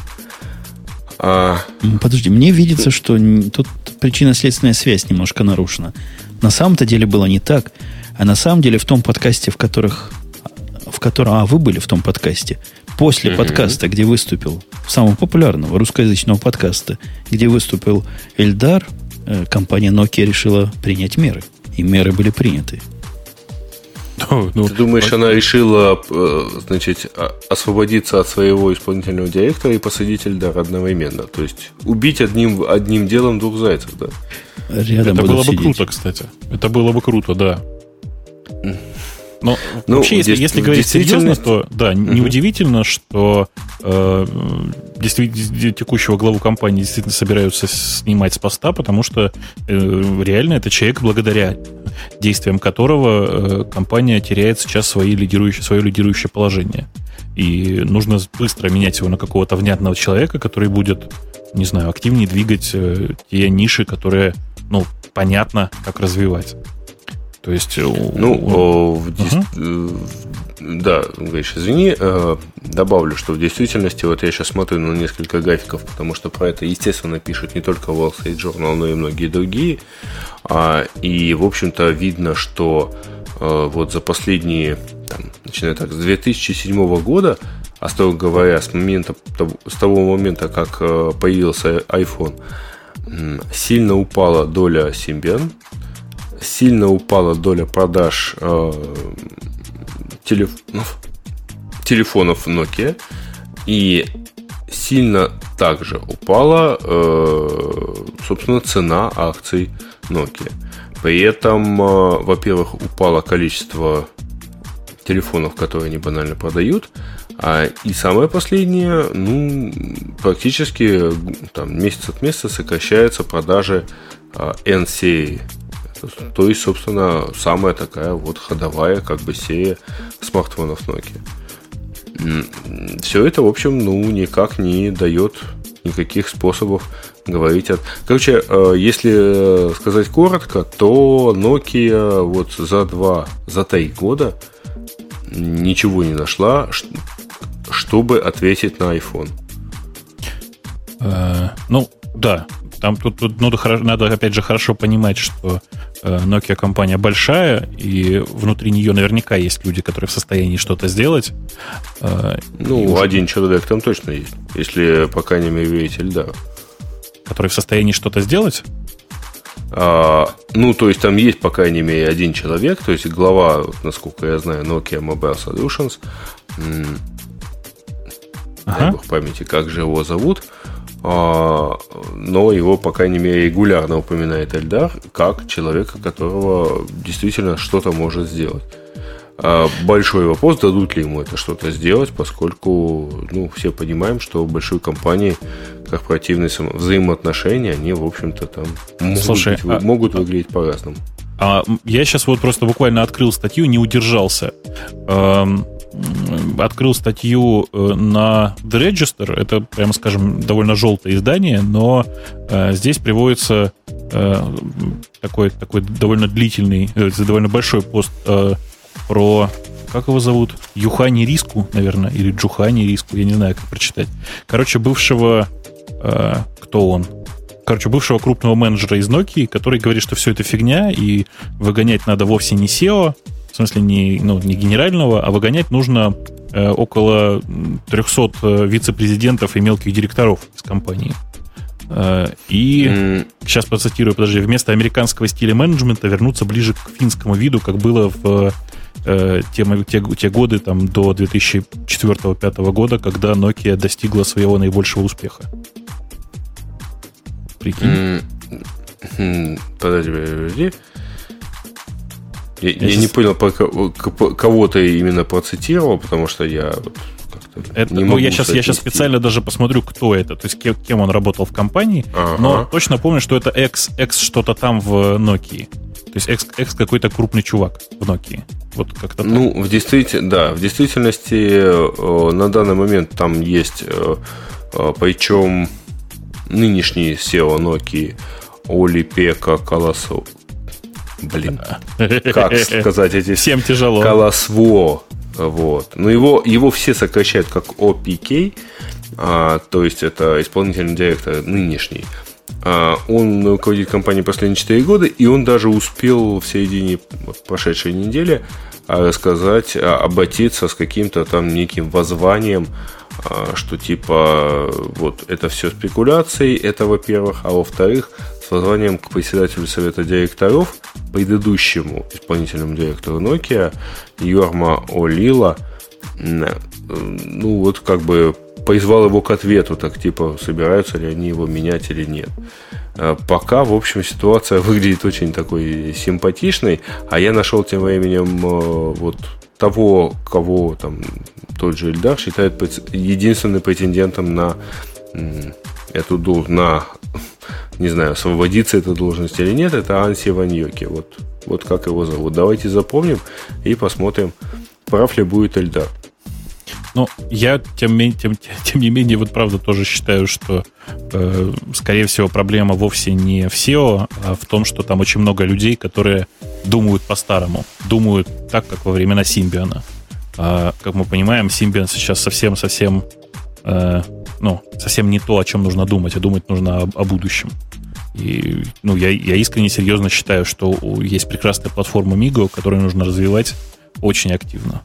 А... Подожди, мне видится, что тут причинно-следственная связь немножко нарушена. На самом-то деле было не так, а на самом деле в том подкасте, в которых в котором, а вы были в том подкасте, после mm-hmm. подкаста, где выступил, самого популярного русскоязычного подкаста, где выступил Эльдар, э, компания Nokia решила принять меры. И меры были приняты. Ну, ну, Ты думаешь, она решила, э, значит, освободиться от своего исполнительного директора и посадить Эльдар одновременно? То есть убить одним, одним делом двух зайцев, да? Рядом Это было бы круто, кстати. Это было бы круто, да. Но ну, вообще, если, если говорить серьезно, то да, неудивительно, что э, действительно текущего главу компании действительно собираются снимать с поста, потому что э, реально это человек, благодаря действиям которого э, компания теряет сейчас свои лидирующие, свое лидирующее положение. И нужно быстро менять его на какого-то внятного человека, который будет, не знаю, активнее двигать э, те ниши, которые, ну, понятно, как развивать. То есть... Ну, у... в, угу. Да, говоришь, извини, э, добавлю, что в действительности, вот я сейчас смотрю на несколько графиков, потому что про это, естественно, пишут не только Wall Street Journal, но и многие другие. А, и, в общем-то, видно, что э, вот за последние, там, начиная так, с 2007 года, а строго говоря, с, момента, с того момента, как э, появился iPhone, сильно упала доля Symbian, сильно упала доля продаж телефонов, телефонов Nokia. И сильно также упала, э, собственно, цена акций Nokia. При этом, э, во-первых, упало количество телефонов, которые они банально продают. А, и самое последнее, ну, практически там, месяц от месяца сокращаются продажи а, N-серии то есть, собственно, самая такая вот ходовая как бы серия смартфонов Nokia. Все это, в общем, ну, никак не дает никаких способов говорить от... Короче, э, если сказать коротко, то Nokia вот за два, за три года ничего не нашла, чтобы ответить на iPhone. Э, ну, да, там тут, тут надо, надо, опять же, хорошо понимать, что э, Nokia компания большая, и внутри нее наверняка есть люди, которые в состоянии что-то сделать. Э, ну, уже... один человек там точно есть, если по крайней мере верить Эльдару. Который в состоянии что-то сделать? А, ну, то есть там есть, по крайней мере, один человек, то есть глава, насколько я знаю, Nokia Mobile Solutions. Ага. Дай бог памяти, как же его зовут. А, но его, по крайней мере, регулярно упоминает Эльдар как человека, которого действительно что-то может сделать. А, большой вопрос, дадут ли ему это что-то сделать, поскольку ну, все понимаем, что в большой компании корпоративные взаимоотношения, они, в общем-то, там могут, Слушай, быть, а, могут выглядеть по-разному. А я сейчас вот просто буквально открыл статью, не удержался. Эм, открыл статью э, на The Register. Это, прямо скажем, довольно желтое издание, но э, здесь приводится э, такой, такой довольно длительный, э, довольно большой пост э, про как его зовут? Юхани Риску, наверное, или Джухани Риску, я не знаю, как прочитать. Короче, бывшего... Э, кто он? Короче, бывшего крупного менеджера из Nokia, который говорит, что все это фигня, и выгонять надо вовсе не SEO, в смысле не, ну, не генерального, а выгонять нужно э, около 300 э, вице-президентов и мелких директоров из компании. Э, и mm. сейчас процитирую, подожди, вместо американского стиля менеджмента вернуться ближе к финскому виду, как было в э, те, те, те годы там, до 2004-2005 года, когда Nokia достигла своего наибольшего успеха. Прикинь. Mm. Подожди, подожди. Я, я, я не понял, по, по, кого ты именно процитировал, потому что я это, не ну, я сейчас, я сейчас специально даже посмотрю, кто это, то есть кем, кем он работал в компании, ага. но точно помню, что это X, X что-то там в Nokia. То есть X, X какой-то крупный чувак в Nokia. Вот как-то Ну, так. в действительности, да, в действительности э, на данный момент там есть, э, э, причем нынешний SEO Nokia Оли Пека Колосов, блин, как сказать эти... Всем тяжело. Колосво. Вот. Но его, его все сокращают как OPK, а, то есть это исполнительный директор нынешний. А, он руководит компанией последние 4 года, и он даже успел в середине прошедшей недели а, рассказать, а, обратиться с каким-то там неким воззванием, а, что типа вот это все спекуляции, это во-первых, а во-вторых, с воззванием к председателю совета директоров, предыдущему исполнительному директору Nokia, Йорма Олила, ну вот как бы призвал его к ответу, так типа, собираются ли они его менять или нет. А пока, в общем, ситуация выглядит очень такой симпатичной, а я нашел тем временем э, вот того, кого там тот же Эльдар считает единственным претендентом на эту на, не знаю, освободиться эта должность или нет, это Анси Ваньоки. Вот, вот как его зовут. Давайте запомним и посмотрим, прав ли будет Эльдар. Ну, я, тем, тем, тем не менее, вот правда тоже считаю, что, э, скорее всего, проблема вовсе не в SEO, а в том, что там очень много людей, которые думают по-старому, думают так, как во времена Симбиона. А, как мы понимаем, Симбион сейчас совсем-совсем э, ну, совсем не то, о чем нужно думать, а думать нужно о, о будущем. И ну, я, я искренне серьезно считаю, что есть прекрасная платформа Migo, которую нужно развивать очень активно.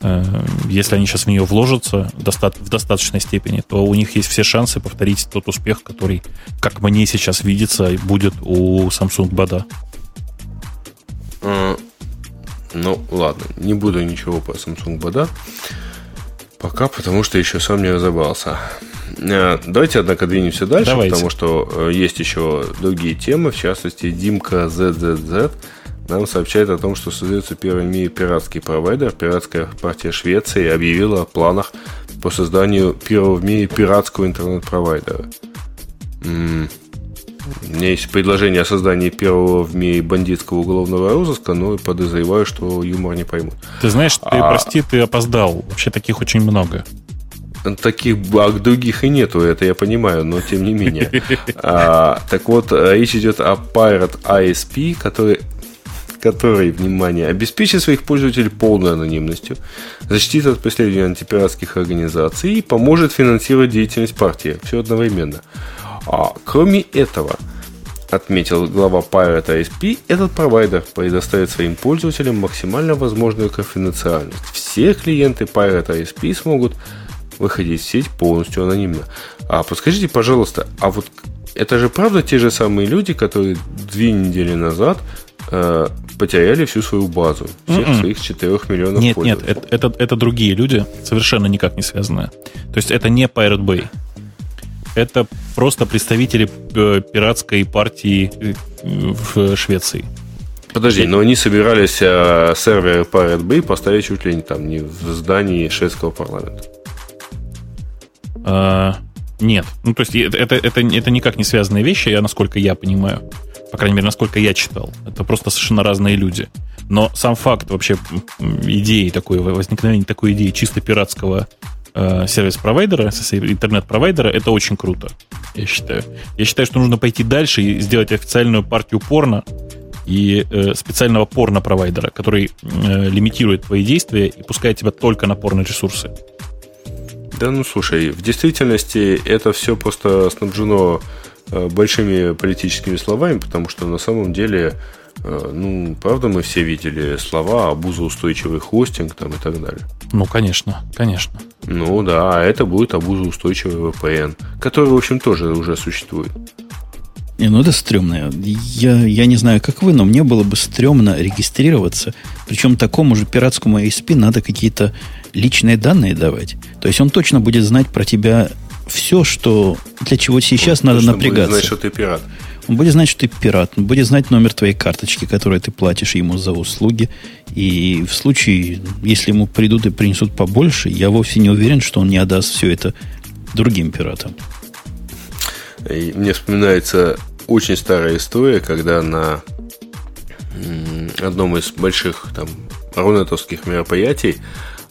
Э, если они сейчас в нее вложатся в достаточной степени, то у них есть все шансы повторить тот успех, который, как мне сейчас видится, будет у Samsung Bada. А, ну, ладно, не буду ничего по Samsung Bada. Пока, потому что еще сам не разобрался. Э, давайте, однако, двинемся дальше, Давайте. потому что э, есть еще другие темы. В частности, Димка ZZZ нам сообщает о том, что создается первый в мире пиратский провайдер. Пиратская партия Швеции объявила о планах по созданию первого в мире пиратского интернет-провайдера. У меня есть предложение о создании первого в мире бандитского уголовного розыска, но подозреваю, что юмор не поймут. Ты знаешь, ты, а... прости, ты опоздал. Вообще таких очень много. Таких а других и нету, это я понимаю, но тем не менее. А, так вот, речь идет о Pirate ISP, который который, внимание, обеспечит своих пользователей полной анонимностью, защитит от преследования антипиратских организаций и поможет финансировать деятельность партии. Все одновременно. А кроме этого, отметил глава Pirate ISP, этот провайдер предоставит своим пользователям максимально возможную конфиденциальность. Все клиенты Pirate ISP смогут выходить в сеть полностью анонимно. А подскажите, пожалуйста, а вот это же правда те же самые люди, которые две недели назад э, потеряли всю свою базу, всех Mm-mm. М-м. своих 4 миллионов Нет, нет, это, это, это другие люди, совершенно никак не связанные. То есть это не Pirate Bay это просто представители э, пиратской партии э, в Швеции. Подожди, но они собирались э, серверы Pirate Bay поставить чуть ли не там, не в здании шведского парламента. А, нет. Ну, то есть это, это, это, это никак не связанные вещи, я, насколько я понимаю. По крайней мере, насколько я читал. Это просто совершенно разные люди. Но сам факт вообще идеи такой, возникновения такой идеи чисто пиратского э, сервис-провайдера, интернет-провайдера, это очень круто, я считаю. Я считаю, что нужно пойти дальше и сделать официальную партию порно и э, специального порно-провайдера, который э, лимитирует твои действия и пускает тебя только на порно-ресурсы. Да, ну слушай, в действительности это все просто снабжено э, большими политическими словами, потому что на самом деле, ну, правда, мы все видели слова абузоустойчивый хостинг там и так далее. Ну, конечно, конечно. Ну да, а это будет абузоустойчивый VPN, который, в общем, тоже уже существует. Не, ну это стрёмно. Я, я не знаю, как вы, но мне было бы стрёмно регистрироваться. Причем такому же пиратскому ISP надо какие-то личные данные давать. То есть он точно будет знать про тебя все, что для чего сейчас он надо напрягаться. Будет знать, что ты пират. Он будет знать, что ты пират. Он будет знать номер твоей карточки, которую ты платишь ему за услуги. И в случае, если ему придут и принесут побольше, я вовсе не уверен, что он не отдаст все это другим пиратам. И мне вспоминается очень старая история, когда на одном из больших там рунетовских мероприятий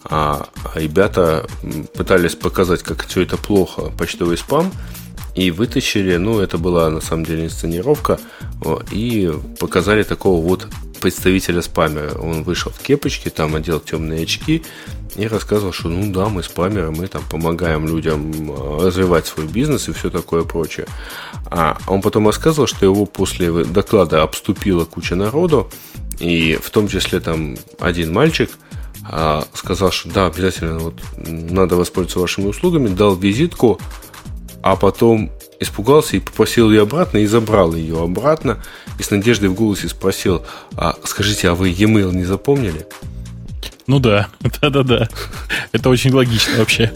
а, ребята пытались показать, как все это плохо, почтовый спам, и вытащили, ну, это была на самом деле инсценировка, и показали такого вот представителя спамера. Он вышел в кепочке, там одел темные очки и рассказывал, что ну да, мы спамеры, мы там помогаем людям э, развивать свой бизнес и все такое прочее. А он потом рассказывал, что его после доклада обступила куча народу, и в том числе там один мальчик а, сказал, что да, обязательно вот, надо воспользоваться вашими услугами, дал визитку, а потом испугался и попросил ее обратно и забрал ее обратно и с надеждой в голосе спросил, а скажите, а вы e-mail не запомнили? Ну да, да-да-да. Это очень логично вообще.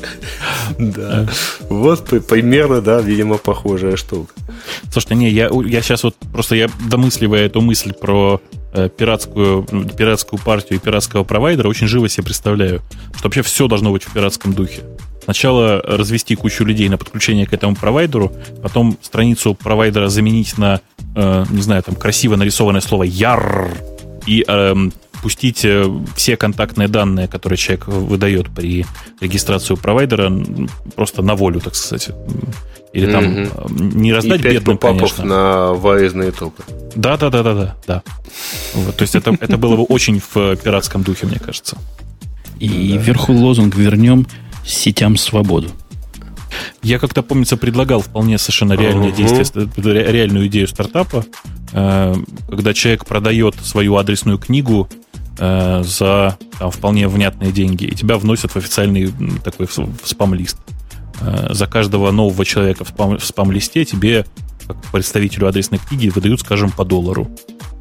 Да. Вот примерно, да, видимо, похожая штука. Слушайте, не, я, я сейчас вот просто я домысливая эту мысль про э, пиратскую, пиратскую партию и пиратского провайдера очень живо себе представляю, что вообще все должно быть в пиратском духе. Сначала развести кучу людей на подключение к этому провайдеру, потом страницу провайдера заменить на, э, не знаю, там красиво нарисованное слово «яр» и э, пустить все контактные данные, которые человек выдает при регистрации у провайдера, просто на волю, так сказать. Или там mm-hmm. не раздать и бедным, конечно. на ваезные топы. Да, да, да, да, да, да. Вот, то есть это, это было бы очень в пиратском духе, мне кажется. И да. вверху лозунг вернем сетям свободу. Я как-то, помнится, предлагал вполне совершенно реальное uh-huh. действие, реальную идею стартапа, э, когда человек продает свою адресную книгу э, за там, вполне внятные деньги, и тебя вносят в официальный такой в спам-лист. Э, за каждого нового человека в, спам- в спам-листе тебе, как представителю адресной книги, выдают, скажем, по доллару.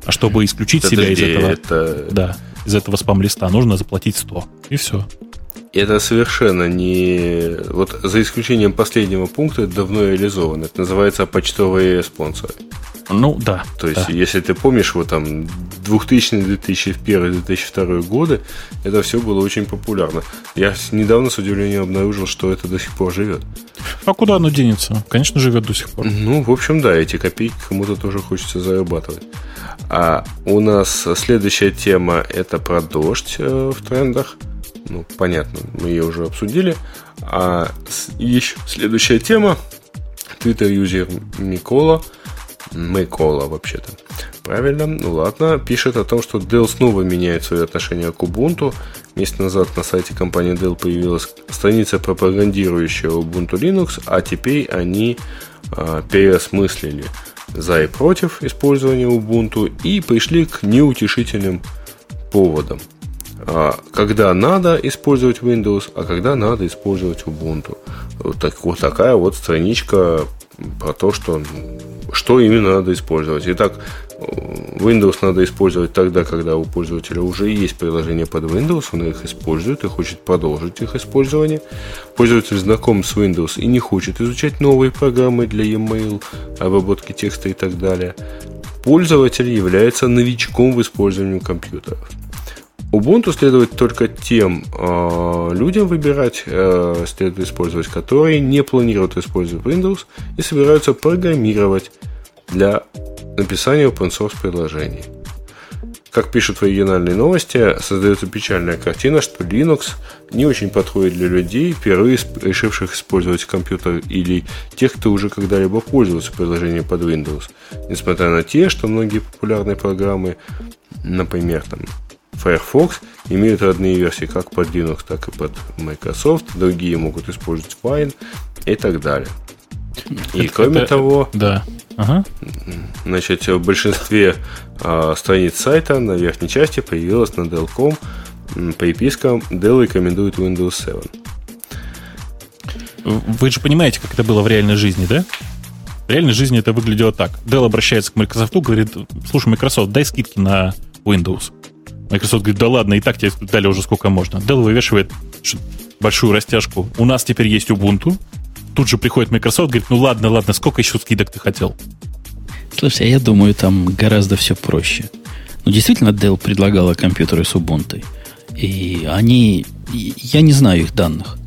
А чтобы исключить это себя из этого, это... да, из этого спам-листа, нужно заплатить 100. И все. Это совершенно не... Вот за исключением последнего пункта это давно реализовано. Это называется почтовые спонсоры. Ну, да. То есть, да. если ты помнишь, вот там 2000, 2001, 2002 годы, это все было очень популярно. Я недавно с удивлением обнаружил, что это до сих пор живет. А куда оно денется? Конечно, живет до сих пор. Ну, в общем, да, эти копейки кому-то тоже хочется зарабатывать. А у нас следующая тема это про дождь э, в трендах. Ну, понятно, мы ее уже обсудили. А еще следующая тема. Twitter-юзер Микола Мейкола вообще-то. Правильно, ну ладно. Пишет о том, что Dell снова меняет свое отношение к Ubuntu. Месяц назад на сайте компании Dell появилась страница, пропагандирующая Ubuntu Linux, а теперь они э, переосмыслили за и против использования Ubuntu и пришли к неутешительным поводам. А, когда надо использовать Windows, а когда надо использовать Ubuntu. Вот, так, вот такая вот страничка про то, что что именно надо использовать. Итак, Windows надо использовать тогда, когда у пользователя уже есть приложение под Windows, он их использует и хочет продолжить их использование. Пользователь знаком с Windows и не хочет изучать новые программы для e-mail, обработки текста и так далее. Пользователь является новичком в использовании компьютеров. Ubuntu следует только тем э, людям выбирать, э, следует использовать, которые не планируют использовать Windows и собираются программировать для написания open source приложений. Как пишут в оригинальной новости, создается печальная картина, что Linux не очень подходит для людей, впервые решивших использовать компьютер или тех, кто уже когда-либо пользовался приложением под Windows. Несмотря на те, что многие популярные программы, например, там, Firefox имеют родные версии как под Linux, так и под Microsoft. Другие могут использовать Wine и так далее. И это, кроме это, того, да. ага. значит, в большинстве а, страниц сайта на верхней части появилась на Dell.com приписка Dell рекомендует Windows 7. Вы же понимаете, как это было в реальной жизни, да? В реальной жизни это выглядело так. Dell обращается к Microsoft, говорит, слушай, Microsoft, дай скидки на Windows. Microsoft говорит, да ладно, и так тебе дали уже сколько можно. Dell вывешивает большую растяжку. У нас теперь есть Ubuntu. Тут же приходит Microsoft, говорит, ну ладно, ладно, сколько еще скидок ты хотел? Слушай, а я думаю, там гораздо все проще. Ну, действительно, Dell предлагала компьютеры с Ubuntu. И они... Я не знаю их данных.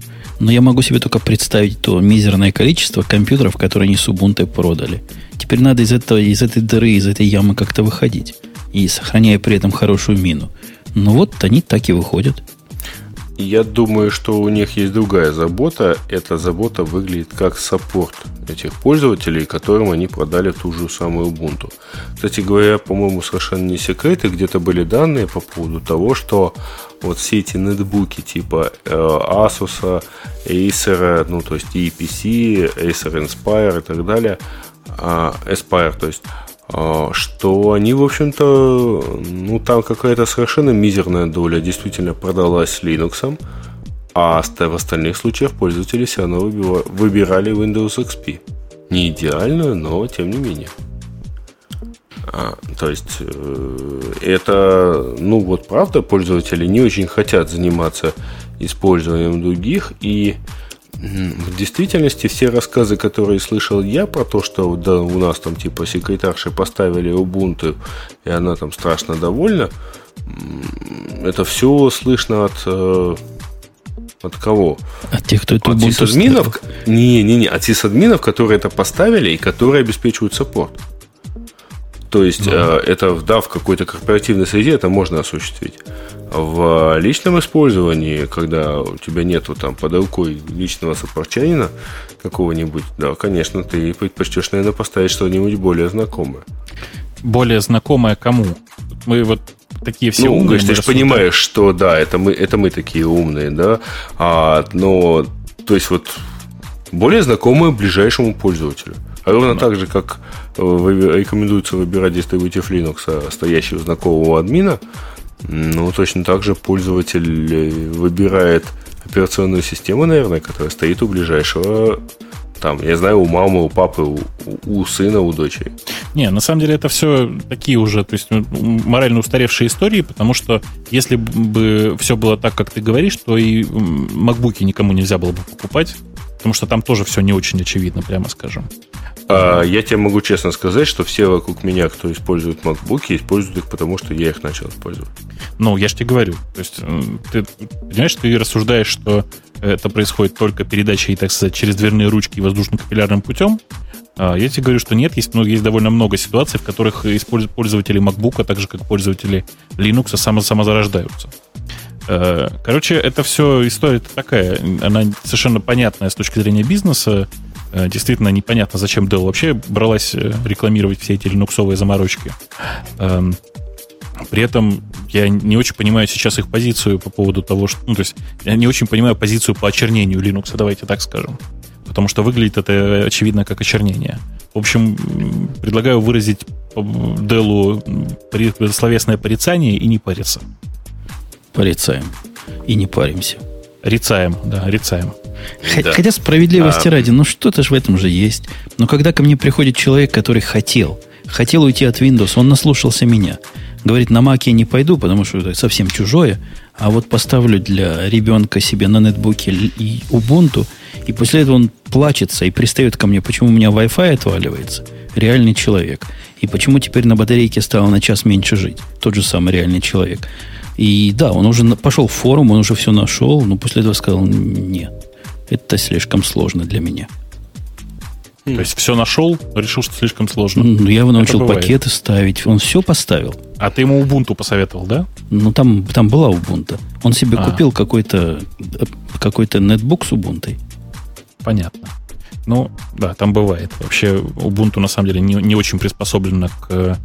Но я могу себе только представить то мизерное количество компьютеров, которые они с Ubuntu продали. Теперь надо из, этого, из этой дыры, из этой ямы как-то выходить и сохраняя при этом хорошую мину. Но вот они так и выходят. Я думаю, что у них есть другая забота. Эта забота выглядит как саппорт этих пользователей, которым они продали ту же самую Ubuntu. Кстати говоря, по-моему, совершенно не секреты. Где-то были данные по поводу того, что вот все эти нетбуки типа э, Asus, Acer, ну то есть EPC, Acer Inspire и так далее, э, Aspire, то есть что они, в общем-то, ну, там какая-то совершенно мизерная доля действительно продалась Linux, а в остальных случаях пользователи все равно выбирали Windows XP. Не идеальную, но тем не менее. А, то есть э, это, ну вот правда, пользователи не очень хотят заниматься использованием других, и В действительности все рассказы, которые слышал я про то, что да, у нас там типа секретарши поставили Ubuntu, и она там страшно довольна, это все слышно от э, от кого? От тех, кто это От сисадминов? Не, не, не, от сисадминов, которые это поставили и которые обеспечивают саппорт. То есть ну. э, это, да, в какой-то корпоративной среде это можно осуществить. В личном использовании, когда у тебя нету там под рукой личного сопорчанина какого-нибудь, да, конечно, ты предпочтешь, наверное, поставить что-нибудь более знакомое. Более знакомое кому? Мы вот такие все ну, умные. ты же понимаешь, что да, это мы, это мы такие умные, да, а, но то есть вот более знакомые ближайшему пользователю. А ровно так же, как э, рекомендуется выбирать дистрибутив Linux, стоящий у знакомого админа, ну, точно так же пользователь э, выбирает операционную систему, наверное, которая стоит у ближайшего там, я знаю, у мамы, у папы, у, у сына, у дочери. Не, на самом деле это все такие уже, то есть морально устаревшие истории, потому что если бы все было так, как ты говоришь, то и макбуки никому нельзя было бы покупать, потому что там тоже все не очень очевидно, прямо скажем. А, я тебе могу честно сказать, что все вокруг меня, кто использует MacBook, используют их потому, что я их начал использовать. Ну, я же тебе говорю. То есть, ты понимаешь, ты рассуждаешь, что это происходит только передачей, так сказать, через дверные ручки и воздушно-капиллярным путем. А я тебе говорю, что нет, есть, ну, есть довольно много ситуаций, в которых пользователи MacBook, а так же как пользователи Linux само, самозарождаются. Э, короче, это все история такая, она совершенно понятная с точки зрения бизнеса. Э, действительно непонятно, зачем Dell вообще бралась э, рекламировать все эти линуксовые заморочки. Эм, при этом я не очень понимаю сейчас их позицию по поводу того, что... Ну, то есть я не очень понимаю позицию по очернению Linux, давайте так скажем. Потому что выглядит это, очевидно, как очернение. В общем, предлагаю выразить Делу словесное порицание и не париться. Порицаем. И не паримся. Рицаем, да, рицаем. Да. Хотя справедливости а... ради, ну что-то же в этом же есть. Но когда ко мне приходит человек, который хотел, хотел уйти от Windows, он наслушался меня. Говорит, на Маc я не пойду, потому что это совсем чужое, а вот поставлю для ребенка себе на нетбуке и Ubuntu, и после этого он плачется и пристает ко мне, почему у меня Wi-Fi отваливается. Реальный человек. И почему теперь на батарейке стало на час меньше жить. Тот же самый реальный человек. И да, он уже пошел в форум, он уже все нашел, но после этого сказал, нет, это слишком сложно для меня. То есть все нашел, решил, что слишком сложно. Ну, я его научил пакеты ставить. Он все поставил. А ты ему Ubuntu посоветовал, да? Ну, там, там была Ubuntu. Он себе а. купил какой-то какой нетбук с Ubuntu. Понятно. Ну, да, там бывает. Вообще Ubuntu на самом деле не, не очень приспособлена к,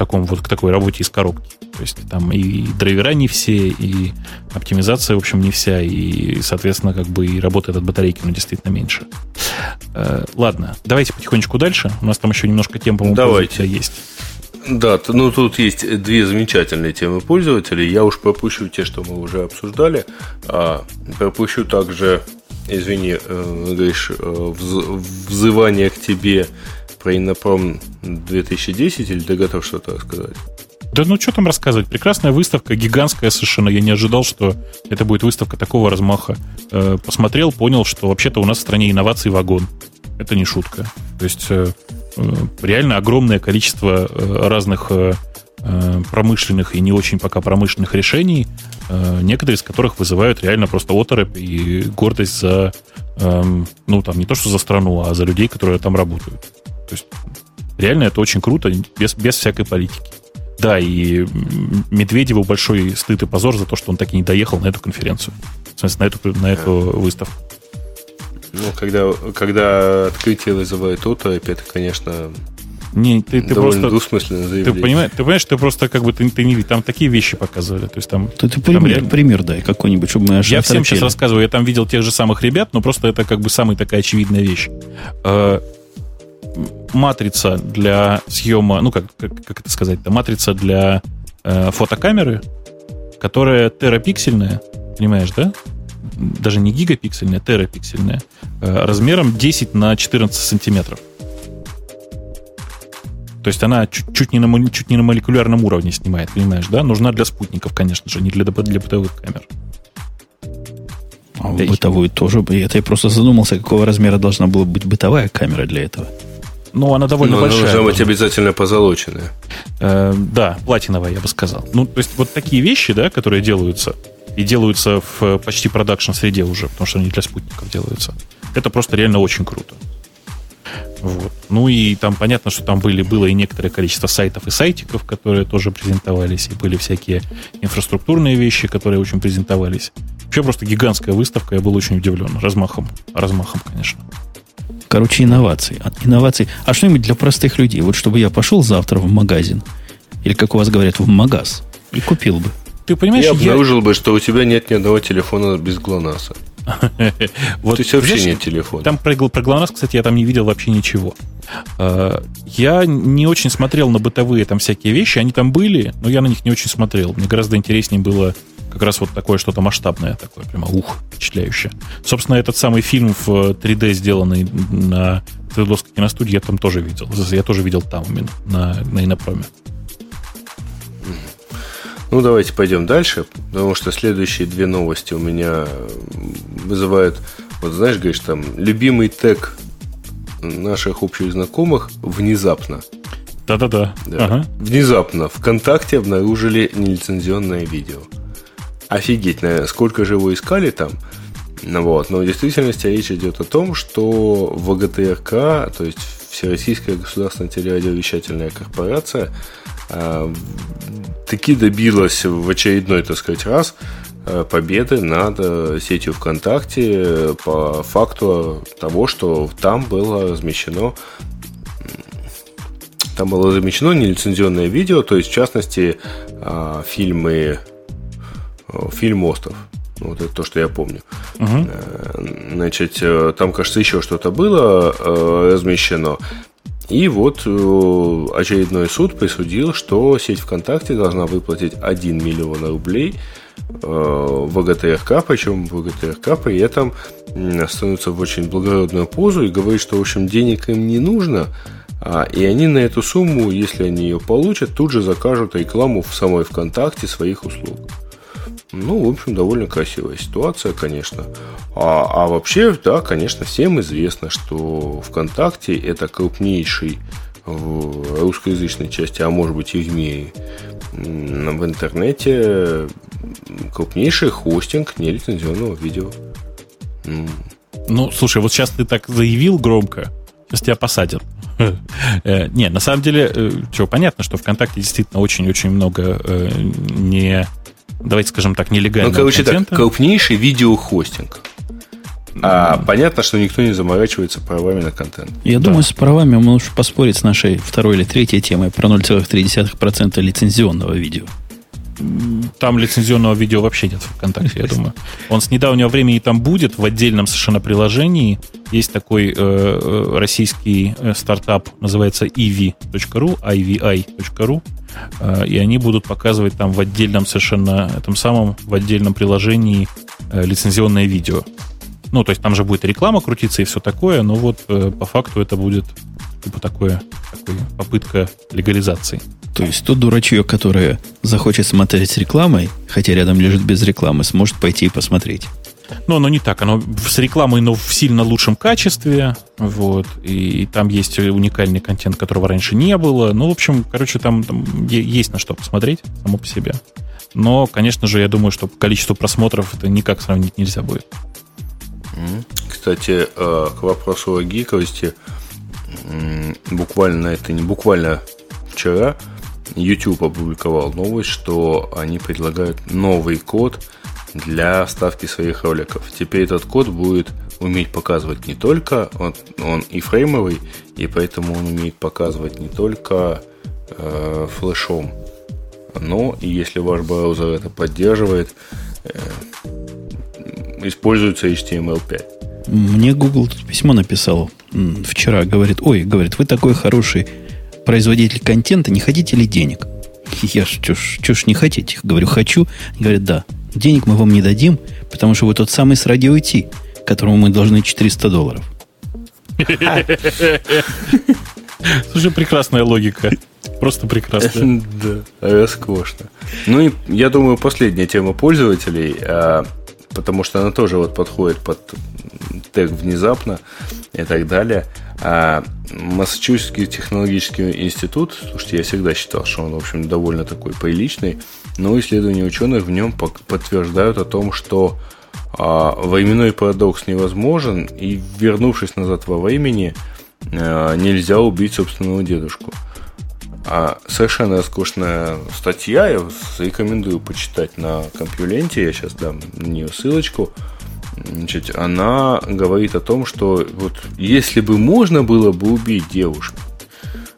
такому, вот, к такой работе из коробки. То есть там и драйвера не все, и оптимизация, в общем, не вся, и, соответственно, как бы и работает от батарейки, но действительно меньше. Э, ладно, давайте потихонечку дальше. У нас там еще немножко тем, по-моему, давайте. есть. Да, ну тут есть две замечательные темы пользователей. Я уж пропущу те, что мы уже обсуждали. А пропущу также, извини, э, говоришь, э, взывание к тебе про Иннопром 2010, или ты готов что-то сказать? Да ну что там рассказывать? Прекрасная выставка, гигантская совершенно. Я не ожидал, что это будет выставка такого размаха. Э, посмотрел, понял, что вообще-то у нас в стране инноваций вагон. Это не шутка. То есть э, э, реально огромное количество разных промышленных и не очень пока промышленных решений, некоторые из которых вызывают реально просто оторопь и гордость за, эм, ну, там, не то что за страну, а за людей, которые там работают. То есть реально это очень круто, без, без всякой политики. Да, и Медведеву большой стыд и позор за то, что он так и не доехал на эту конференцию. В смысле, на эту, на эту выставку. Ну, когда, когда открытие вызывает оторопь, это, конечно, не, ты, ты просто двусмысленное заявление. Ты понимаешь, ты понимаешь, ты просто как бы ты, ты не там такие вещи показывали. То есть там. Ты, ты пример, реально... пример дай какой-нибудь, чтобы мы Я всем сейчас рассказываю, я там видел тех же самых ребят, но просто это как бы самая такая очевидная вещь. Матрица для съема, ну как, как, как это сказать-то, матрица для э, фотокамеры, которая терапиксельная, понимаешь, да? Даже не гигапиксельная, терапиксельная, э, размером 10 на 14 сантиметров. То есть она чуть, чуть, не на, чуть не на молекулярном уровне снимает, понимаешь, да? Нужна для спутников, конечно же, не для, для бытовых камер. А бытовую тоже. Это я просто задумался, какого размера должна была быть бытовая камера для этого. Ну, она довольно Но большая. Должна быть обязательно позолоченная. Э, да, платиновая, я бы сказал. Ну, то есть вот такие вещи, да, которые делаются, и делаются в почти продакшн среде уже, потому что они для спутников делаются. Это просто реально очень круто. Вот. Ну и там понятно, что там были, было и некоторое количество сайтов и сайтиков, которые тоже презентовались, и были всякие инфраструктурные вещи, которые очень презентовались. Вообще просто гигантская выставка, я был очень удивлен. Размахом, размахом, конечно. Короче, инновации. Инновации. А что-нибудь для простых людей? Вот чтобы я пошел завтра в магазин, или, как у вас говорят, в магаз, и купил бы. Ты понимаешь, я обнаружил я... бы, что у тебя нет ни одного телефона без ГЛОНАССа. Вот, То есть вообще нет телефона. Там про, про ГЛОНАСС, кстати, я там не видел вообще ничего. А, я не очень смотрел на бытовые там всякие вещи. Они там были, но я на них не очень смотрел. Мне гораздо интереснее было как раз вот такое что-то масштабное, такое прямо ух, впечатляющее. Собственно, этот самый фильм в 3D, сделанный на Свердловской киностудии, я там тоже видел. Я тоже видел там именно, на, на Инопроме. Ну, давайте пойдем дальше, потому что следующие две новости у меня вызывают, вот знаешь, говоришь, там, любимый тег наших общих знакомых внезапно. Да-да-да. Да. Ага. Внезапно ВКонтакте обнаружили нелицензионное видео. Офигеть, наверное, сколько же его искали там. Ну, вот. Но в действительности речь идет о том, что ВГТРК, то есть Всероссийская государственная телерадиовещательная корпорация, таки добилась в очередной, так сказать, раз э, победы над э, сетью ВКонтакте по факту того, что там было размещено там было замечено нелицензионное видео, то есть, в частности, э, фильмы, фильм «Остров». Вот это то, что я помню. Угу. Значит, там, кажется, еще что-то было размещено. И вот э, очередной суд присудил, что сеть ВКонтакте должна выплатить 1 миллион рублей э, ВГТРК, причем ВГТРК при этом становится в очень благородную позу и говорит, что, в общем, денег им не нужно, а, и они на эту сумму, если они ее получат, тут же закажут рекламу в самой ВКонтакте своих услуг. Ну, в общем, довольно красивая ситуация, конечно. А, а вообще, да, конечно, всем известно, что ВКонтакте это крупнейший в русскоязычной части, а может быть и в мире, в интернете крупнейший хостинг нелицензионного видео. Ну, слушай, вот сейчас ты так заявил громко, сейчас тебя посадят. Э, не, на самом деле, э, что, понятно, что ВКонтакте действительно очень-очень много э, не давайте скажем так, нелегального ну, короче, контента. Так, крупнейший видеохостинг. А mm. понятно, что никто не заморачивается правами на контент. Я да. думаю, с правами мы можем поспорить с нашей второй или третьей темой про 0,3% лицензионного видео. Там лицензионного видео вообще нет в ВКонтакте, я думаю. Он с недавнего времени там будет в отдельном совершенно приложении. Есть такой э, э российский э, стартап, называется ivi.ru, ivi.ru, э, и они будут показывать там в отдельном совершенно, этом самом, в отдельном приложении э, лицензионное видео. Ну, то есть там же будет реклама крутиться и все такое, но вот э, по факту это будет типа такое, такая попытка легализации. То есть тот дурачье, которое захочет смотреть с рекламой, хотя рядом лежит без рекламы, сможет пойти и посмотреть. Ну, оно не так. Оно с рекламой, но в сильно лучшем качестве. Вот. И, и там есть уникальный контент, которого раньше не было. Ну, в общем, короче, там, там есть на что посмотреть само по себе. Но, конечно же, я думаю, что количество просмотров это никак сравнить нельзя будет. Кстати, э, к вопросу о гиковости, буквально это не буквально вчера YouTube опубликовал новость, что они предлагают новый код для ставки своих роликов. Теперь этот код будет уметь показывать не только, он, он и фреймовый, и поэтому он умеет показывать не только э, флешом, но и если ваш браузер это поддерживает, э, используется HTML5. Мне Google тут письмо написал вчера, говорит, ой, говорит, вы такой хороший производитель контента, не хотите ли денег? Я ж, чё ж, чё ж не хотите? Говорю, хочу. Говорят, да, денег мы вам не дадим, потому что вы тот самый с радио IT, которому мы должны 400 долларов. Слушай, прекрасная логика. Просто прекрасная. Да, роскошно. Ну и я думаю, последняя тема пользователей. Потому что она тоже вот подходит под тег внезапно и так далее. А Массачусетский технологический институт, слушайте, я всегда считал, что он, в общем, довольно такой приличный, но исследования ученых в нем подтверждают о том, что а, временной парадокс невозможен, и вернувшись назад во времени, а, нельзя убить собственного дедушку. А совершенно роскошная статья, я рекомендую почитать на компьюленте, я сейчас дам на нее ссылочку. Значит, она говорит о том, что вот если бы можно было бы убить девушку,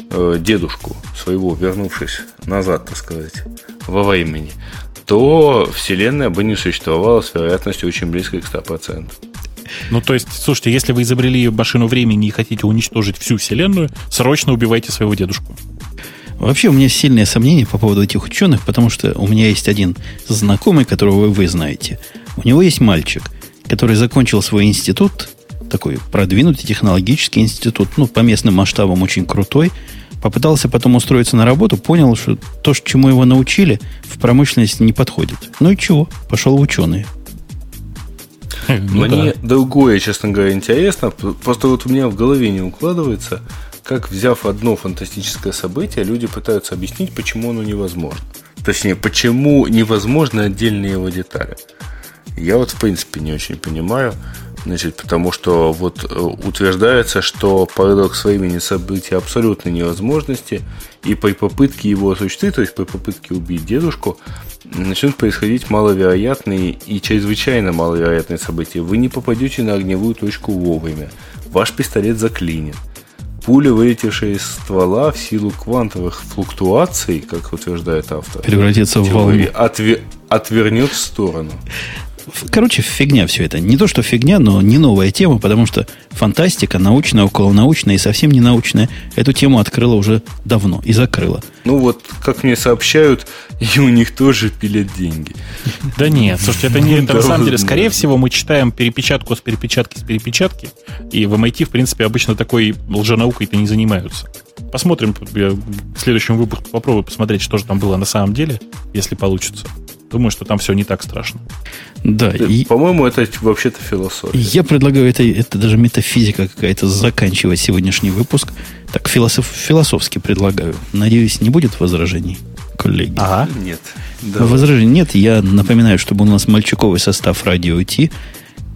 э, дедушку своего, вернувшись назад, так сказать, во времени, то Вселенная бы не существовала с вероятностью очень близкой к 100%. Ну, то есть, слушайте, если вы изобрели машину времени и хотите уничтожить всю Вселенную, срочно убивайте своего дедушку. Вообще у меня сильные сомнения по поводу этих ученых, потому что у меня есть один знакомый, которого вы, вы знаете. У него есть мальчик, который закончил свой институт, такой продвинутый технологический институт, ну, по местным масштабам очень крутой, попытался потом устроиться на работу, понял, что то, чему его научили, в промышленности не подходит. Ну и чего? Пошел в ученые. Ну, Мне да. другое, честно говоря, интересно. Просто вот у меня в голове не укладывается, как, взяв одно фантастическое событие, люди пытаются объяснить, почему оно невозможно. Точнее, почему невозможны отдельные его детали. Я вот, в принципе, не очень понимаю. Значит, потому что вот э, утверждается, что парадокс времени события абсолютной невозможности, и при попытке его осуществить, то есть при попытке убить дедушку, начнут происходить маловероятные и чрезвычайно маловероятные события. Вы не попадете на огневую точку вовремя. Ваш пистолет заклинит пуля, вылетевшая из ствола в силу квантовых флуктуаций, как утверждает автор, превратится в волну. Отве- отвернет в сторону. Короче, фигня все это. Не то, что фигня, но не новая тема, потому что фантастика, научная, околонаучная и совсем не научная, эту тему открыла уже давно и закрыла. Ну вот, как мне сообщают, и у них тоже пилят деньги. Да нет, слушайте, это не это на самом деле. Скорее всего, мы читаем перепечатку с перепечатки с перепечатки, и в MIT, в принципе, обычно такой лженаукой-то не занимаются. Посмотрим, я в следующем выпуске попробую посмотреть, что же там было на самом деле, если получится. Думаю, что там все не так страшно. Да. И, По-моему, это вообще-то философия. Я предлагаю, это, это даже метафизика какая-то, заканчивать сегодняшний выпуск. Так, философ, философски предлагаю. Надеюсь, не будет возражений, коллеги? Ага. Нет. Да. Возражений нет. Я напоминаю, чтобы у нас мальчиковый состав радио Ти,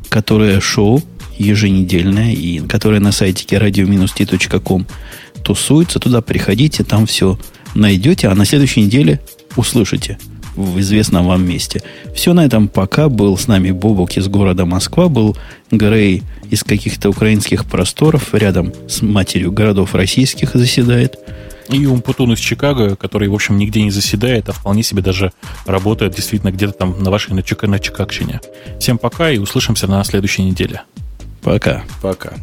которое шоу еженедельное, и которое на сайте radio-t.com тусуется. Туда приходите, там все найдете, а на следующей неделе услышите – в известном вам месте. Все на этом пока. Был с нами Бобок из города Москва, был Грей из каких-то украинских просторов, рядом с матерью городов российских заседает. И Умпутун из Чикаго, который, в общем, нигде не заседает, а вполне себе даже работает действительно где-то там на вашей на, Чик- на Чикагщине. Всем пока и услышимся на следующей неделе. Пока. Пока.